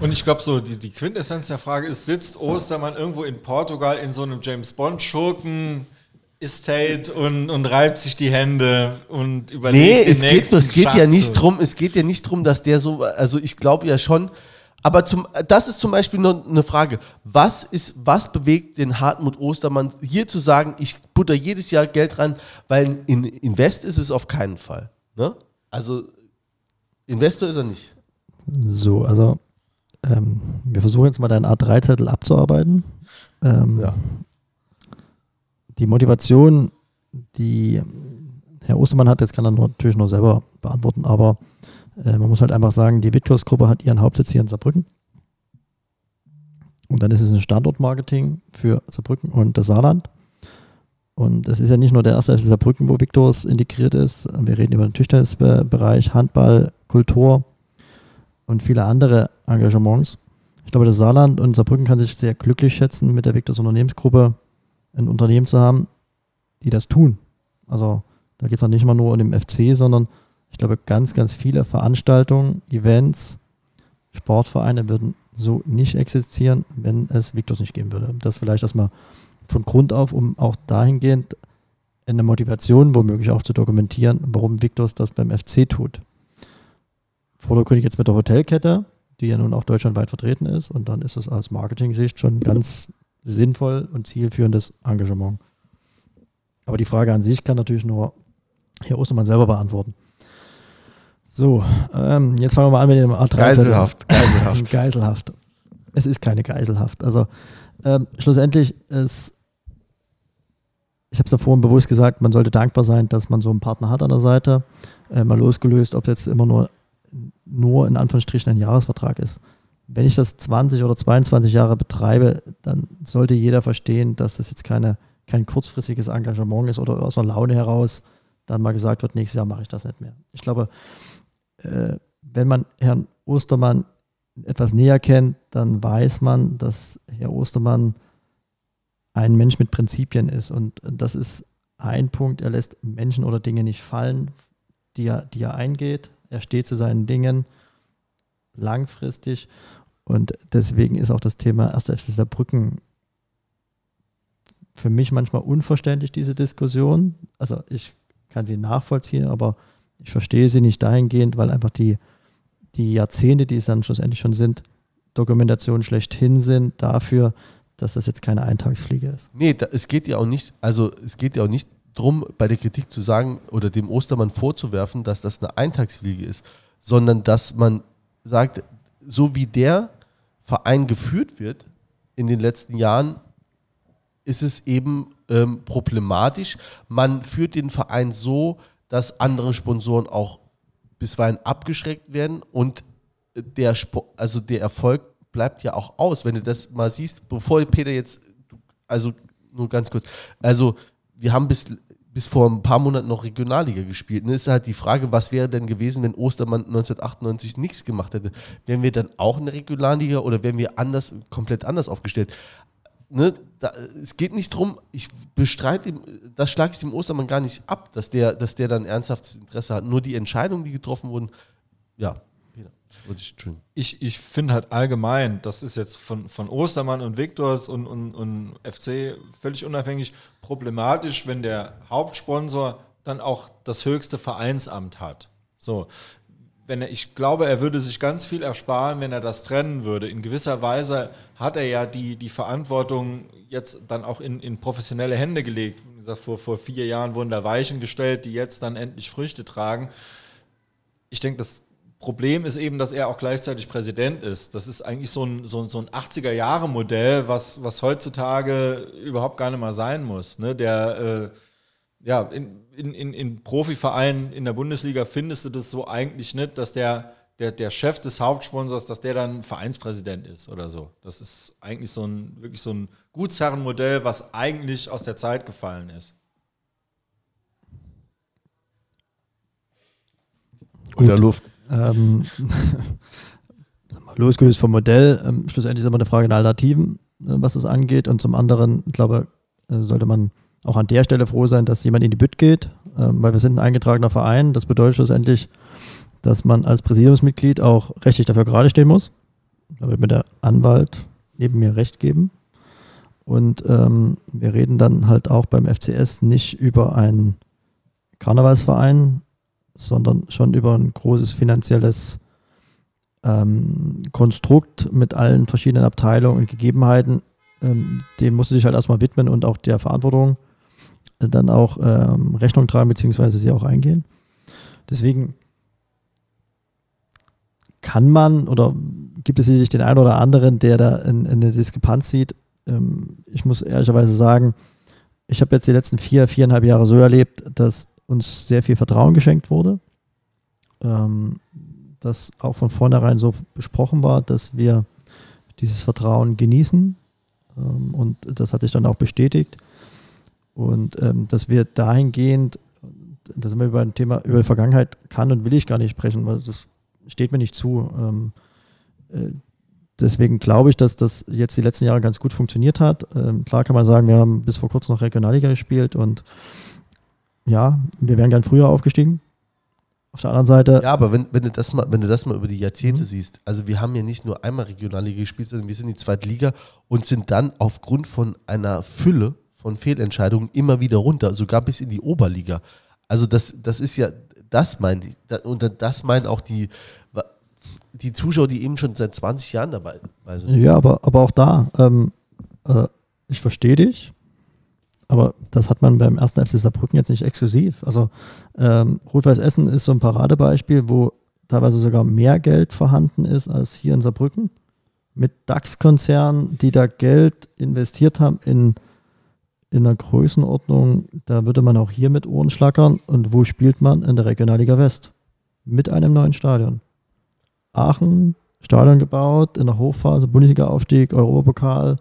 und ich glaube, so die, die Quintessenz der Frage ist, sitzt Ostermann irgendwo in Portugal in so einem James Bond-Schurken Estate und, und reibt sich die Hände und überlegt Nee, es geht, es geht ja nicht drum, es geht ja nicht drum, dass der so, also ich glaube ja schon, aber zum, das ist zum Beispiel nur eine Frage. Was, ist, was bewegt den Hartmut Ostermann hier zu sagen, ich butter jedes Jahr Geld rein, weil in Invest ist es auf keinen Fall. Ne? Also Investor ist er nicht. So, also ähm, wir versuchen jetzt mal deinen A3-Zettel abzuarbeiten. Ähm, ja. Die Motivation, die Herr Ostermann hat, jetzt kann er natürlich nur selber beantworten, aber äh, man muss halt einfach sagen, die Witkurs-Gruppe hat ihren Hauptsitz hier in Saarbrücken. Und dann ist es ein Standortmarketing für Saarbrücken und das Saarland. Und es ist ja nicht nur der erste FC Saarbrücken, wo Victors integriert ist. Wir reden über den Tischtennisbereich, Handball, Kultur und viele andere Engagements. Ich glaube, das Saarland und Saarbrücken kann sich sehr glücklich schätzen, mit der Victors Unternehmensgruppe ein Unternehmen zu haben, die das tun. Also da geht es auch nicht mal nur um den FC, sondern ich glaube, ganz, ganz viele Veranstaltungen, Events, Sportvereine würden so nicht existieren, wenn es Victors nicht geben würde. Das vielleicht erstmal von Grund auf, um auch dahingehend eine Motivation womöglich auch zu dokumentieren, warum Victors das beim FC tut. Vordergründig jetzt mit der Hotelkette, die ja nun auch deutschlandweit vertreten ist, und dann ist es aus Marketing-Sicht schon ganz sinnvoll und zielführendes Engagement. Aber die Frage an sich kann natürlich nur Herr Ostermann selber beantworten. So, ähm, jetzt fangen wir mal an mit dem A3. Geiselhaft, Geiselhaft. Geiselhaft. Es ist keine Geiselhaft. Also ähm, schlussendlich ist, ich habe es ja vorhin bewusst gesagt, man sollte dankbar sein, dass man so einen Partner hat an der Seite. Äh, mal losgelöst, ob jetzt immer nur, nur in Anführungsstrichen ein Jahresvertrag ist. Wenn ich das 20 oder 22 Jahre betreibe, dann sollte jeder verstehen, dass das jetzt keine, kein kurzfristiges Engagement ist oder aus einer Laune heraus dann mal gesagt wird, nächstes Jahr mache ich das nicht mehr. Ich glaube, äh, wenn man Herrn Ostermann etwas näher kennt, dann weiß man, dass Herr Ostermann ein Mensch mit Prinzipien ist. Und das ist ein Punkt, er lässt Menschen oder Dinge nicht fallen, die er, die er eingeht. Er steht zu seinen Dingen langfristig. Und deswegen ist auch das Thema 1. FC Saarbrücken für mich manchmal unverständlich, diese Diskussion. Also ich kann sie nachvollziehen, aber ich verstehe sie nicht dahingehend, weil einfach die, die Jahrzehnte, die es dann schlussendlich schon sind, Dokumentation schlechthin sind dafür, dass das jetzt keine Eintagsfliege ist. Nee, da, es geht ja auch nicht, also es geht ja auch nicht drum, bei der Kritik zu sagen oder dem Ostermann vorzuwerfen, dass das eine Eintagsfliege ist, sondern dass man sagt, so wie der Verein geführt wird in den letzten Jahren, ist es eben ähm, problematisch. Man führt den Verein so, dass andere Sponsoren auch bisweilen abgeschreckt werden und der, also der Erfolg bleibt ja auch aus. Wenn du das mal siehst, bevor Peter jetzt, also nur ganz kurz, also wir haben bis, bis vor ein paar Monaten noch Regionalliga gespielt. Ne? ist halt die Frage, was wäre denn gewesen, wenn Ostermann 1998 nichts gemacht hätte? Wären wir dann auch eine Regionalliga oder wären wir anders, komplett anders aufgestellt? Ne, da, es geht nicht darum, ich bestreite, das schlage ich dem Ostermann gar nicht ab, dass der, dass der dann ernsthaftes Interesse hat. Nur die Entscheidungen, die getroffen wurden, ja, ich, ich finde halt allgemein, das ist jetzt von, von Ostermann und Viktors und, und, und FC völlig unabhängig problematisch, wenn der Hauptsponsor dann auch das höchste Vereinsamt hat. So, wenn er, ich glaube, er würde sich ganz viel ersparen, wenn er das trennen würde. In gewisser Weise hat er ja die, die Verantwortung jetzt dann auch in, in professionelle Hände gelegt. Wie gesagt, vor, vor vier Jahren wurden da Weichen gestellt, die jetzt dann endlich Früchte tragen. Ich denke, das Problem ist eben, dass er auch gleichzeitig Präsident ist. Das ist eigentlich so ein, so, so ein 80er-Jahre-Modell, was, was heutzutage überhaupt gar nicht mal sein muss. Ne? Der, äh, ja, in, in, in Profivereinen in der Bundesliga findest du das so eigentlich nicht, dass der, der, der Chef des Hauptsponsors, dass der dann Vereinspräsident ist oder so. Das ist eigentlich so ein, wirklich so ein Gutsherrenmodell, was eigentlich aus der Zeit gefallen ist. Unter Luft. Ähm, losgelöst vom Modell, ähm, schlussendlich ist immer eine Frage der Alternativen, äh, was das angeht. Und zum anderen, ich glaube, äh, sollte man auch an der Stelle froh sein, dass jemand in die Bütt geht, äh, weil wir sind ein eingetragener Verein. Das bedeutet schlussendlich, dass man als Präsidiumsmitglied auch rechtlich dafür gerade stehen muss. Da wird mir der Anwalt neben mir recht geben. Und ähm, wir reden dann halt auch beim FCS nicht über einen Karnevalsverein, sondern schon über ein großes finanzielles ähm, Konstrukt mit allen verschiedenen Abteilungen und Gegebenheiten. Ähm, dem musst du dich halt erstmal widmen und auch der Verantwortung dann auch ähm, Rechnung tragen, beziehungsweise sie auch eingehen. Deswegen kann man oder gibt es sicherlich den einen oder anderen, der da in, in eine Diskrepanz sieht. Ähm, ich muss ehrlicherweise sagen, ich habe jetzt die letzten vier, viereinhalb Jahre so erlebt, dass uns sehr viel Vertrauen geschenkt wurde. Ähm, das auch von vornherein so besprochen war, dass wir dieses Vertrauen genießen. Ähm, und das hat sich dann auch bestätigt. Und ähm, dass wir dahingehend, da sind wir über ein Thema, über die Vergangenheit kann und will ich gar nicht sprechen, weil das steht mir nicht zu. Ähm, äh, deswegen glaube ich, dass das jetzt die letzten Jahre ganz gut funktioniert hat. Ähm, klar kann man sagen, wir haben bis vor kurzem noch Regionalliga gespielt und ja, wir wären gern früher aufgestiegen. Auf der anderen Seite. Ja, aber wenn, wenn, du, das mal, wenn du das mal über die Jahrzehnte mhm. siehst, also wir haben ja nicht nur einmal Regionalliga gespielt, sondern wir sind in die zweite Liga und sind dann aufgrund von einer Fülle von Fehlentscheidungen immer wieder runter, sogar bis in die Oberliga. Also das, das ist ja, das meint ich, und das meinen auch die, die Zuschauer, die eben schon seit 20 Jahren dabei sind. Ja, aber, aber auch da, ähm, äh, ich verstehe dich, aber das hat man beim ersten FC Saarbrücken jetzt nicht exklusiv. Also ähm, Rot-Weiß Essen ist so ein Paradebeispiel, wo teilweise sogar mehr Geld vorhanden ist als hier in Saarbrücken. Mit DAX-Konzernen, die da Geld investiert haben in, in einer Größenordnung, da würde man auch hier mit Ohren schlackern. Und wo spielt man? In der Regionalliga West. Mit einem neuen Stadion. Aachen, Stadion gebaut, in der Hochphase, Bundesliga-Aufstieg, Europapokal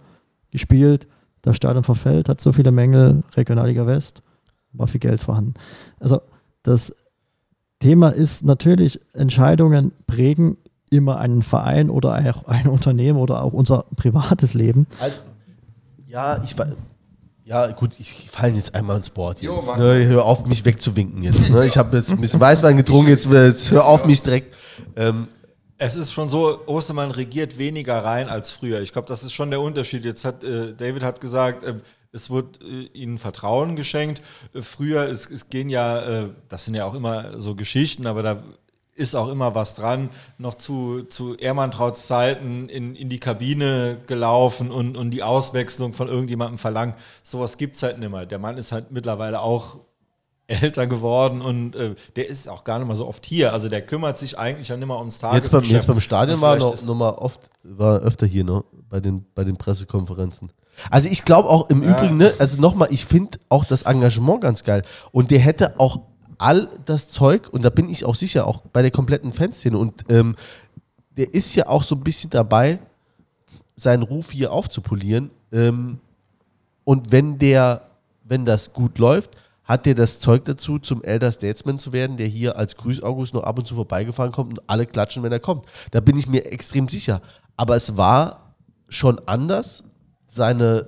gespielt das Stadion verfällt, hat so viele Mängel, Regionalliga West, war viel Geld vorhanden. Also das Thema ist natürlich, Entscheidungen prägen immer einen Verein oder auch ein Unternehmen oder auch unser privates Leben. Also, ja, ich war. Ja, gut, ich falle jetzt einmal ins Board jetzt. Jo, ne, hör auf, mich wegzuwinken jetzt. Ne? Ich habe jetzt ein bisschen Weißwein getrunken, jetzt, jetzt hör auf mich direkt. Ähm, es ist schon so, Ostermann regiert weniger rein als früher. Ich glaube, das ist schon der Unterschied. Jetzt hat äh, David hat gesagt, äh, es wird äh, ihnen Vertrauen geschenkt. Äh, früher, es, es gehen ja, äh, das sind ja auch immer so Geschichten, aber da ist auch immer was dran, noch zu, zu Ehrmantrauts Zeiten in, in die Kabine gelaufen und, und die Auswechslung von irgendjemandem verlangt. Sowas gibt es halt nicht mehr. Der Mann ist halt mittlerweile auch älter geworden und äh, der ist auch gar nicht mehr so oft hier. Also der kümmert sich eigentlich ja nicht mehr ums Tagesgeschäft. Jetzt beim, jetzt beim Stadion war noch, noch mal oft, war öfter hier ne, bei, den, bei den Pressekonferenzen. Also ich glaube auch im ja. Übrigen, ne, also nochmal, ich finde auch das Engagement ganz geil. Und der hätte auch all das Zeug, und da bin ich auch sicher, auch bei der kompletten Fanszene, und ähm, der ist ja auch so ein bisschen dabei, seinen Ruf hier aufzupolieren. Ähm, und wenn der, wenn das gut läuft, hat der das Zeug dazu, zum Elder Statesman zu werden, der hier als Grüß August noch ab und zu vorbeigefahren kommt und alle klatschen, wenn er kommt. Da bin ich mir extrem sicher. Aber es war schon anders. Seine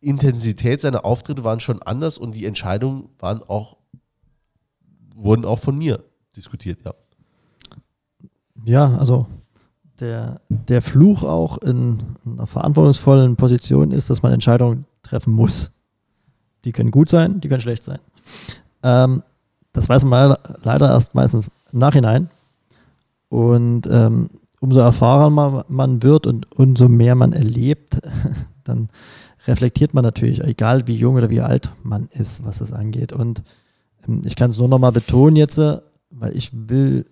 Intensität seiner Auftritte waren schon anders und die Entscheidungen waren auch wurden auch von mir diskutiert, ja. Ja, also der, der Fluch auch in einer verantwortungsvollen Position ist, dass man Entscheidungen treffen muss. Die können gut sein, die können schlecht sein. Ähm, das weiß man leider erst meistens im Nachhinein. Und ähm, umso erfahrener man wird und umso mehr man erlebt, dann reflektiert man natürlich, egal wie jung oder wie alt man ist, was das angeht. Und ähm, ich kann es nur noch mal betonen jetzt, äh, weil ich will,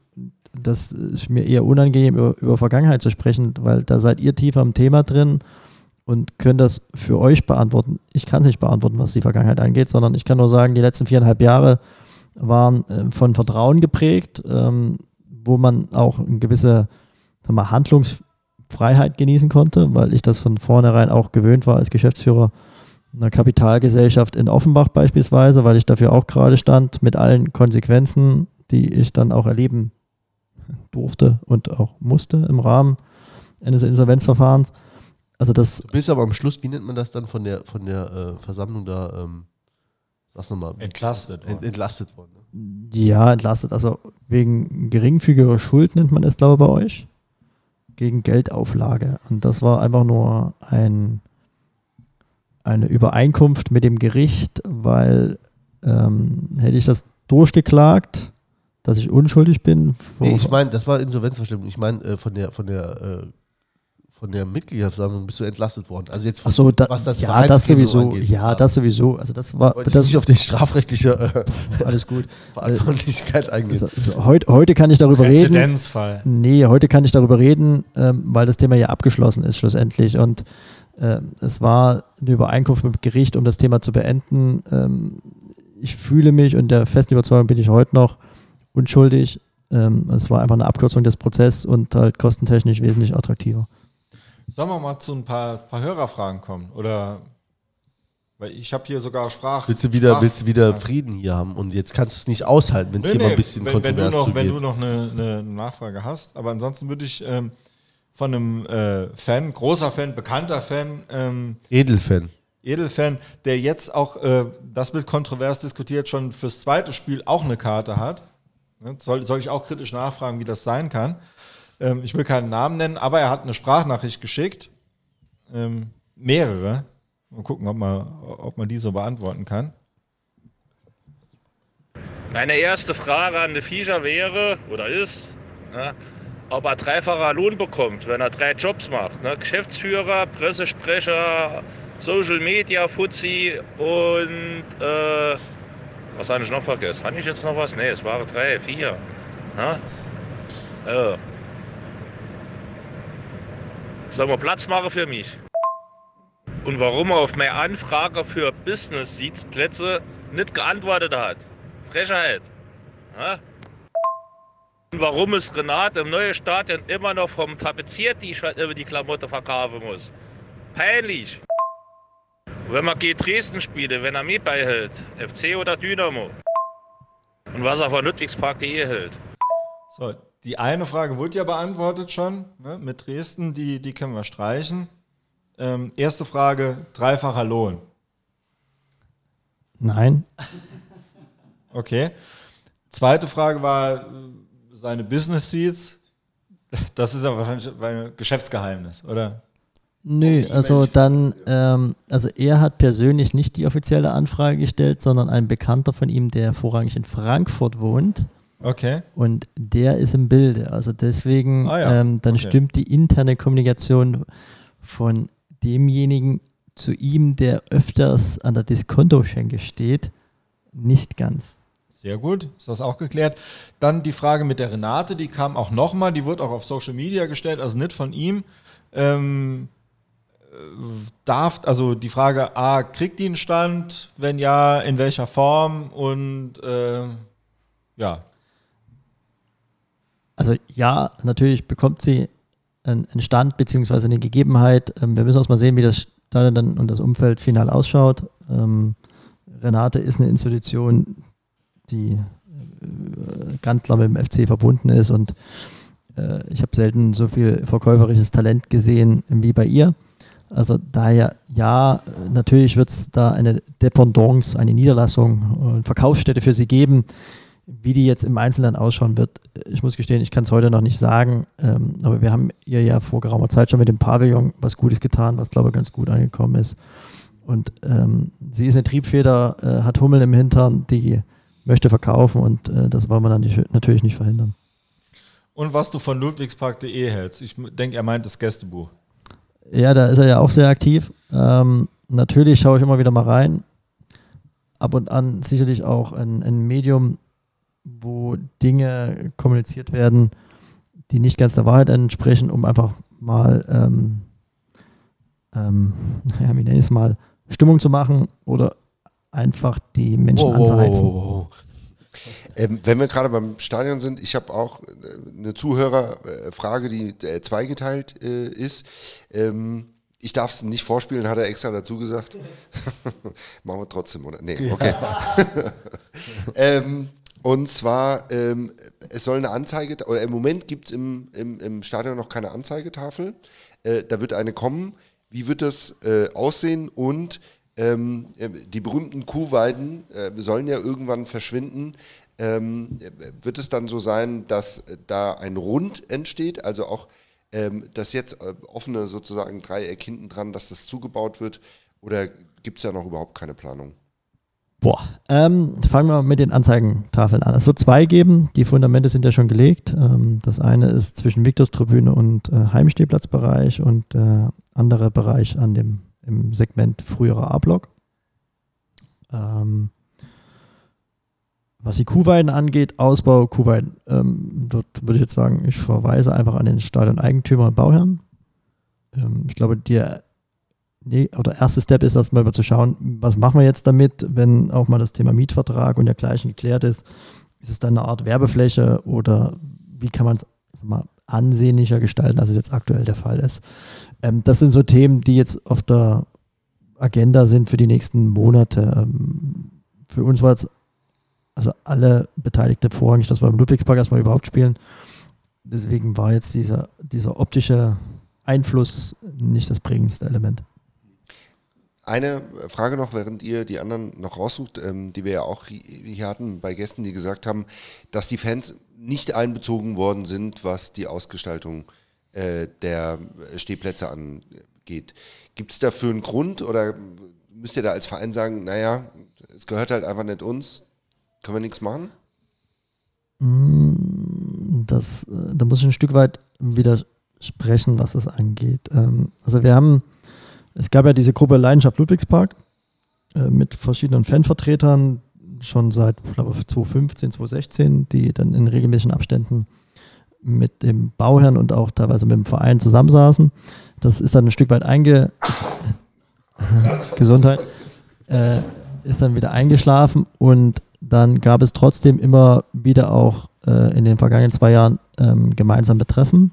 das ist mir eher unangenehm, über, über Vergangenheit zu sprechen, weil da seid ihr tiefer im Thema drin und könnt das für euch beantworten. Ich kann es nicht beantworten, was die Vergangenheit angeht, sondern ich kann nur sagen, die letzten viereinhalb Jahre waren äh, von Vertrauen geprägt, ähm, wo man auch eine gewisse sag mal, Handlungsfreiheit genießen konnte, weil ich das von vornherein auch gewöhnt war als Geschäftsführer einer Kapitalgesellschaft in Offenbach beispielsweise, weil ich dafür auch gerade stand, mit allen Konsequenzen, die ich dann auch erleben durfte und auch musste im Rahmen eines Insolvenzverfahrens. Also das du bist aber am Schluss, wie nennt man das dann von der, von der äh, Versammlung da? Ähm, sag's nochmal. Entlastet worden. Ent, entlastet worden. Ne? Ja, entlastet. Also wegen geringfügiger Schuld nennt man es, glaube ich, bei euch. Gegen Geldauflage. Und das war einfach nur ein eine Übereinkunft mit dem Gericht, weil ähm, hätte ich das durchgeklagt, dass ich unschuldig bin. Nee, ich meine, das war Insolvenzverschleppung. Ich meine, äh, von der, von der, äh, von der Mitgliederversammlung bist du entlastet worden. Also jetzt, Ach so, da, was das ja, das sowieso, angeht. Ja, das sowieso. Also das war, das nicht auf die strafrechtliche äh, alles gut Verantwortlichkeit eingehen. Also, also, heute, heute kann ich darüber Präzedenzfall. reden. Nee, heute kann ich darüber reden, ähm, weil das Thema ja abgeschlossen ist schlussendlich und ähm, es war eine Übereinkunft mit dem Gericht, um das Thema zu beenden. Ähm, ich fühle mich und der festen Überzeugung bin ich heute noch unschuldig. Ähm, es war einfach eine Abkürzung des Prozesses und halt kostentechnisch wesentlich attraktiver. Sollen wir mal zu ein paar, paar Hörerfragen kommen? Oder weil ich habe hier sogar Sprach. Willst du wieder, Sprach willst du wieder Frieden hier haben und jetzt kannst du es nicht aushalten, wenn es nee, hier nee, mal ein bisschen wenn, wenn du noch, Wenn du noch eine, eine, Nachfrage hast. Aber ansonsten würde ich ähm, von einem äh, Fan, großer Fan, bekannter Fan. Ähm, Edelfan. Edelfan, der jetzt auch, äh, das wird kontrovers diskutiert, schon fürs zweite Spiel auch eine Karte hat. Ne? Soll, soll ich auch kritisch nachfragen, wie das sein kann. Ähm, ich will keinen Namen nennen, aber er hat eine Sprachnachricht geschickt. Ähm, mehrere. Mal gucken, ob man, ob man die so beantworten kann. Meine erste Frage an den Fischer wäre oder ist, ja, ob er dreifacher Lohn bekommt, wenn er drei Jobs macht. Ne? Geschäftsführer, Pressesprecher, Social Media, Fuzzi und äh, was habe ich noch vergessen? Habe ich jetzt noch was? Ne, es waren drei, vier. Ne? Äh. Sollen wir Platz machen für mich? Und warum er auf meine Anfrage für Business Seats Plätze nicht geantwortet hat. Frechheit. Ne? Warum es Renate im neuen Stadion immer noch vom Tapezier-T-Shirt über die Klamotte verkaufen muss. Peinlich. wenn man G Dresden spiele, wenn er mir beihält, FC oder Dynamo. Und was er von Ludwigspark.de hält. So, die eine Frage wurde ja beantwortet schon. Ne? Mit Dresden, die, die können wir streichen. Ähm, erste Frage, dreifacher Lohn. Nein. Okay. Zweite Frage war, seine Business Seats, das ist ja wahrscheinlich ein Geschäftsgeheimnis, oder? Nö, also dann, ähm, also er hat persönlich nicht die offizielle Anfrage gestellt, sondern ein Bekannter von ihm, der vorrangig in Frankfurt wohnt, Okay. Und der ist im Bilde. Also deswegen, Ah ja, ähm, dann okay. stimmt die interne Kommunikation von demjenigen zu ihm, der öfters an der Diskontoschenke steht, nicht ganz. Sehr gut, ist das auch geklärt. Dann die Frage mit der Renate, die kam auch nochmal, die wird auch auf Social Media gestellt, also nicht von ihm. Ähm, äh, darf, also die Frage A, kriegt die einen Stand? Wenn ja, in welcher Form? Und äh, ja, Also ja, natürlich bekommt sie einen Stand beziehungsweise eine Gegebenheit. Ähm, wir müssen erst mal sehen, wie das Stadion dann und das Umfeld final ausschaut. Ähm, Renate ist eine Institution, die äh, ganz klar mit dem FC verbunden ist und äh, ich habe selten so viel verkäuferisches Talent gesehen wie bei ihr. Also daher, ja, natürlich wird es da eine Dependance, eine Niederlassung, äh, Verkaufsstätte für sie geben. Wie die jetzt im Einzelnen ausschauen wird, ich muss gestehen, ich kann es heute noch nicht sagen, ähm, aber wir haben ihr ja vor geraumer Zeit schon mit dem Pavillon was Gutes getan, was glaube ich ganz gut angekommen ist. Und ähm, sie ist eine Triebfeder, äh, hat Hummel im Hintern, die möchte verkaufen und äh, das wollen wir dann nicht, natürlich nicht verhindern. und was du von ludwigspark.de hältst. Ich denke, er meint das Gästebuch. Ja, da ist er ja auch sehr aktiv. Ähm, natürlich schaue ich immer wieder mal rein. Ab und an sicherlich auch ein, ein Medium, wo Dinge kommuniziert werden, die nicht ganz der Wahrheit entsprechen, um einfach mal, ähm, ähm, naja, wie nenne ich es mal, Stimmung zu machen oder einfach die Menschen anzuheizen. Ähm, wenn wir gerade beim Stadion sind, ich habe auch äh, eine Zuhörerfrage, die äh, zweigeteilt äh, ist. Ähm, ich darf es nicht vorspielen, hat er extra dazu gesagt. Machen wir trotzdem, oder? Nee, okay. ähm, und zwar, ähm, es soll eine Anzeige, oder im Moment gibt es im, im, im Stadion noch keine Anzeigetafel. Äh, da wird eine kommen. Wie wird das äh, aussehen? Und ähm, äh, die berühmten Kuhweiden äh, sollen ja irgendwann verschwinden. Ähm, äh, wird es dann so sein, dass äh, da ein Rund entsteht, also auch ähm, das jetzt offene sozusagen Dreieck hinten dran, dass das zugebaut wird? Oder gibt es ja noch überhaupt keine Planung? Boah, ähm, fangen wir mit den Anzeigentafeln an. Es wird zwei geben, die Fundamente sind ja schon gelegt. Ähm, das eine ist zwischen Viktorstribüne und äh, Heimstehplatzbereich und der andere Bereich an dem, im Segment früherer A-Block. Ähm, was die Kuhweiden angeht, Ausbau Kuhweiden, ähm, dort würde ich jetzt sagen, ich verweise einfach an den Stadion-Eigentümer und Bauherrn. Ähm, ich glaube, der oder erste Step ist erstmal mal zu schauen, was machen wir jetzt damit, wenn auch mal das Thema Mietvertrag und dergleichen geklärt ist. Ist es dann eine Art Werbefläche oder wie kann man es mal ansehnlicher gestalten, als es jetzt aktuell der Fall ist? Ähm, das sind so Themen, die jetzt auf der Agenda sind für die nächsten Monate. Ähm, für uns war es also alle Beteiligten vorrangig, dass wir im Ludwigspark erstmal überhaupt spielen. Deswegen war jetzt dieser, dieser optische Einfluss nicht das prägendste Element. Eine Frage noch, während ihr die anderen noch raussucht, ähm, die wir ja auch hi- hier hatten bei Gästen, die gesagt haben, dass die Fans nicht einbezogen worden sind, was die Ausgestaltung äh, der Stehplätze angeht. Gibt es dafür einen Grund oder müsst ihr da als Verein sagen, naja, es gehört halt einfach nicht uns, können wir nichts machen? Mm, Das, äh, da muss ich ein Stück weit widersprechen, was das angeht. Ähm, Also wir haben, es gab ja diese Gruppe Leidenschaft Ludwigspark äh, mit verschiedenen Fanvertretern, schon seit, glaube, 2015, 2016, die dann in regelmäßigen Abständen mit dem Bauherrn und auch teilweise mit dem Verein zusammensaßen. Das ist dann ein Stück weit einge... Gesundheit. Äh, ist dann wieder eingeschlafen und dann gab es trotzdem immer wieder auch äh, in den vergangenen zwei Jahren ähm, gemeinsame Treffen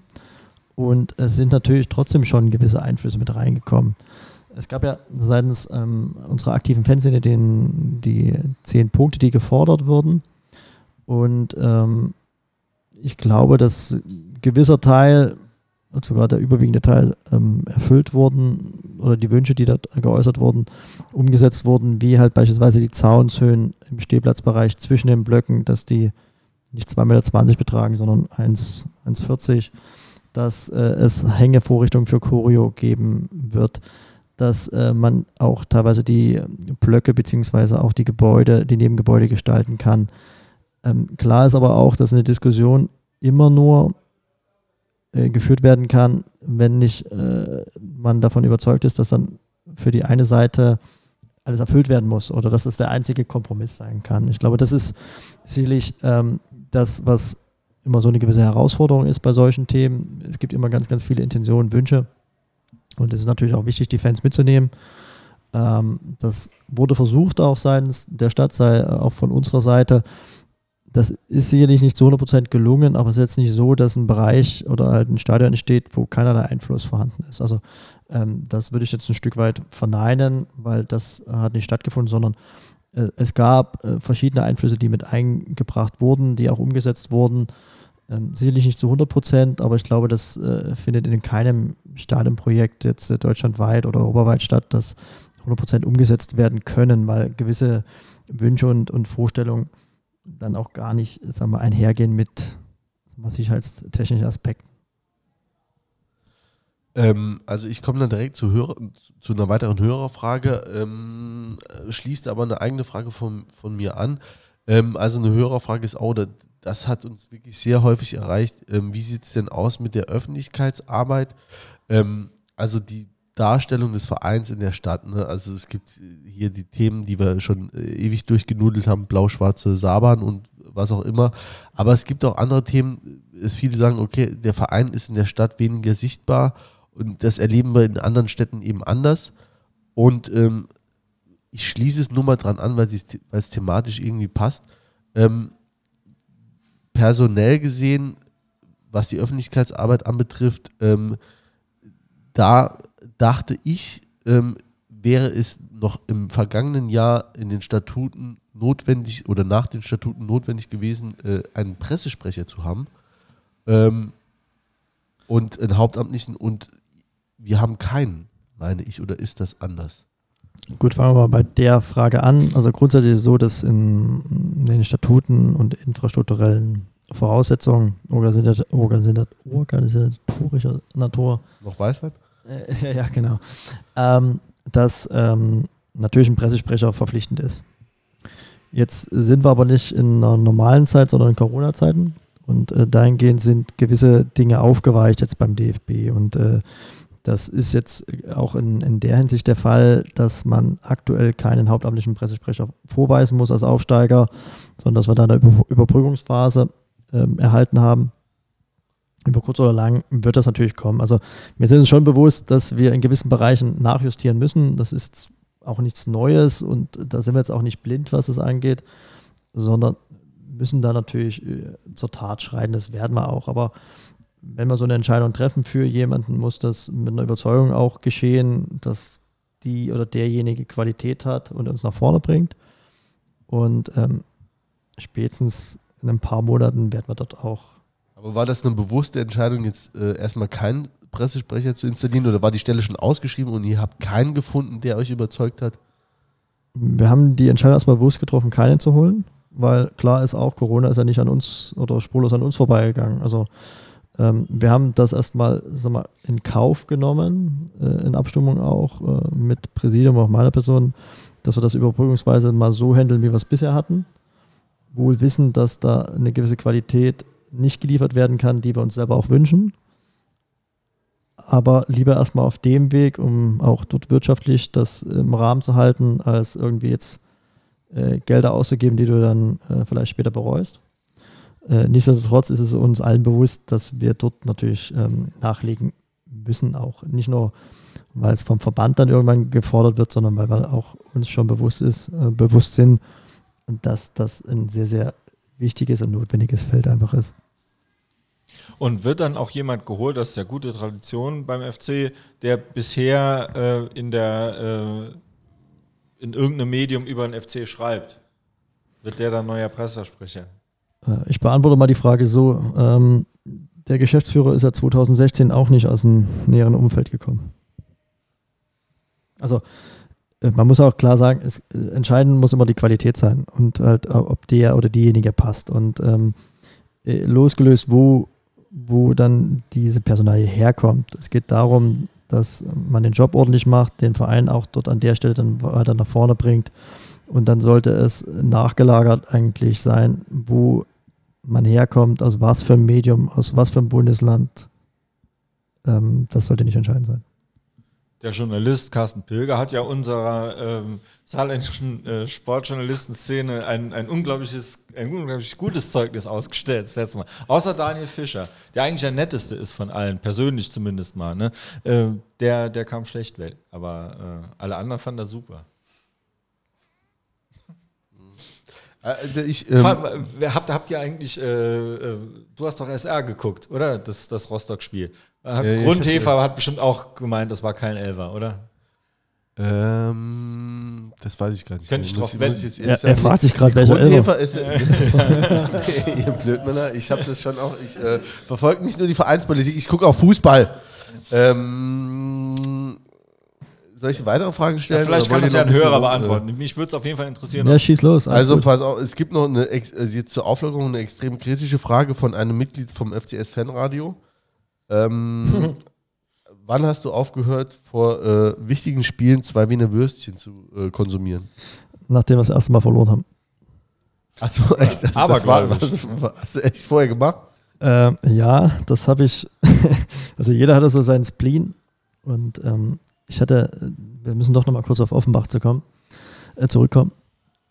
und es sind natürlich trotzdem schon gewisse Einflüsse mit reingekommen. Es gab ja seitens ähm, unserer aktiven Fanszene den, die zehn Punkte, die gefordert wurden und ähm, ich glaube, dass gewisser Teil, sogar der überwiegende Teil, ähm, erfüllt wurden oder die Wünsche, die dort geäußert wurden, umgesetzt wurden, wie halt beispielsweise die Zaunshöhen im Stehplatzbereich zwischen den Blöcken, dass die nicht 2,20 Meter betragen, sondern 1 1,40 dass äh, es Hängevorrichtungen für Choreo geben wird, dass äh, man auch teilweise die Blöcke beziehungsweise auch die Gebäude, die Nebengebäude gestalten kann. Ähm, klar ist aber auch, dass eine Diskussion immer nur äh, geführt werden kann, wenn nicht äh, man davon überzeugt ist, dass dann für die eine Seite alles erfüllt werden muss oder dass es der einzige Kompromiss sein kann. Ich glaube, das ist sicherlich ähm, das, was immer so eine gewisse Herausforderung ist bei solchen Themen. Es gibt immer ganz, ganz viele Intentionen, Wünsche. Und es ist natürlich auch wichtig, die Fans mitzunehmen. Ähm, das wurde versucht auch seitens der Stadt, sei auch von unserer Seite. Das ist sicherlich nicht zu 100% gelungen, aber es ist jetzt nicht so, dass ein Bereich oder halt ein Stadion entsteht, wo keinerlei Einfluss vorhanden ist. Also ähm, das würde ich jetzt ein Stück weit verneinen, weil das hat nicht stattgefunden, sondern äh, es gab äh, verschiedene Einflüsse, die mit eingebracht wurden, die auch umgesetzt wurden. Ähm, sicherlich nicht zu 100 Prozent, aber ich glaube, das äh, findet in keinem Stadionprojekt jetzt äh, deutschlandweit oder europaweit statt, das 100 Prozent umgesetzt werden können, weil gewisse Wünsche und, und Vorstellungen dann auch gar nicht sagen wir, einhergehen mit sicherheitstechnischen Aspekten. Ähm, also ich komme dann direkt zu, Hörer, zu einer weiteren Hörerfrage, ähm, schließt aber eine eigene Frage von, von mir an. Ähm, also eine Hörerfrage ist auch, das hat uns wirklich sehr häufig erreicht, ähm, wie sieht es denn aus mit der Öffentlichkeitsarbeit? Ähm, also die Darstellung des Vereins in der Stadt. Ne? Also es gibt hier die Themen, die wir schon äh, ewig durchgenudelt haben, blau-schwarze Sabern und was auch immer. Aber es gibt auch andere Themen, es viele sagen, okay, der Verein ist in der Stadt weniger sichtbar und das erleben wir in anderen Städten eben anders. Und ähm, ich schließe es nur mal dran an, weil es thematisch irgendwie passt. Ähm, personell gesehen, was die Öffentlichkeitsarbeit anbetrifft, ähm, da dachte ich, ähm, wäre es noch im vergangenen Jahr in den Statuten notwendig oder nach den Statuten notwendig gewesen, äh, einen Pressesprecher zu haben ähm, und einen Hauptamtlichen und wir haben keinen, meine ich, oder ist das anders? Gut, fangen wir mal bei der Frage an. Also grundsätzlich ist es so, dass in, in den Statuten und infrastrukturellen Voraussetzungen organisatorischer Natur. Noch Weißwein? Äh, ja, genau. Ähm, dass ähm, natürlich ein Pressesprecher verpflichtend ist. Jetzt sind wir aber nicht in einer normalen Zeit, sondern in Corona-Zeiten. Und äh, dahingehend sind gewisse Dinge aufgeweicht jetzt beim DFB. Und äh, das ist jetzt auch in, in der Hinsicht der Fall, dass man aktuell keinen hauptamtlichen Pressesprecher vorweisen muss als Aufsteiger, sondern dass wir da eine Über Überbrückungsphase ähm, erhalten haben. Über kurz oder lang wird das natürlich kommen. Also wir sind uns schon bewusst, dass wir in gewissen Bereichen nachjustieren müssen. Das ist auch nichts Neues und da sind wir jetzt auch nicht blind, was es angeht, sondern müssen da natürlich äh, zur Tat schreiten. Das werden wir auch. Aber wenn wir so eine Entscheidung treffen für jemanden, muss das mit einer Überzeugung auch geschehen, dass die oder derjenige Qualität hat und uns nach vorne bringt. Und ähm, spätestens in ein paar Monaten werden wir dort auch. Aber war das eine bewusste Entscheidung, jetzt äh, erstmal keinen Pressesprecher zu installieren oder war die Stelle schon ausgeschrieben und ihr habt keinen gefunden, der euch überzeugt hat? Wir haben die Entscheidung erstmal bewusst getroffen, keinen zu holen, weil klar ist auch, Corona ist ja nicht an uns oder spurlos an uns vorbeigegangen. Also ähm, wir haben das erstmal mal, in Kauf genommen, äh, in Abstimmung auch äh, mit Präsidium, auch meiner Person, dass wir das überbrückungsweise mal so handeln, wie wir es bisher hatten. Wohl wissen, dass da eine gewisse Qualität nicht geliefert werden kann, die wir uns selber auch wünschen. Aber lieber erstmal auf dem Weg, um auch dort wirtschaftlich das im Rahmen zu halten, als irgendwie jetzt äh, Gelder auszugeben, die du dann äh, vielleicht später bereust. Äh, nichtsdestotrotz ist es uns allen bewusst, dass wir dort natürlich ähm, nachlegen müssen, auch nicht nur, weil es vom Verband dann irgendwann gefordert wird, sondern weil wir auch uns schon bewusst ist, äh, bewusst sind, dass das ein sehr, sehr wichtiges und notwendiges Feld einfach ist. Und wird dann auch jemand geholt, das ist ja gute Tradition beim FC, der bisher äh, in der äh, in irgendeinem Medium über den FC schreibt? Wird der dann neuer Pressesprecher? Äh, ich beantworte mal die Frage so. Ähm, der Geschäftsführer ist ja 2016 auch nicht aus dem näheren Umfeld gekommen. Also äh, man muss auch klar sagen, es, äh, entscheidend muss immer die Qualität sein und halt, ob der oder diejenige passt. Und ähm, losgelöst, wo, wo dann diese Personalie herkommt. Es geht darum, dass man den Job ordentlich macht, den Verein auch dort an der Stelle dann weiter nach vorne bringt Und dann sollte es nachgelagert eigentlich sein, wo man herkommt, aus was für ein Medium, aus was für ein Bundesland. Ähm, das sollte nicht entscheidend sein. Der Journalist Carsten Pilger hat ja unserer ähm, saarländischen äh, Sportjournalistenszene ein, ein, unglaubliches, ein unglaublich gutes Zeugnis ausgestellt, das letzte Mal. Außer Daniel Fischer, der eigentlich der netteste ist von allen, persönlich zumindest mal. Ne? Äh, der, der kam schlecht weg, aber äh, alle anderen fanden das super. Äh, ich, ähm, habt, habt ihr eigentlich, äh, äh, du hast doch SR geguckt, oder? Das, das Rostock-Spiel. Ja, Grundhefer hat bestimmt auch gemeint, das war kein Elfer, oder? Ähm, das weiß ich gar nicht. Könnte ich drauf wetten. Er, er fragt sich gerade, welcher Elfer ist. Äh, ihr Blödmänner, ich habe das schon auch, ich äh, verfolge nicht nur die Vereinspolitik, ich gucke auch Fußball. Ähm, soll ich weitere Fragen stellen? Ja, vielleicht kann das ja ein Hörer beantworten. Mich würde es auf jeden Fall interessieren. Ja, schieß los. Also gut. pass auf, es gibt noch eine, also jetzt zur Auflockerung eine extrem kritische Frage von einem Mitglied vom FCS Fanradio. Ähm, wann hast du aufgehört, vor äh, wichtigen Spielen zwei Wiener Würstchen zu äh, konsumieren? Nachdem wir das erste Mal verloren haben. Achso, echt? Das, Aber das war, was, hast du echt vorher gemacht? Äh, ja, das habe ich. also jeder hatte so seinen Spleen und ähm, ich hatte, wir müssen doch nochmal kurz auf Offenbach zu kommen, äh, zurückkommen.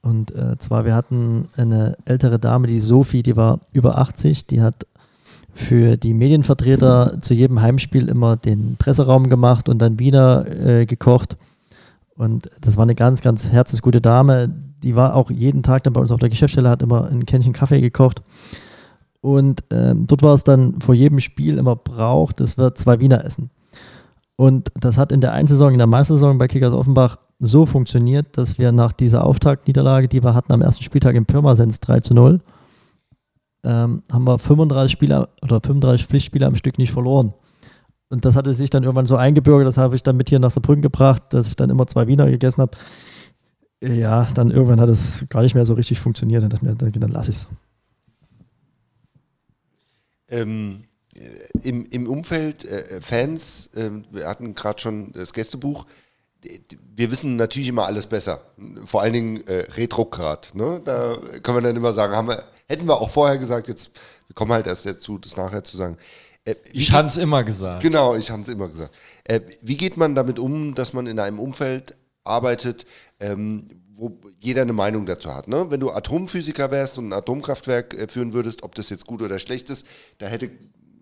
Und äh, zwar, wir hatten eine ältere Dame, die Sophie, die war über 80, die hat für die Medienvertreter zu jedem Heimspiel immer den Presseraum gemacht und dann Wiener äh, gekocht. Und das war eine ganz, ganz herzensgute Dame. Die war auch jeden Tag dann bei uns auf der Geschäftsstelle, hat immer ein Kännchen Kaffee gekocht. Und ähm, dort war es dann vor jedem Spiel immer braucht, dass wir zwei Wiener essen. Und das hat in der Einsaison, in der Meistersaison bei Kickers Offenbach so funktioniert, dass wir nach dieser Auftaktniederlage, die wir hatten am ersten Spieltag in Pirmasens 3 zu 0, ähm, haben wir 35 Spieler oder 35 Pflichtspieler am Stück nicht verloren. Und das hatte sich dann irgendwann so eingebürgert, das habe ich dann mit hier nach Saarbrücken gebracht, dass ich dann immer zwei Wiener gegessen habe. Ja, dann irgendwann hat es gar nicht mehr so richtig funktioniert. Dann ich mir, dann lass ich es. Ähm, im, im Umfeld äh, Fans, äh, wir hatten gerade schon das Gästebuch, wir wissen natürlich immer alles besser. Vor allen Dingen äh, Retrograd. Ne? Da können wir dann immer sagen, haben wir, hätten wir auch vorher gesagt, jetzt wir kommen halt erst dazu, das nachher zu sagen. Äh, ich habe es immer gesagt. Genau, ich habe es immer gesagt. Äh, wie geht man damit um, dass man in einem Umfeld arbeitet, ähm, wo jeder eine Meinung dazu hat. Ne? Wenn du Atomphysiker wärst und ein Atomkraftwerk äh, führen würdest, ob das jetzt gut oder schlecht ist, da hätte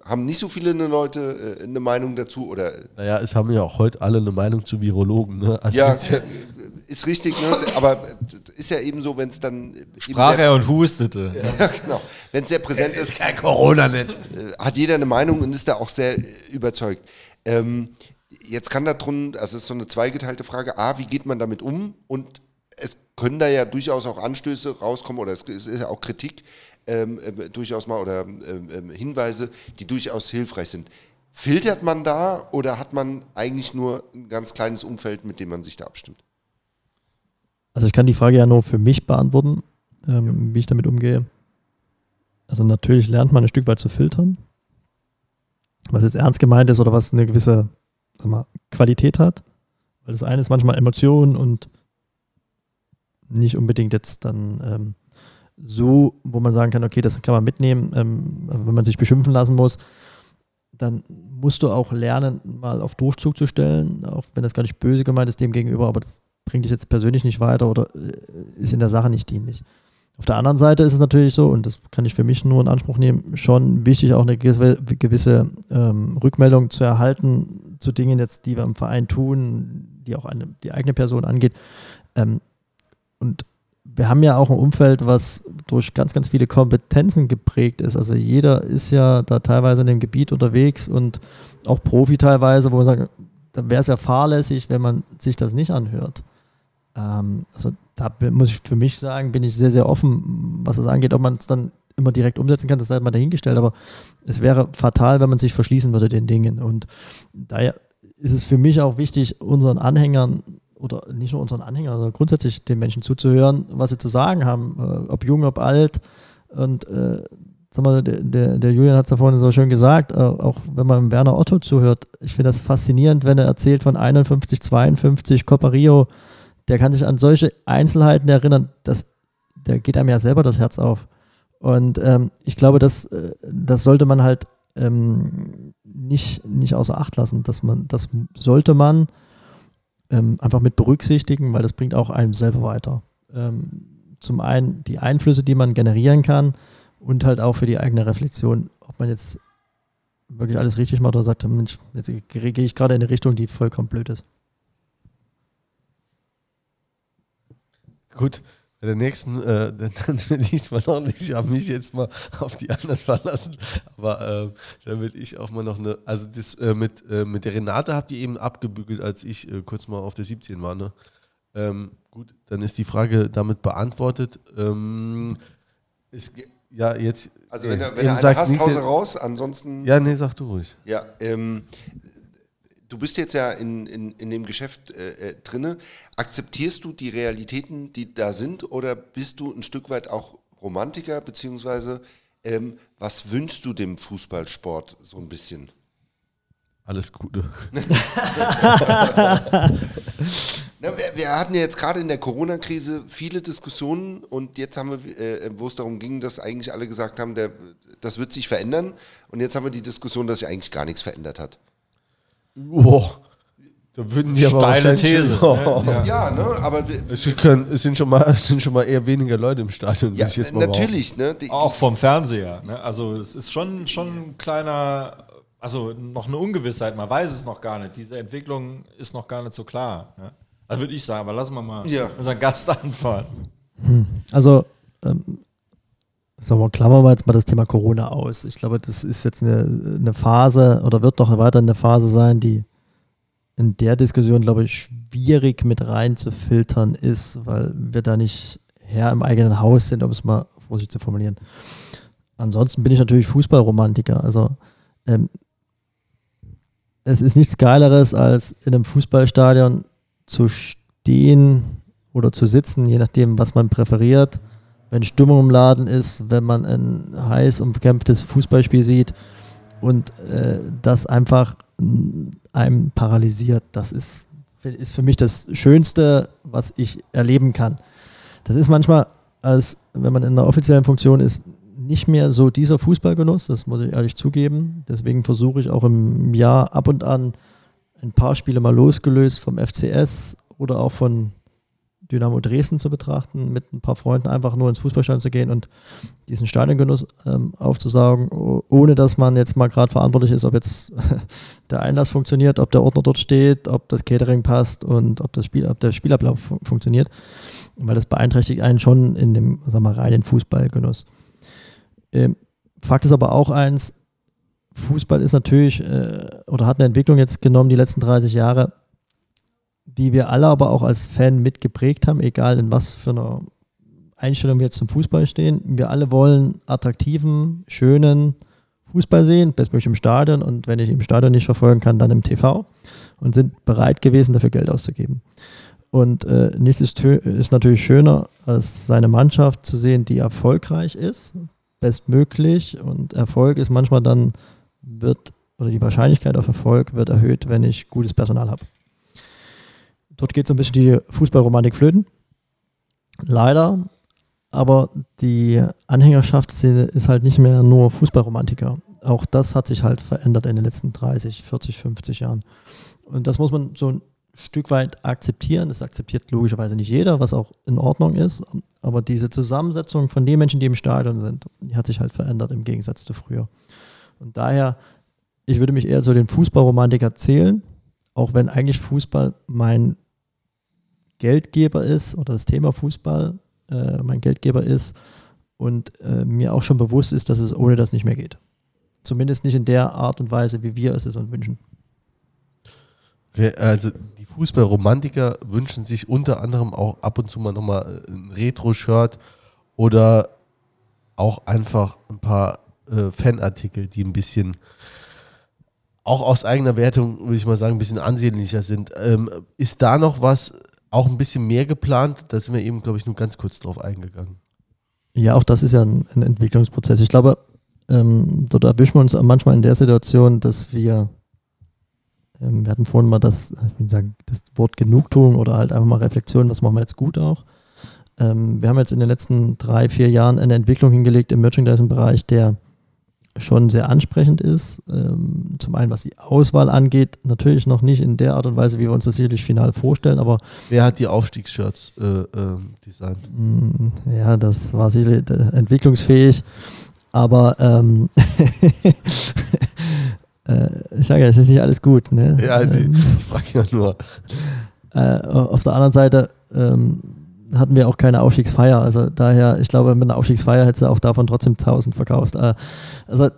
haben nicht so viele Leute äh, eine Meinung dazu oder. Naja, es haben ja auch heute alle eine Meinung zu Virologen. Ne? Also ja, ist richtig, ne? aber ist ja eben so, wenn es dann. Sprach er und hustete. Ja, genau. Wenn es sehr präsent es ist. ist kein Corona nicht. Äh, hat jeder eine Meinung und ist da auch sehr äh, überzeugt. Ähm, jetzt kann da drin, also es ist so eine zweigeteilte Frage. A, wie geht man damit um? Und es können da ja durchaus auch Anstöße rauskommen oder es ist ja auch Kritik ähm, äh, durchaus mal oder ähm, ähm, Hinweise, die durchaus hilfreich sind. Filtert man da oder hat man eigentlich nur ein ganz kleines Umfeld, mit dem man sich da abstimmt? Also ich kann die Frage ja nur für mich beantworten, ähm, ja. wie ich damit umgehe. Also natürlich lernt man ein Stück weit zu filtern, was jetzt ernst gemeint ist oder was eine gewisse mal, Qualität hat. Weil das eine ist manchmal Emotionen und nicht unbedingt jetzt dann ähm, so, wo man sagen kann, okay, das kann man mitnehmen, ähm, wenn man sich beschimpfen lassen muss, dann musst du auch lernen, mal auf Durchzug zu stellen, auch wenn das gar nicht böse gemeint ist dem gegenüber, aber das bringt dich jetzt persönlich nicht weiter oder äh, ist in der Sache nicht dienlich. Auf der anderen Seite ist es natürlich so, und das kann ich für mich nur in Anspruch nehmen, schon wichtig, auch eine gewisse ähm, Rückmeldung zu erhalten zu Dingen jetzt, die wir im Verein tun, die auch eine, die eigene Person angeht. Ähm, und wir haben ja auch ein Umfeld, was durch ganz, ganz viele Kompetenzen geprägt ist. Also jeder ist ja da teilweise in dem Gebiet unterwegs und auch Profi teilweise, wo man sagt, da wäre es ja fahrlässig, wenn man sich das nicht anhört. Ähm, also da muss ich für mich sagen, bin ich sehr, sehr offen, was das angeht. Ob man es dann immer direkt umsetzen kann, das sei mal dahingestellt, aber es wäre fatal, wenn man sich verschließen würde den Dingen. Und daher ist es für mich auch wichtig, unseren Anhängern oder nicht nur unseren Anhängern, sondern grundsätzlich den Menschen zuzuhören, was sie zu sagen haben, äh, ob jung, ob alt. Und äh, sag mal, der, der, Julian hat es da vorhin so schön gesagt, äh, auch wenn man Werner Otto zuhört, ich finde das faszinierend, wenn er erzählt von 51, 52, Copa Rio, der kann sich an solche Einzelheiten erinnern, dass der geht einem ja selber das Herz auf. Und ähm, ich glaube, das, äh, das sollte man halt ähm, nicht, nicht außer Acht lassen. Dass man, das sollte man ähm, einfach mit berücksichtigen, weil das bringt auch einem selber weiter. Ähm, zum einen die Einflüsse, die man generieren kann und halt auch für die eigene Reflexion, ob man jetzt wirklich alles richtig macht oder sagt, Mensch, jetzt gehe ich gerade in eine Richtung, die vollkommen blöd ist. Gut, der nächsten, äh, dann will ich mal noch nicht, ich habe mich jetzt mal auf die anderen verlassen, aber äh, dann will ich auch mal noch eine, also das äh, mit, äh, mit der Renate habt ihr eben abgebügelt, als ich äh, kurz mal auf der 17 war, ne? Ähm, gut, dann ist die Frage damit beantwortet. Ähm, ist, ja, jetzt. Also wenn, äh, wenn du eine hast, Hause raus, ansonsten... Ja, nee, sag du ruhig. Ja, ähm, du bist jetzt ja in, in, in dem Geschäft äh, äh, drinne. Akzeptierst du die Realitäten, die da sind, oder bist du ein Stück weit auch Romantiker, beziehungsweise ähm, was wünschst du dem Fußballsport so ein bisschen? Alles Gute. Na, wir, wir hatten ja jetzt gerade in der Corona-Krise viele Diskussionen und jetzt haben wir, äh, wo es darum ging, dass eigentlich alle gesagt haben, der, das wird sich verändern. Und jetzt haben wir die Diskussion, dass sich eigentlich gar nichts verändert hat. Boah, da würden die aber Steile These, Oh. Ja, ne? Aber Es, können, es, sind schon mal, es sind schon mal eher weniger Leute im Stadion. ja, jetzt mal natürlich, ne? Die, Auch vom Fernseher. Ne? Also es ist schon, schon ein kleiner, also noch eine Ungewissheit, man weiß es noch gar nicht. Diese Entwicklung ist noch gar nicht so klar. Ne? Also würde ich sagen, aber lassen wir mal Ja. unseren Gast antworten. Also, ähm, sagen wir, klammern wir jetzt mal das Thema Corona aus. Ich glaube, das ist jetzt eine, eine Phase oder wird noch weiter eine Phase sein, die in der Diskussion, glaube ich, schwierig mit reinzufiltern ist, weil wir da nicht Herr im eigenen Haus sind, um es mal vorsichtig zu formulieren. Ansonsten bin ich natürlich Fußballromantiker. Also ähm, es ist nichts Geileres, als in einem Fußballstadion zu stehen oder zu sitzen, je nachdem, was man präferiert. Wenn Stimmung im Laden ist, wenn man ein heiß umkämpftes Fußballspiel sieht und äh, das einfach einem paralysiert, das ist, ist für mich das Schönste, was ich erleben kann. Das ist manchmal, als wenn man in einer offiziellen Funktion ist, nicht mehr so dieser Fußballgenuss, das muss ich ehrlich zugeben. Deswegen versuche ich auch im Jahr ab und an ein paar Spiele mal losgelöst vom FCS oder auch von Dynamo Dresden zu betrachten, mit ein paar Freunden einfach nur ins Fußballstadion zu gehen und diesen Stadiongenuss ähm, aufzusaugen, ohne dass man jetzt mal gerade verantwortlich ist, ob jetzt der Einlass funktioniert, ob der Ordner dort steht, ob das Catering passt und ob, das Spiel, ob der Spielablauf fun funktioniert, weil das beeinträchtigt einen schon in dem, wir mal, reinen Fußballgenuss. Ähm, Fakt ist aber auch eins, Fußball ist natürlich äh, oder hat eine Entwicklung jetzt genommen die letzten 30 Jahre, die wir alle aber auch als Fan mitgeprägt haben, egal in was für einer Einstellung wir jetzt zum Fußball stehen. Wir alle wollen attraktiven, schönen Fußball sehen, bestmöglich im Stadion und wenn ich im Stadion nicht verfolgen kann, dann im TV und sind bereit gewesen, dafür Geld auszugeben. Und äh, nichts ist, ist natürlich schöner, als seine Mannschaft zu sehen, die erfolgreich ist, bestmöglich und Erfolg ist manchmal dann wird oder die Wahrscheinlichkeit auf Erfolg wird erhöht, wenn ich gutes Personal habe. Dort geht so ein bisschen die Fußballromantik flöten. Leider, aber die Anhängerschaftsszene ist halt nicht mehr nur Fußballromantiker. Auch das hat sich halt verändert in den letzten 30, 40, 50 Jahren. Und das muss man so ein Stück weit akzeptieren. Das akzeptiert logischerweise nicht jeder, was auch in Ordnung ist. Aber diese Zusammensetzung von den Menschen, die im Stadion sind, die hat sich halt verändert im Gegensatz zu früher. Und daher, ich würde mich eher zu den Fußballromantiker zählen, auch wenn eigentlich Fußball mein Geldgeber ist oder das Thema Fußball äh, mein Geldgeber ist und äh, mir auch schon bewusst ist, dass es ohne das nicht mehr geht. Zumindest nicht in der Art und Weise, wie wir es uns wünschen. Okay, also die Fußballromantiker wünschen sich unter anderem auch ab und zu mal nochmal ein Retro-Shirt oder auch einfach ein paar äh, Fanartikel, die ein bisschen auch aus eigener Wertung, würde ich mal sagen, ein bisschen ansehnlicher sind. Ähm, ist da noch was, auch ein bisschen mehr geplant? Da sind wir eben, glaube ich, nur ganz kurz drauf eingegangen. Ja, auch das ist ja ein, ein Entwicklungsprozess. Ich glaube, ähm, dort erwischen wir uns manchmal in der Situation, dass wir Ähm, wir hatten vorhin mal das, ich will sagen, das Wort Genugtuung oder halt einfach mal Reflexion, was machen wir jetzt gut auch. Ähm, wir haben jetzt in den letzten drei, vier Jahren eine Entwicklung hingelegt im Merchandising-Bereich, der schon sehr ansprechend ist. Ähm, zum einen, was die Auswahl angeht, natürlich noch nicht in der Art und Weise, wie wir uns das sicherlich final vorstellen, aber. Wer hat die Aufstiegsshirts äh, äh, designt? Mm, ja, das war sicherlich äh, entwicklungsfähig, aber ähm, äh, ich sage ja, es ist nicht alles gut. Ne? Ja, nee, ich frage ja nur. Äh, auf der anderen Seite ähm, hatten wir auch keine Aufstiegsfeier. Also daher, ich glaube, mit einer Aufstiegsfeier hätte sie auch davon trotzdem 1000 verkauft. Äh, also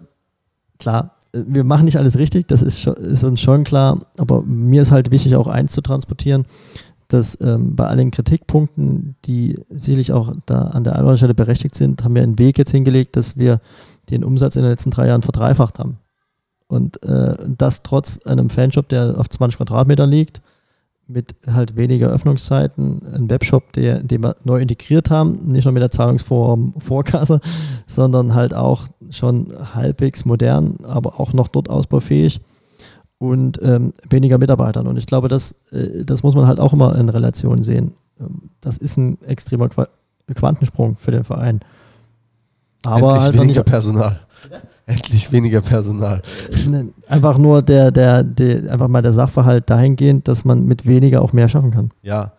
klar, wir machen nicht alles richtig, das ist, ist, uns schon klar, aber mir ist halt wichtig, auch eins zu transportieren, dass ähm, bei allen Kritikpunkten, die sicherlich auch da an der einen oder anderen Stelle berechtigt sind, haben wir einen Weg jetzt hingelegt, dass wir den Umsatz in den letzten drei Jahren verdreifacht haben. Und äh, das trotz einem Fanshop, der auf 20 Quadratmetern liegt, mit halt weniger Öffnungszeiten, ein Webshop, der, den wir neu integriert haben, nicht nur mit der Zahlungsform Vorkasse, sondern halt auch schon halbwegs modern, aber auch noch dort ausbaufähig und ähm, weniger Mitarbeitern. Und ich glaube, das, äh, das muss man halt auch immer in Relation sehen. Ähm, das ist ein extremer Qu Quantensprung für den Verein. Aber Endlich halt weniger Personal. Endlich weniger Personal. Ne, einfach nur der, der, der, einfach mal der Sachverhalt dahingehend, dass man mit weniger auch mehr schaffen kann. Ja.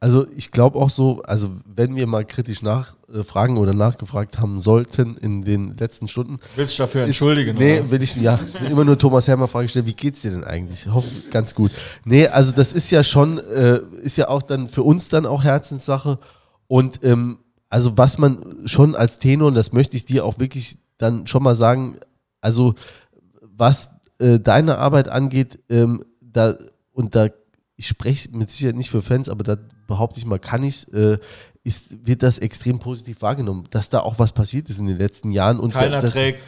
Also ich glaube auch so, also wenn wir mal kritisch nachfragen oder nachgefragt haben sollten in den letzten Stunden. Willst du dafür entschuldigen? Ist, nee, will ich ja, ich will immer nur Thomas Hermer Frage stellen, wie geht's dir denn eigentlich? Ich hoffe, ganz gut. Nee, also das ist ja schon, äh, ist ja auch dann für uns dann auch Herzenssache. Und ähm, also was man schon als Tenor, und das möchte ich dir auch wirklich dann schon mal sagen, also was äh, deine Arbeit angeht, ähm, da und da ich spreche mit Sicherheit nicht für Fans, aber da behaupte ich mal, kann ich äh, ist, wird das extrem positiv wahrgenommen, dass da auch was passiert ist in den letzten Jahren. Und Keiner das, trägt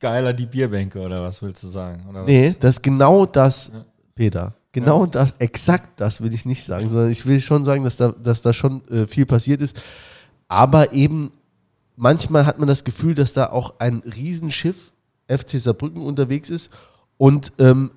geiler die Bierbänke oder was willst du sagen? Oder nee, das ist genau das, ja. Peter. Genau ja. das, exakt das will ich nicht sagen, sondern ich will schon sagen, dass da, dass da schon äh, viel passiert ist. Aber eben manchmal hat man das Gefühl, dass da auch ein Riesenschiff FC Saarbrücken unterwegs ist und ähm,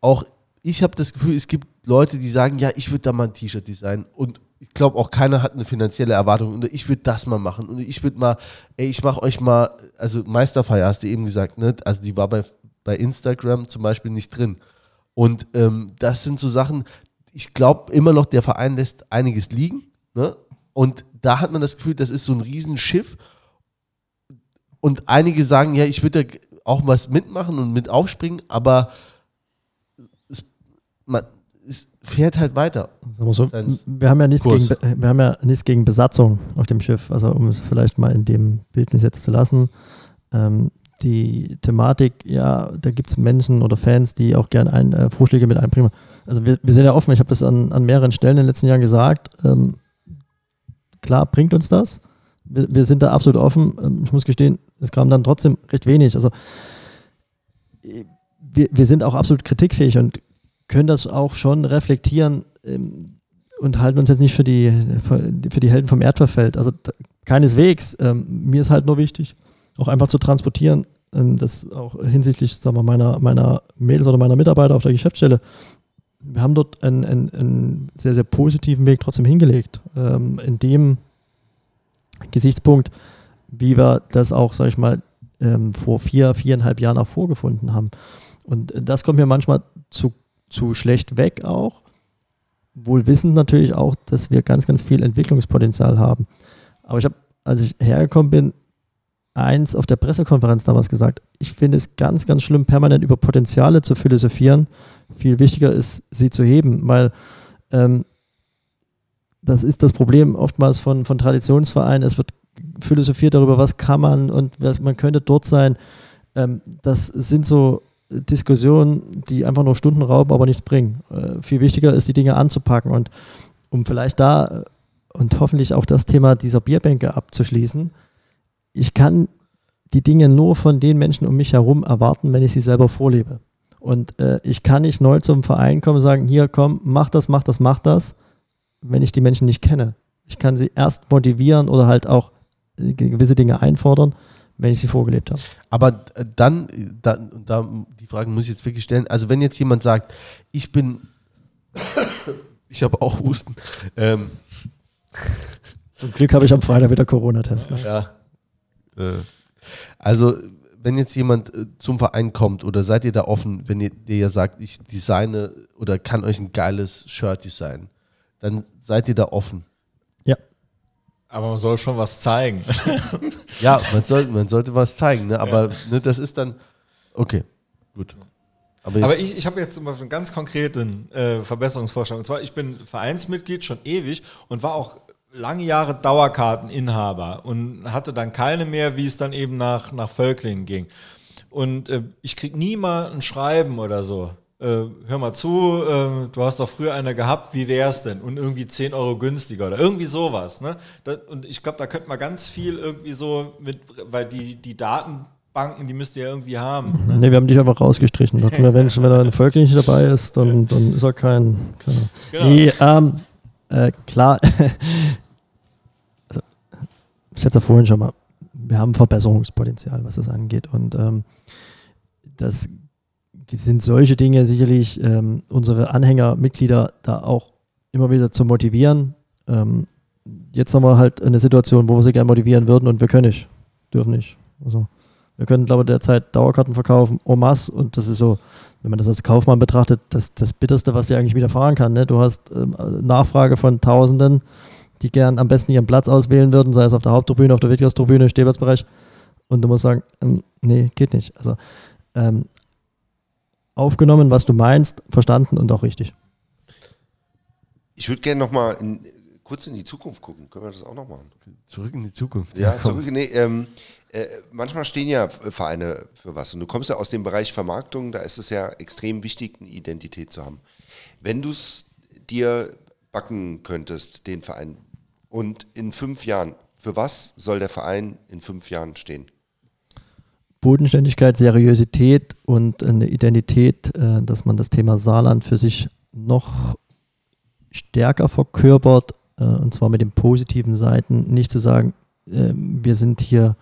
auch ich habe das Gefühl, es gibt Leute, die sagen, ja, ich würde da mal ein T-Shirt designen und ich glaube auch keiner hat eine finanzielle Erwartung und ich würde das mal machen und ich würde mal, ey, ich mache euch mal, also Meisterfeier hast du eben gesagt, ne? also die war bei, bei Instagram zum Beispiel nicht drin und ähm, das sind so Sachen, ich glaube immer noch, der Verein lässt einiges liegen ne? und da hat man das Gefühl, das ist so ein Riesenschiff. Und einige sagen, ja, ich würde da auch was mitmachen und mit aufspringen, aber es, man, es fährt halt weiter. So, wir, haben ja nichts gegen, wir haben ja nichts gegen Besatzung auf dem Schiff, also um es vielleicht mal in dem Bildnis jetzt zu lassen. Ähm, die Thematik, ja, da gibt es Menschen oder Fans, die auch gerne ein, äh, Vorschläge mit einbringen. Also wir, wir sind ja offen, ich habe das an, an mehreren Stellen in den letzten Jahren gesagt. Ähm, Klar bringt uns das. Wir, wir sind da absolut offen. Ähm, ich muss gestehen, es kam dann trotzdem recht wenig. Also wir, wir sind auch absolut kritikfähig und können das auch schon reflektieren ähm, und halten uns jetzt nicht für die, für die Helden vom Erdverfeld. Also keineswegs. Ähm, mir ist halt nur wichtig, auch einfach zu transportieren, das auch hinsichtlich sagen wir, meiner, meiner Mädels oder meiner Mitarbeiter auf der Geschäftsstelle. Wir haben dort einen, einen, einen sehr, sehr positiven Weg trotzdem hingelegt. in dem Gesichtspunkt, wie wir das auch, sag ich mal, ähm, vor vier, viereinhalb Jahren auch vorgefunden haben. Und das kommt mir manchmal zu, zu schlecht weg auch. Wohl wissend natürlich auch, dass wir ganz, ganz viel Entwicklungspotenzial haben. Aber ich habe, als ich hergekommen bin, eins auf der Pressekonferenz damals gesagt, ich finde es ganz, ganz schlimm, permanent über Potenziale zu philosophieren. Viel wichtiger ist, sie zu heben, weil ähm, das ist das Problem oftmals von, von Traditionsvereinen. Es wird philosophiert darüber, was kann man und was, man könnte dort sein. Ähm, das sind so Diskussionen, die einfach nur Stunden rauben, aber nichts bringen. Äh, viel wichtiger ist, die Dinge anzupacken und um vielleicht da äh, und hoffentlich auch das Thema dieser Bierbänke abzuschließen. Ich kann die Dinge nur von den Menschen um mich herum erwarten, wenn ich sie selber vorlebe. Und äh, ich kann nicht neu zum Verein kommen und sagen, hier komm, mach das, mach das, mach das wenn ich die Menschen nicht kenne. Ich kann sie erst motivieren oder halt auch äh, gewisse Dinge einfordern, wenn ich sie vorgelebt habe. Aber äh, dann, dann, da, die Frage muss ich jetzt wirklich stellen. Also, wenn jetzt jemand sagt, ich bin, ich habe auch Husten, ähm, Zum Glück habe ich am Freitag wieder Corona-Test. Ne? Ja. Äh, also, wenn jetzt jemand äh, zum Verein kommt oder seid ihr da offen, wenn ihr der ja sagt, ich designe oder kann euch ein geiles Shirt designen, dann seid ihr da offen. Ja. Aber man soll schon was zeigen. Ja, man, soll, man sollte was zeigen, ne? aber ne, das ist dann, okay, gut. Aber, Aber ich, ich habe jetzt zum Beispiel einen ganz konkreten äh, Verbesserungsvorschlag. Und zwar, ich bin Vereinsmitglied schon ewig und war auch lange Jahre Dauerkarteninhaber und hatte dann keine mehr, wie es dann eben nach, nach Völklingen ging. Und äh, ich krieg nie mal ein Schreiben oder so. Äh, hör mal zu, äh, du hast doch früher eine gehabt, wie wär's denn? Und irgendwie 10 Euro günstiger oder irgendwie sowas. Ne? Das, und ich glaube, da könnte man ganz viel irgendwie so mit, weil die, die Datenbanken, die müsst ihr ja irgendwie haben. Ne? Ne, wir haben dich einfach rausgestrichen. Dachten wir, wenn, wenn er ein Völkling nicht dabei ist, dann, dann ist er kein. kein Genau. Nee, ähm, äh, klar. ich hatte es ja vorhin schon mal. Wir haben Verbesserungspotenzial, was das angeht. Und ähm, das sind solche Dinge sicherlich, ähm, unsere Anhänger, Mitglieder da auch immer wieder zu motivieren. Ähm, jetzt haben wir halt eine Situation, wo wir sie gerne motivieren würden und wir können nicht, dürfen nicht. Also wir können, glaube ich, derzeit Dauerkarten verkaufen, en masse. Und das ist so, wenn man das als Kaufmann betrachtet, das, das Bitterste, was dir eigentlich widerfahren kann. Ne? Du hast ähm, Nachfrage von Tausenden, die gern am besten ihren Platz auswählen würden, sei es auf der Haupttribüne, auf der Wittgers-Tribüne, Stehplatzbereich. Und du musst sagen, ähm, nee, geht nicht. Also ähm, aufgenommen, was du meinst, verstanden und auch richtig. Ich würde gerne nochmal in, kurz in die Zukunft gucken. Können wir das auch noch machen? zurück in die Zukunft. Ja, komm. zurück. Nee, ähm, äh, manchmal stehen ja Vereine für was. Und du kommst ja aus dem Bereich Vermarktung, da ist es ja extrem wichtig, eine Identität zu haben. Wenn du es dir backen könntest, den Verein, und in fünf Jahren, für was soll der Verein in fünf Jahren stehen? Bodenständigkeit, Seriosität und eine Identität, äh, dass man das Thema Saarland für sich noch stärker verkörpert, äh, und zwar mit den positiven Seiten. Nicht zu sagen, äh, wir sind hier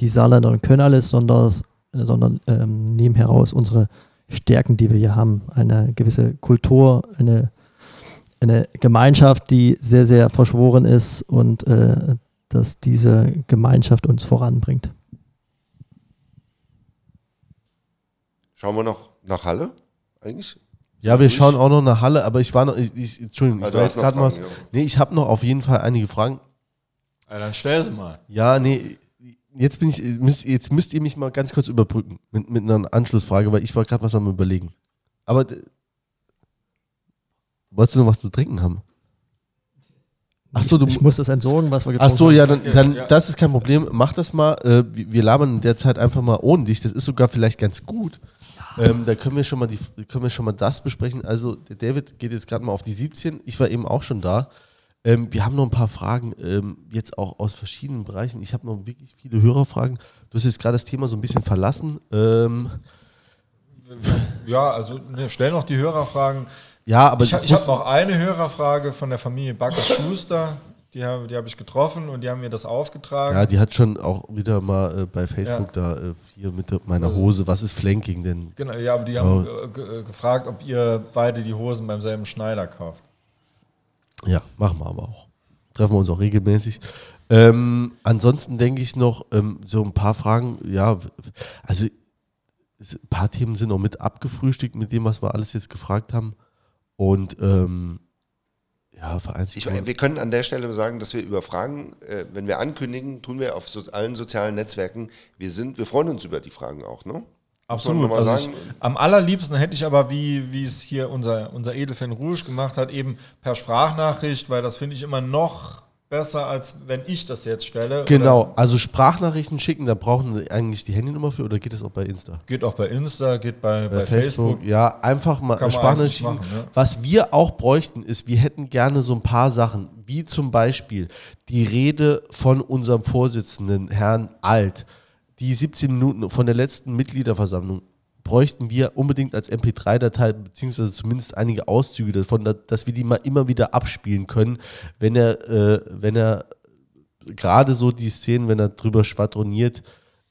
die Saarländer und können alles, sondern, äh, sondern ähm, nehmen heraus unsere Stärken, die wir hier haben. Eine gewisse Kultur, eine, eine Gemeinschaft, die sehr, sehr verschworen ist und äh, dass diese Gemeinschaft uns voranbringt. Schauen wir noch nach Halle eigentlich? Ja, wir schauen auch noch nach Halle, aber ich war noch, ich, ich, Entschuldigung, Ah, ich war jetzt gerade mal ja. Nee, ich habe noch auf jeden Fall einige Fragen. Ja, dann stell sie mal. Ja, nee, jetzt bin ich, müsst, jetzt müsst ihr mich mal ganz kurz überbrücken mit, mit einer Anschlussfrage, weil ich war gerade was am überlegen. Aber wolltest du noch was zu trinken haben? Ach so, du ich muss das entsorgen, was wir Ach getrunken so, haben. ja, dann, dann ja. das ist kein Problem. Mach das mal. Äh, wir wir labern in der Zeit einfach mal ohne dich. Das ist sogar vielleicht ganz gut. Ähm, da können wir schon mal die, können wir schon mal das besprechen. Also der David geht jetzt gerade mal auf die 17. Ich war eben auch schon da. Ähm, wir haben noch ein paar Fragen, ähm, jetzt auch aus verschiedenen Bereichen. Ich habe noch wirklich viele Hörerfragen. Du hast jetzt gerade das Thema so ein bisschen verlassen. Ähm, Ja, also ne, stell noch die Hörerfragen. Ja, aber Ich, ich habe noch eine Hörerfrage von der Familie Backers-Schuster. Die habe die hab ich getroffen und die haben mir das aufgetragen. ja, die hat schon auch wieder mal äh, bei Facebook da äh, hier mit meiner Hose. Was ist Flanking denn? Genau, ja, aber die haben äh, gefragt, ob ihr beide die Hosen beim selben Schneider kauft. Ja, machen wir aber auch. Treffen wir uns auch regelmäßig. Ähm, ansonsten denke ich noch ähm, so ein paar Fragen. Ja, also ein paar Themen sind auch mit abgefrühstückt mit dem, was wir alles jetzt gefragt haben. Und ähm, ja, Ich, vereinzelt. wir können an der Stelle sagen, dass wir über Fragen, äh, wenn wir ankündigen, tun wir auf so, allen sozialen Netzwerken. Wir sind, wir freuen uns über die Fragen auch, ne? Absolut. Also ich, am allerliebsten hätte ich aber, wie, wie es hier unser, unser Edelfan Rouge gemacht hat, eben per Sprachnachricht, weil das finde ich immer noch besser, als wenn ich das jetzt stelle. Genau, also Sprachnachrichten schicken, da brauchen Sie eigentlich die Handynummer für oder geht das auch bei Insta? geht auch bei Insta, geht bei, bei, bei Facebook. Facebook. Ja, einfach mal Sprachnachrichten. machen, ne? Was wir auch bräuchten, ist, wir hätten gerne so ein paar Sachen, wie zum Beispiel die Rede von unserem Vorsitzenden, Herrn Alt, die 17 Minuten von der letzten Mitgliederversammlung bräuchten wir unbedingt als MP3-Datei, beziehungsweise zumindest einige Auszüge davon, da- dass wir die mal immer wieder abspielen können, wenn er, äh, wenn er gerade so die Szenen, wenn er drüber schwadroniert,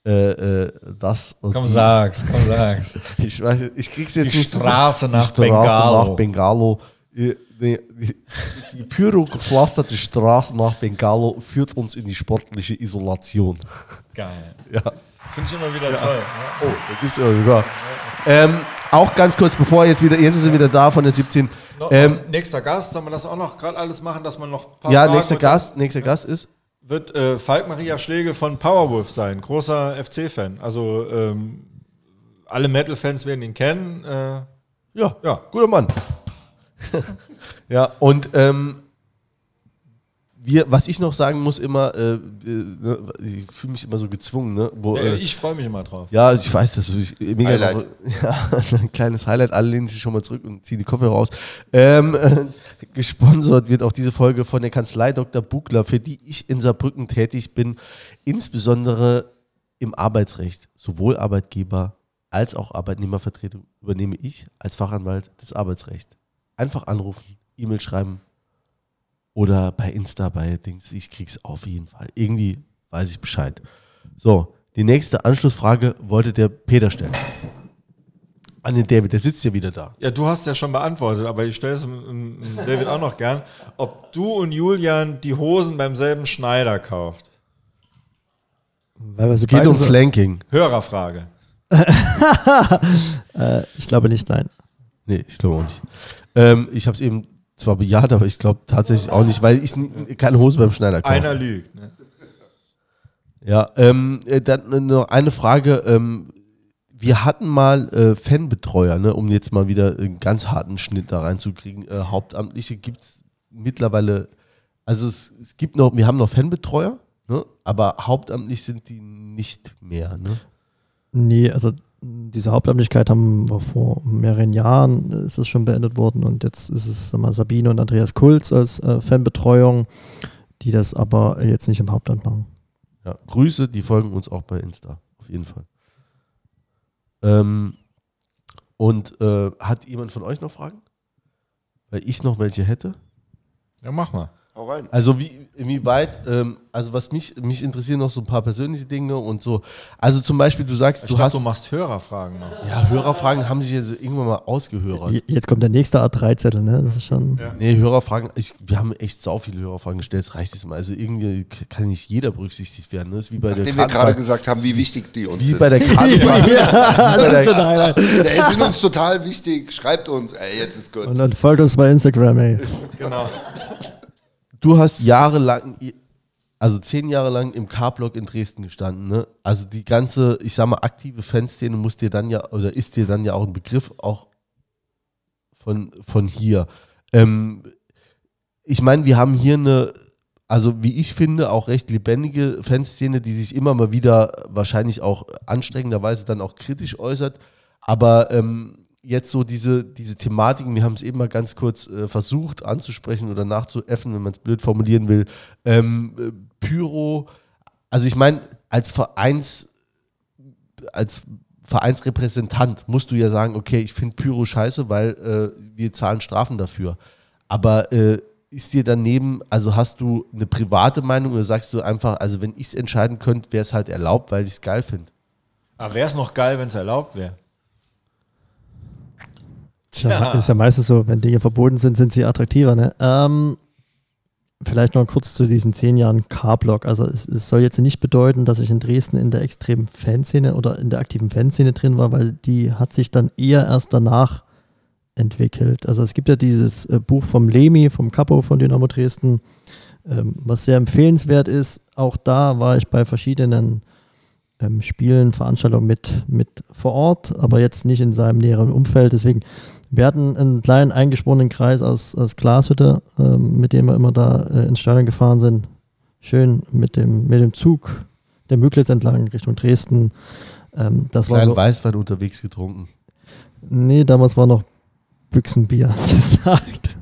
äh, äh, das. Komm, sag's, komm, sag's. Ich, weiß, ich krieg's jetzt Die nicht. Straße nach die Straße Bengalo. nach Bengalo. Äh, Die, die, die pyrogepflasterte Straße nach Bengalo führt uns in die sportliche Isolation. Geil. Ja. Finde ich immer wieder toll. Oh, da gibt's ja sogar. Ähm, auch ganz kurz, bevor jetzt wieder, jetzt ist er wieder da von der 17. No, Ähm, nächster Gast, sollen wir das auch noch gerade alles machen, dass man noch ein paar ja, Fragen nächster Gast, nächster Gast ist. Wird äh, Falk Maria Schläge von Powerwolf sein, großer FC-Fan. Also ähm, alle Metal-Fans werden ihn kennen. Äh, Ja, Ja. guter Mann. ja, und ähm, wir, was ich noch sagen muss immer, äh, äh, ne, ich fühle mich immer so gezwungen, ne? Wo, äh, ich freue mich immer drauf. Ja, ich weiß, das ist mega. Highlight. Ja, ein kleines Highlight. Alle lehnen sich schon mal zurück und ziehen die Kopfhörer raus. Ähm, äh, gesponsert wird auch diese Folge von der Kanzlei Dr. Bugler, für die ich in Saarbrücken tätig bin, insbesondere im Arbeitsrecht. Sowohl Arbeitgeber als auch Arbeitnehmervertretung übernehme ich als Fachanwalt das Arbeitsrecht. Einfach anrufen, E-Mail schreiben oder bei Insta, bei Dings. Ich krieg's auf jeden Fall. Irgendwie weiß ich Bescheid. So, die nächste Anschlussfrage wollte der Peter stellen. An den David, der sitzt ja wieder da. Ja, du hast ja schon beantwortet, aber ich stelle es David auch noch gern. Ob du und Julian die Hosen beim selben Schneider kauft. Weil wir geht um Flanking. Hörerfrage. äh, Ich glaube nicht, nein. Nee, ich glaube auch nicht. Ähm, ich habe es eben zwar bejaht, aber ich glaube tatsächlich auch nicht, weil ich keine Hose beim Schneider kaufe. Einer lügt. Ne? Ja, ähm, äh, dann noch eine Frage. Ähm, wir hatten mal äh, Fanbetreuer, ne, um jetzt mal wieder einen ganz harten Schnitt da reinzukriegen. Äh, Hauptamtliche gibt es mittlerweile, also es, es gibt noch, wir haben noch Fanbetreuer, ne, aber hauptamtlich sind die nicht mehr. Ne? Nee, also diese Hauptamtlichkeit haben wir vor mehreren Jahren, ist es schon beendet worden und jetzt ist es mal, Sabine und Andreas Kulz als äh, Fanbetreuung, die das aber jetzt nicht im Hauptamt machen. Ja, Grüße, die folgen uns auch bei Insta, auf jeden Fall. Ähm, und äh, hat jemand von euch noch Fragen? Weil ich noch welche hätte. Ja, mach mal. Hau rein. Also wie, inwieweit, ähm, also was mich, mich interessieren noch so ein paar persönliche Dinge und so. Also zum Beispiel, du sagst, Ich du dachte, hast, du machst Hörerfragen noch. ja, Hörerfragen haben sich jetzt irgendwann mal ausgehört. Je- Jetzt kommt der nächste A3-Zettel, ne? Das ist schon. Ja. Nee, Hörerfragen, ich, wir haben echt sau viele Hörerfragen gestellt, das reicht jetzt mal. Also irgendwie kann nicht jeder berücksichtigt werden. Ne? Das ist wie bei der Nachdem wir gerade gesagt haben, wie wichtig die uns wie sind. bei der Kartenfahrt. ja, das ist schon ein. Ey, sind uns total wichtig. Schreibt uns. Ey, jetzt ist gut. Und dann folgt uns bei Instagram, ey. Genau. Du hast jahrelang, also zehn Jahre lang im K-Block in Dresden gestanden, ne? Also die ganze, ich sag mal, aktive Fanszene muss dir dann ja, oder ist dir dann ja auch ein Begriff auch von, von hier. Ähm, ich meine, wir haben hier eine, also wie ich finde, auch recht lebendige Fanszene, die sich immer mal wieder wahrscheinlich auch anstrengenderweise dann auch kritisch äußert. Aber ähm, jetzt so diese, diese Thematiken, wir haben es eben mal ganz kurz äh, versucht anzusprechen oder nachzuäffen, wenn man es blöd formulieren will. Ähm, äh, Pyro, also ich meine, als Vereins, als Vereinsrepräsentant musst du ja sagen, okay, ich finde Pyro scheiße, weil äh, wir zahlen Strafen dafür. Aber äh, ist dir daneben, also hast du eine private Meinung oder sagst du einfach, also wenn ich es entscheiden könnte, wäre es halt erlaubt, weil ich es geil finde? Aber wäre es noch geil, wenn es erlaubt wäre? Tja, Ja. ist ja meistens so, wenn Dinge verboten sind, sind sie attraktiver, ne? Ähm, vielleicht noch kurz zu diesen zehn Jahren K-Block. Also es, es soll jetzt nicht bedeuten, dass ich in Dresden in der extremen Fanszene oder in der aktiven Fanszene drin war, weil die hat sich dann eher erst danach entwickelt. Also es gibt ja dieses äh, Buch vom Lemi, vom Capo von Dynamo Dresden, ähm, was sehr empfehlenswert ist. Auch da war ich bei verschiedenen ähm, Spielen, Veranstaltungen mit, mit vor Ort, aber jetzt nicht in seinem näheren Umfeld. Deswegen, wir hatten einen kleinen eingeschworenen Kreis aus, aus Glashütte, ähm, mit dem wir immer da äh, ins Stadion gefahren sind. Schön mit dem, mit dem Zug der Müglitz entlang Richtung Dresden. Ähm, das war Kleinen so, Weißwein unterwegs getrunken. Nee, damals war noch Büchsenbier gesagt.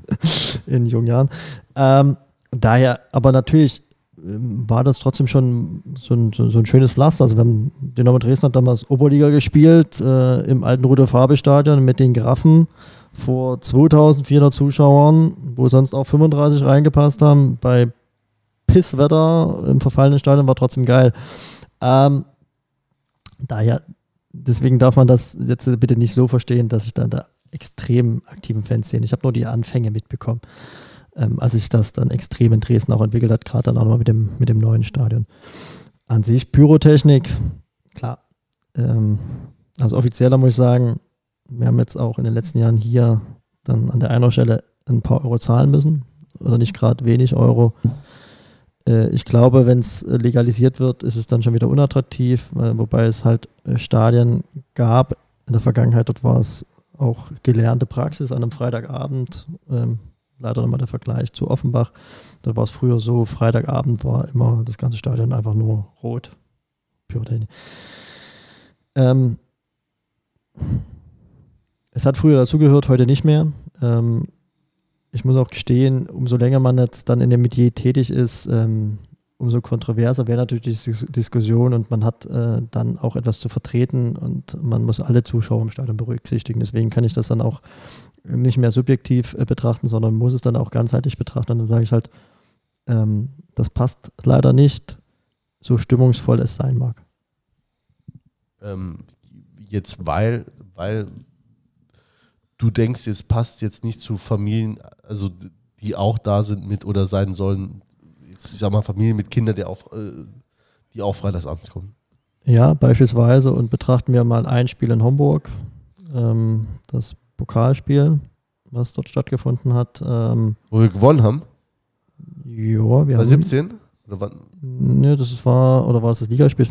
In jungen Jahren. Ähm, daher, aber natürlich war das trotzdem schon so ein, so, so ein schönes Pflaster. Also wir haben Dynamo Dresden hat damals Oberliga gespielt äh, im alten Rudolf Farbe Stadion mit den Graffen vor 2400 Zuschauern, wo sonst auch 35 reingepasst haben. Bei Pisswetter im verfallenen Stadion war trotzdem geil. Ähm, daher, deswegen darf man das jetzt bitte nicht so verstehen, dass ich dann da extrem aktiven Fans sehe. Ich habe nur die Anfänge mitbekommen, ähm, als sich das dann extrem in Dresden auch entwickelt hat, gerade dann auch nochmal mit dem, mit dem neuen Stadion. An sich Pyrotechnik, klar. Ähm, also offizieller muss ich sagen, wir haben jetzt auch in den letzten Jahren hier dann an der einen Stelle ein paar Euro zahlen müssen oder nicht gerade wenig Euro. Äh, ich glaube, wenn es legalisiert wird, ist es dann schon wieder unattraktiv, wobei es halt äh, Stadien gab. In der Vergangenheit, dort war es auch gelernte Praxis an einem Freitagabend. Ähm, leider nochmal der Vergleich zu Offenbach. Da war es früher so, Freitagabend war immer das ganze Stadion einfach nur rot. Pyrotechnik. Ähm, es hat früher dazugehört, heute nicht mehr. Ähm, ich muss auch gestehen, umso länger man jetzt dann in dem Metier tätig ist, ähm, umso kontroverser wäre natürlich die Diskussion und man hat äh, dann auch etwas zu vertreten und man muss alle Zuschauer im Stadion berücksichtigen. Deswegen kann ich das dann auch nicht mehr subjektiv äh, betrachten, sondern muss es dann auch ganzheitlich betrachten. Und dann sage ich halt, ähm, das passt leider nicht, so stimmungsvoll es sein mag. Ähm, jetzt, weil, weil du denkst, es passt jetzt nicht zu Familien, also die auch da sind mit oder sein sollen, ich sag mal Familien mit Kindern, die auch, äh, die auch freitagsabends kommen. Ja, beispielsweise und betrachten wir mal ein Spiel in Homburg, ähm, das Pokalspiel, was dort stattgefunden hat. Ähm, Wo wir gewonnen haben? Ja, wir Bei 17? Oder wann? Ne, das war, oder war das das Ligaspiel?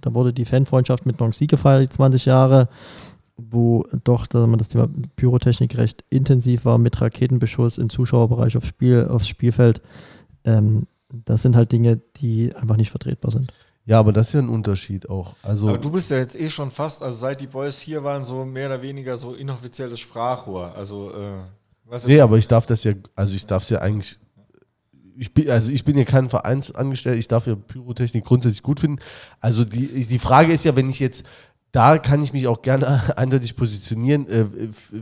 Da wurde die Fanfreundschaft mit Nancy gefeiert, die 20 Jahre wo doch das Thema Pyrotechnik recht intensiv war mit Raketenbeschuss im Zuschauerbereich aufs, Spiel, aufs Spielfeld. Ähm, das sind halt Dinge, die einfach nicht vertretbar sind. Ja, aber das ist ja ein Unterschied auch. Also aber du bist ja jetzt eh schon fast, also seit die Boys hier waren, so mehr oder weniger so inoffizielles Sprachrohr. Also, äh, was Nee, aber ich darf das ja, also ich darf es ja eigentlich. Ich bin, also ich bin ja kein Vereinsangestellter, ich darf ja Pyrotechnik grundsätzlich gut finden. Also die, die Frage ist ja, wenn ich jetzt da kann ich mich auch gerne eindeutig positionieren. Äh,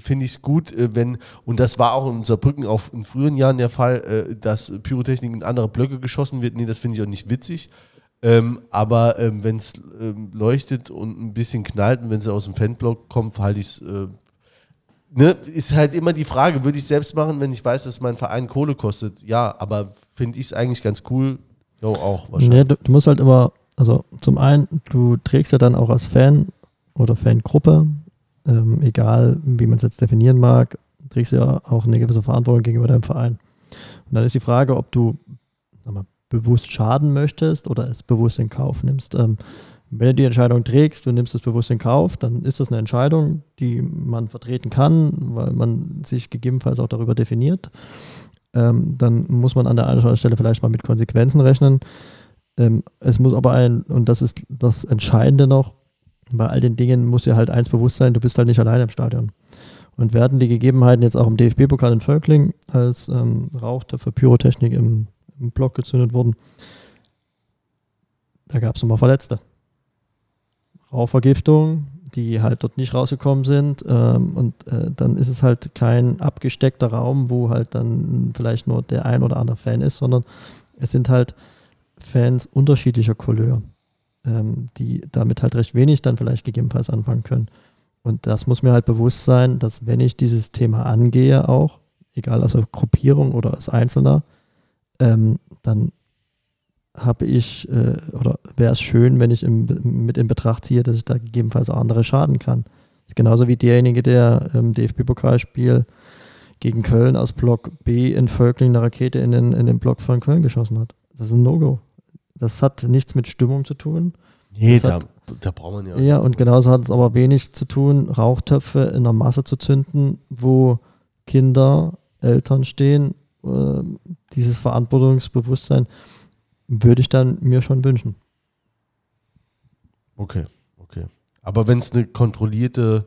Finde ich es gut, äh, wenn, und das war auch in Saarbrücken auch in früheren Jahren der Fall, äh, dass Pyrotechnik in andere Blöcke geschossen wird. Nee, das finde ich auch nicht witzig. Ähm, aber ähm, wenn es ähm, leuchtet und ein bisschen knallt und wenn es aus dem Fanblock kommt, verhalte ich es. Äh, ne? Ist halt immer die Frage, würde ich selbst machen, wenn ich weiß, dass mein Verein Kohle kostet? Ja, aber finde ich es eigentlich ganz cool. Jo, auch wahrscheinlich. Nee, du, du musst halt immer, also zum einen, du trägst ja dann auch als Fan oder Fangruppe, ähm, egal wie man es jetzt definieren mag, trägst du ja auch eine gewisse Verantwortung gegenüber deinem Verein. Und dann ist die Frage, ob du mal, bewusst schaden möchtest oder es bewusst in Kauf nimmst. Ähm, wenn du die Entscheidung trägst, du nimmst es bewusst in Kauf, dann ist das eine Entscheidung, die man vertreten kann, weil man sich gegebenenfalls auch darüber definiert. Ähm, dann muss man an der einen Stelle vielleicht mal mit Konsequenzen rechnen. Ähm, es muss aber ein, und das ist das Entscheidende noch, bei all den Dingen muss dir halt eins bewusst sein, du bist halt nicht alleine im Stadion. Und werden die Gegebenheiten jetzt auch im DFB-Pokal in Völkling, als ähm, Rauchtöpfe Pyrotechnik im, im Block gezündet wurden, da gab es nochmal Verletzte. Rauchvergiftung, die halt dort nicht rausgekommen sind. Ähm, und äh, dann ist es halt kein abgesteckter Raum, wo halt dann vielleicht nur der ein oder andere Fan ist, sondern es sind halt Fans unterschiedlicher Couleur ähm, die damit halt recht wenig dann vielleicht gegebenenfalls anfangen können. Und das muss mir halt bewusst sein, dass wenn ich dieses Thema angehe, auch, egal als Gruppierung oder als Einzelner, ähm, dann habe ich, äh, oder wäre es schön, wenn ich im, mit in Betracht ziehe, dass ich da gegebenenfalls auch andere schaden kann. genauso wie derjenige, der im DFB-Pokalspiel gegen Köln aus Block B in Völkling eine Rakete in den, in den Block von Köln geschossen hat. Das ist ein No-Go. Das hat nichts mit Stimmung zu tun. Nee, da, hat, da braucht man ja. Ja, und genauso hat es aber wenig zu tun, Rauchtöpfe in der Masse zu zünden, wo Kinder, Eltern stehen. Äh, dieses Verantwortungsbewusstsein würde ich dann mir schon wünschen. Okay, okay. Aber wenn es eine kontrollierte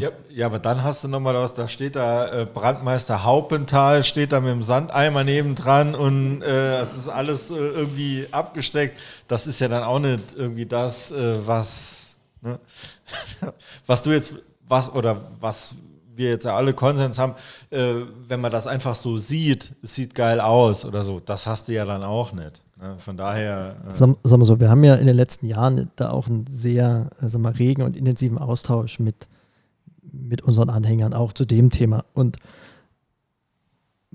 ja, ja, aber dann hast du nochmal was, da steht da äh, Brandmeister Haupenthal, steht da mit dem Sandeimer nebendran und äh, es ist alles äh, irgendwie abgesteckt. Das ist ja dann auch nicht irgendwie das, äh, was, ne? was du jetzt, was oder was wir jetzt ja alle Konsens haben, äh, wenn man das einfach so sieht, es sieht geil aus oder so, das hast du ja dann auch nicht. Ne? Von daher. Äh sagen wir so, wir haben ja in den letzten Jahren da auch einen sehr also mal, regen und intensiven Austausch mit, mit unseren Anhängern, auch zu dem Thema. Und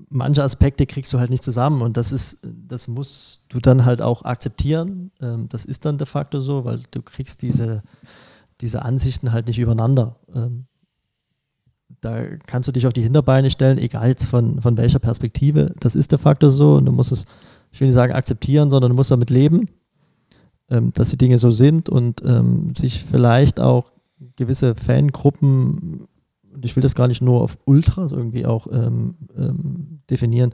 manche Aspekte kriegst du halt nicht zusammen und das ist, das musst du dann halt auch akzeptieren. Ähm, das ist dann de facto so, weil du kriegst diese, diese Ansichten halt nicht übereinander. Ähm, da kannst du dich auf die Hinterbeine stellen, egal jetzt von, von welcher Perspektive. Das ist de facto so und du musst es, ich will nicht sagen akzeptieren, sondern du musst damit leben, ähm, dass die Dinge so sind und sich vielleicht auch gewisse Fangruppen und ich will das gar nicht nur auf Ultras irgendwie auch ähm, ähm, definieren,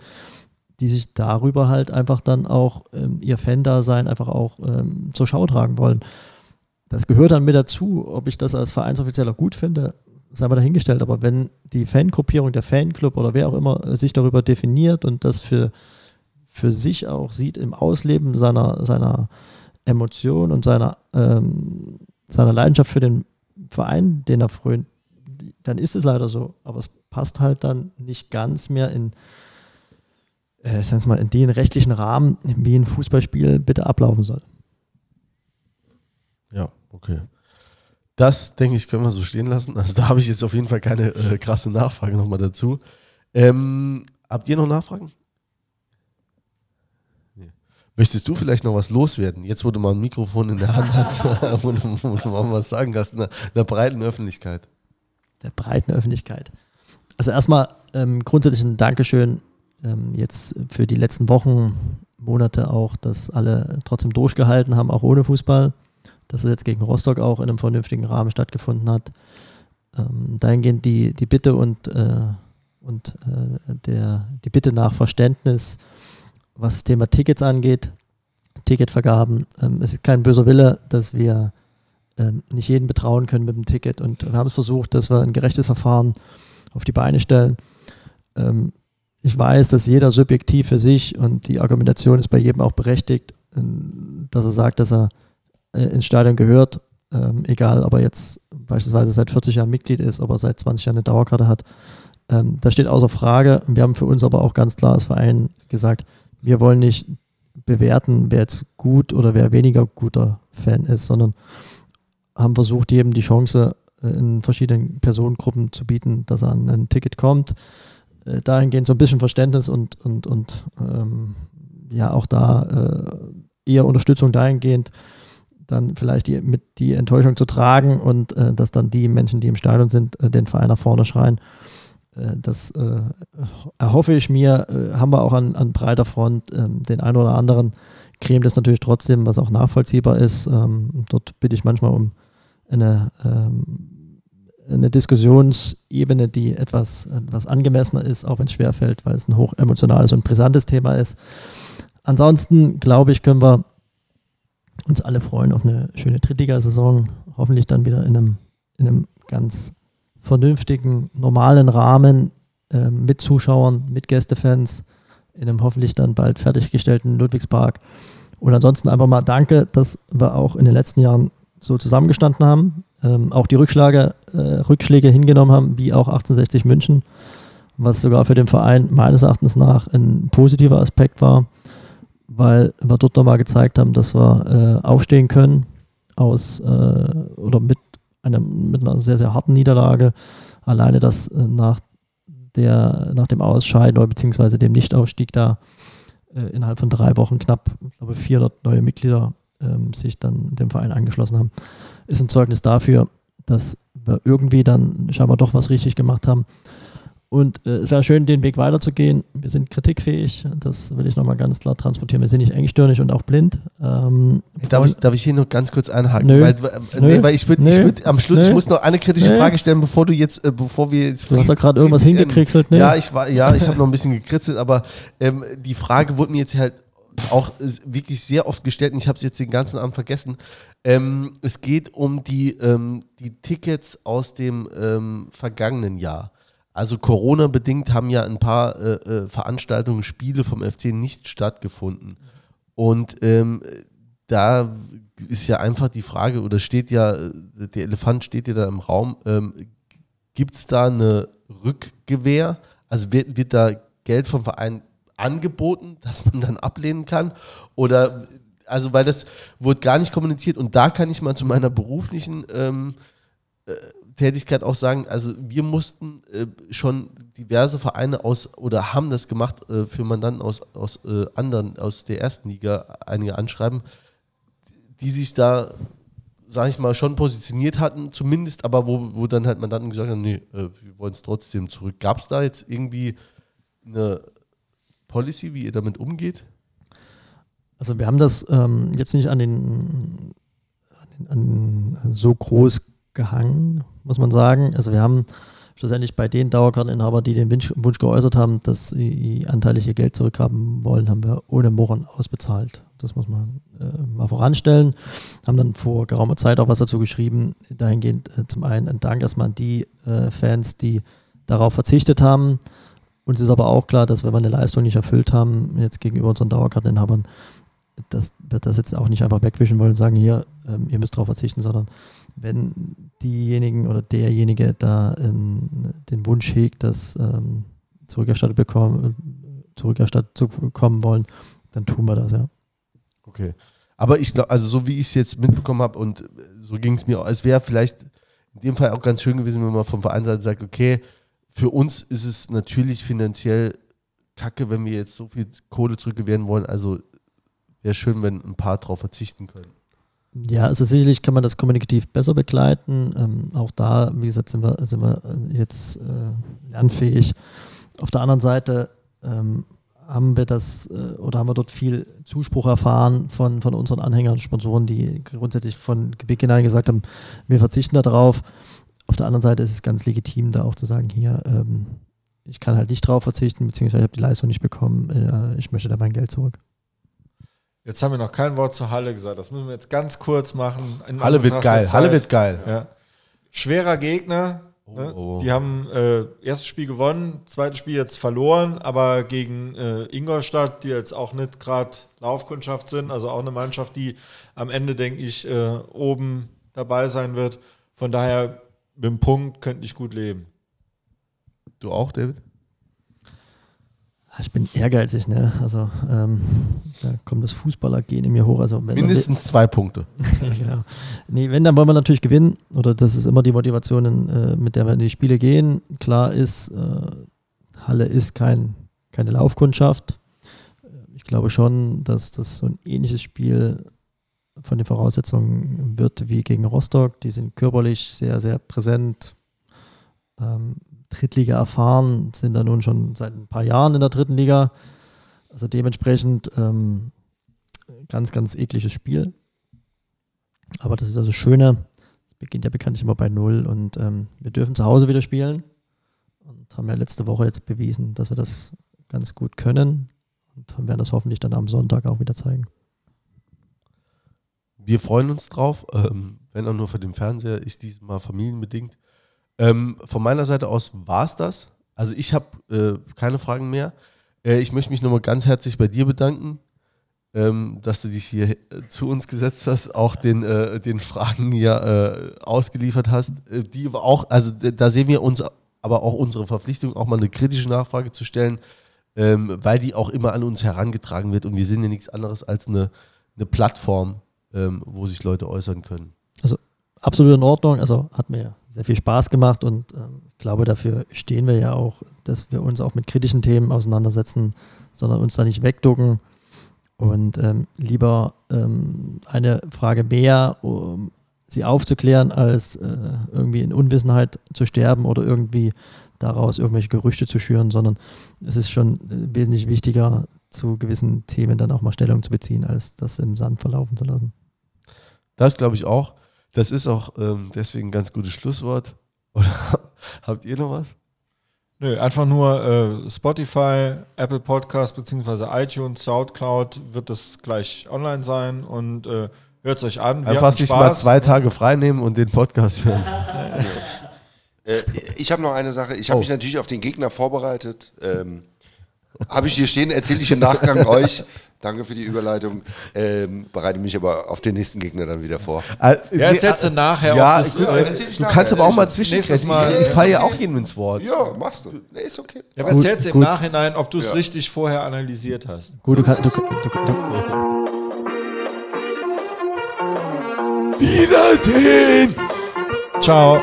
die sich darüber halt einfach dann auch ähm, ihr Fan-Dasein einfach auch ähm, zur Schau tragen wollen. Das gehört dann mit dazu. Ob ich das als Vereinsoffizieller gut finde, sei mal dahingestellt. Aber wenn die Fangruppierung, der Fanclub oder wer auch immer sich darüber definiert und das für, für sich auch sieht im Ausleben seiner, seiner Emotion und seiner, ähm, seiner Leidenschaft für den Verein, den er frönt, dann ist es leider so. Aber es passt halt dann nicht ganz mehr in, äh, mal, in den rechtlichen Rahmen, wie ein Fußballspiel bitte ablaufen soll. Ja, okay. Das, denke ich, können wir so stehen lassen. Also da habe ich jetzt auf jeden Fall keine äh, krasse Nachfrage nochmal dazu. Ähm, habt ihr noch Nachfragen? Möchtest du vielleicht noch was loswerden? Jetzt, wo du mal ein Mikrofon in der Hand hast, wo, du, wo du mal was sagen kannst, in einer breiten Öffentlichkeit der breiten Öffentlichkeit. Also erstmal ähm, grundsätzlich ein Dankeschön ähm, jetzt für die letzten Wochen, Monate auch, dass alle trotzdem durchgehalten haben, auch ohne Fußball, dass es jetzt gegen Rostock auch in einem vernünftigen Rahmen stattgefunden hat. Ähm, dahingehend die, die Bitte und, äh, und äh, der, die Bitte nach Verständnis, was das Thema Tickets angeht, Ticketvergaben. Ähm, es ist kein böser Wille, dass wir ähm, nicht jeden betrauen können mit dem Ticket. Und wir haben es versucht, dass wir ein gerechtes Verfahren auf die Beine stellen. Ähm, ich weiß, dass jeder subjektiv für sich und die Argumentation ist bei jedem auch berechtigt, ähm, dass er sagt, dass er äh, ins Stadion gehört, ähm, egal ob er jetzt beispielsweise seit 40 Jahren Mitglied ist, ob er seit 20 Jahren eine Dauerkarte hat. Ähm, das steht außer Frage. Wir haben für uns aber auch ganz klar als Verein gesagt, wir wollen nicht bewerten, wer jetzt gut oder wer weniger guter Fan ist, sondern haben versucht, jedem die Chance äh, in verschiedenen Personengruppen zu bieten, dass er an ein Ticket kommt. Äh, dahingehend so ein bisschen Verständnis und, und, und ähm, ja auch da äh, eher Unterstützung dahingehend, dann vielleicht die, mit die Enttäuschung zu tragen und äh, dass dann die Menschen, die im Stadion sind, äh, den Verein nach vorne schreien. Äh, das erhoffe ich mir, haben wir auch an, an breiter Front ähm, den einen oder anderen Creme das natürlich trotzdem, was auch nachvollziehbar ist. Ähm, dort bitte ich manchmal um eine, ähm, eine Diskussionsebene, die etwas, etwas angemessener ist, auch wenn es schwerfällt, weil es ein hoch emotionales und brisantes Thema ist. Ansonsten, glaube ich, können wir uns alle freuen auf eine schöne Drittligasaison. Hoffentlich dann wieder in einem, in einem ganz vernünftigen, normalen Rahmen äh, mit Zuschauern, mit Gästefans, in einem hoffentlich dann bald fertiggestellten Ludwigspark. Und ansonsten einfach mal danke, dass wir auch in den letzten Jahren so zusammengestanden haben, ähm, auch die Rückschläge, äh, Rückschläge hingenommen haben, wie auch 1860 München, was sogar für den Verein meines Erachtens nach ein positiver Aspekt war, weil wir dort nochmal gezeigt haben, dass wir äh, aufstehen können aus äh, oder mit, einer, mit einer sehr, sehr harten Niederlage. Alleine das äh, nach, der, nach dem Ausscheiden oder beziehungsweise dem Nichtaufstieg da äh, innerhalb von drei Wochen knapp, ich glaube, 400 neue Mitglieder ähm, sich dann dem Verein angeschlossen haben, ist ein Zeugnis dafür, dass wir irgendwie dann scheinbar doch was richtig gemacht haben. Und äh, es wäre schön, den Weg weiterzugehen. Wir sind kritikfähig, das will ich nochmal ganz klar transportieren. Wir sind nicht engstirnig und auch blind. Ähm, darf, ich, darf ich hier noch ganz kurz einhaken? Nö, weil, äh, nö, weil ich würde würd am Schluss, nö, ich muss noch eine kritische Frage stellen, bevor du jetzt, äh, bevor wir jetzt. Du hast ja gerade irgendwas hingekritzelt, ne? Ja, ich war, ja, ich habe noch ein bisschen gekritzelt, aber ähm, die Frage wurde mir jetzt halt auch wirklich sehr oft gestellt und ich habe es jetzt den ganzen Abend vergessen. Ähm, es geht um die, ähm, die Tickets aus dem ähm, vergangenen Jahr. Also Corona-bedingt haben ja ein paar äh, äh, Veranstaltungen, Spiele vom FC nicht stattgefunden. Und ähm, da ist ja einfach die Frage, oder steht ja, der Elefant steht ja da im Raum, ähm, gibt es da eine Rückgewehr? Also wird, wird da Geld vom Verein angeboten, dass man dann ablehnen kann? Oder, also, weil das wurde gar nicht kommuniziert und da kann ich mal zu meiner beruflichen ähm, äh, Tätigkeit auch sagen, also wir mussten äh, schon diverse Vereine aus oder haben das gemacht äh, für Mandanten aus, aus äh, anderen, aus der ersten Liga, einige anschreiben, die sich da, sage ich mal, schon positioniert hatten, zumindest, aber wo, wo dann halt Mandanten gesagt haben, nee, äh, wir wollen es trotzdem zurück. Gab es da jetzt irgendwie eine Policy, wie ihr damit umgeht? Also wir haben das ähm, jetzt nicht an den, an den an so groß gehangen, muss man sagen. Also wir haben schlussendlich bei den Dauerkarteninhabern, die den Wunsch, geäußert haben, dass sie anteilig ihr Geld zurückhaben wollen, haben wir ohne Murren ausbezahlt. Das muss man äh, mal voranstellen. Haben dann vor geraumer Zeit auch was dazu geschrieben, dahingehend äh, zum einen ein Dank erstmal an die äh, Fans, die darauf verzichtet haben. Uns ist aber auch klar, dass wenn wir eine Leistung nicht erfüllt haben, jetzt gegenüber unseren Dauerkarteninhabern, dass wir das jetzt auch nicht einfach wegwischen wollen und sagen, hier, ähm, ihr müsst darauf verzichten, sondern wenn diejenigen oder derjenige da in, den Wunsch hegt, das ähm, zurückerstattet bekommen, zurückerstattet zu bekommen wollen, dann tun wir das, ja. Okay. Aber ich glaube, also so wie ich es jetzt mitbekommen habe und so ging es mir auch, es wäre vielleicht in dem Fall auch ganz schön gewesen, wenn man vom Verein sagt, okay, für uns ist es natürlich finanziell kacke, wenn wir jetzt so viel Kohle zurückgewähren wollen. Also wäre schön, wenn ein paar darauf verzichten können. Ja, also sicherlich kann man das kommunikativ besser begleiten. Ähm, auch da, wie gesagt, sind wir, sind wir jetzt äh, lernfähig. Auf der anderen Seite ähm, haben wir das äh, oder haben wir dort viel Zuspruch erfahren von, von unseren Anhängern und Sponsoren, die grundsätzlich von Beginn an gesagt haben, wir verzichten darauf. Auf der anderen Seite ist es ganz legitim, da auch zu sagen, hier, ähm, ich kann halt nicht drauf verzichten, beziehungsweise ich habe die Leistung nicht bekommen, äh, ich möchte da mein Geld zurück. Jetzt haben wir noch kein Wort zur Halle gesagt. Das müssen wir jetzt ganz kurz machen. Halle wird geil. Halle wird geil. Ja. Schwerer Gegner. Ne? Oh. Die haben äh, erstes Spiel gewonnen, zweites Spiel jetzt verloren, aber gegen äh, Ingolstadt, die jetzt auch nicht gerade Laufkundschaft sind, also auch eine Mannschaft, die am Ende, denke ich, äh, oben dabei sein wird. Von daher, mit dem Punkt könnte ich gut leben. Du auch, David? Ich bin ehrgeizig, ne? Also ähm, da kommt das Fußballergehen in mir hoch. Also Mindestens zwei Punkte. genau. Nee, wenn, dann wollen wir natürlich gewinnen. Oder das ist immer die Motivation, äh, mit der wir in die Spiele gehen. Klar ist, äh, Halle ist kein, keine Laufkundschaft. Ich glaube schon, dass das so ein ähnliches Spiel von den Voraussetzungen wird wie gegen Rostock. Die sind körperlich sehr, sehr präsent. Ähm, Drittliga erfahren, sind da nun schon seit ein paar Jahren in der dritten Liga. Also dementsprechend ähm, ganz, ganz ekliges Spiel. Aber das ist also das Schöne. Es beginnt ja bekanntlich immer bei Null und ähm, wir dürfen zu Hause wieder spielen und haben ja letzte Woche jetzt bewiesen, dass wir das ganz gut können und werden das hoffentlich dann am Sonntag auch wieder zeigen. Wir freuen uns drauf, ähm, wenn auch nur für den Fernseher, ist diesmal familienbedingt. Ähm, von meiner Seite aus war es das. Also ich habe äh, keine Fragen mehr. Äh, ich möchte mich nochmal ganz herzlich bei dir bedanken, ähm, dass du dich hier äh, zu uns gesetzt hast, auch den, äh, den Fragen hier äh, ausgeliefert hast, äh, die auch, also da sehen wir uns aber auch unsere Verpflichtung, auch mal eine kritische Nachfrage zu stellen, ähm, weil die auch immer an uns herangetragen wird und wir sind ja nichts anderes als eine, eine Plattform, ähm, wo sich Leute äußern können. Also absolut in Ordnung. Also hat mir sehr viel Spaß gemacht und ähm, ich glaube, dafür stehen wir ja auch, dass wir uns auch mit kritischen Themen auseinandersetzen, sondern uns da nicht wegducken und ähm, lieber ähm, eine Frage mehr, um sie aufzuklären, als äh, irgendwie in Unwissenheit zu sterben oder irgendwie daraus irgendwelche Gerüchte zu schüren, sondern es ist schon äh, wesentlich wichtiger, zu gewissen Themen dann auch mal Stellung zu beziehen, als das im Sand verlaufen zu lassen. Das glaube ich auch. Das ist auch ähm, deswegen ein ganz gutes Schlusswort. Oder habt ihr noch was? Nö, einfach nur äh, Spotify, Apple Podcast bzw. iTunes, Soundcloud wird das gleich online sein und äh, hört es euch an. Wir einfach sich mal zwei Tage frei nehmen und den Podcast hören. äh, ich habe noch eine Sache. Ich habe oh. mich natürlich auf den Gegner vorbereitet. Ähm, habe ich hier stehen, erzähle ich im Nachgang euch. Danke für die Überleitung. Ähm, bereite mich aber auf den nächsten Gegner dann wieder vor. Äh, Ja, erzählst du nachher, Ja, ob das, äh, du nachher, kannst aber auch mal Mal- Ich, ich falle ja auch jedem ins Wort. Ja, machst du. Nee, ist okay. ja, aber du im. Nachhinein, ob du es Ja. richtig vorher analysiert hast. Gut, du kannst. Du, du, du, Wiedersehen! Ciao.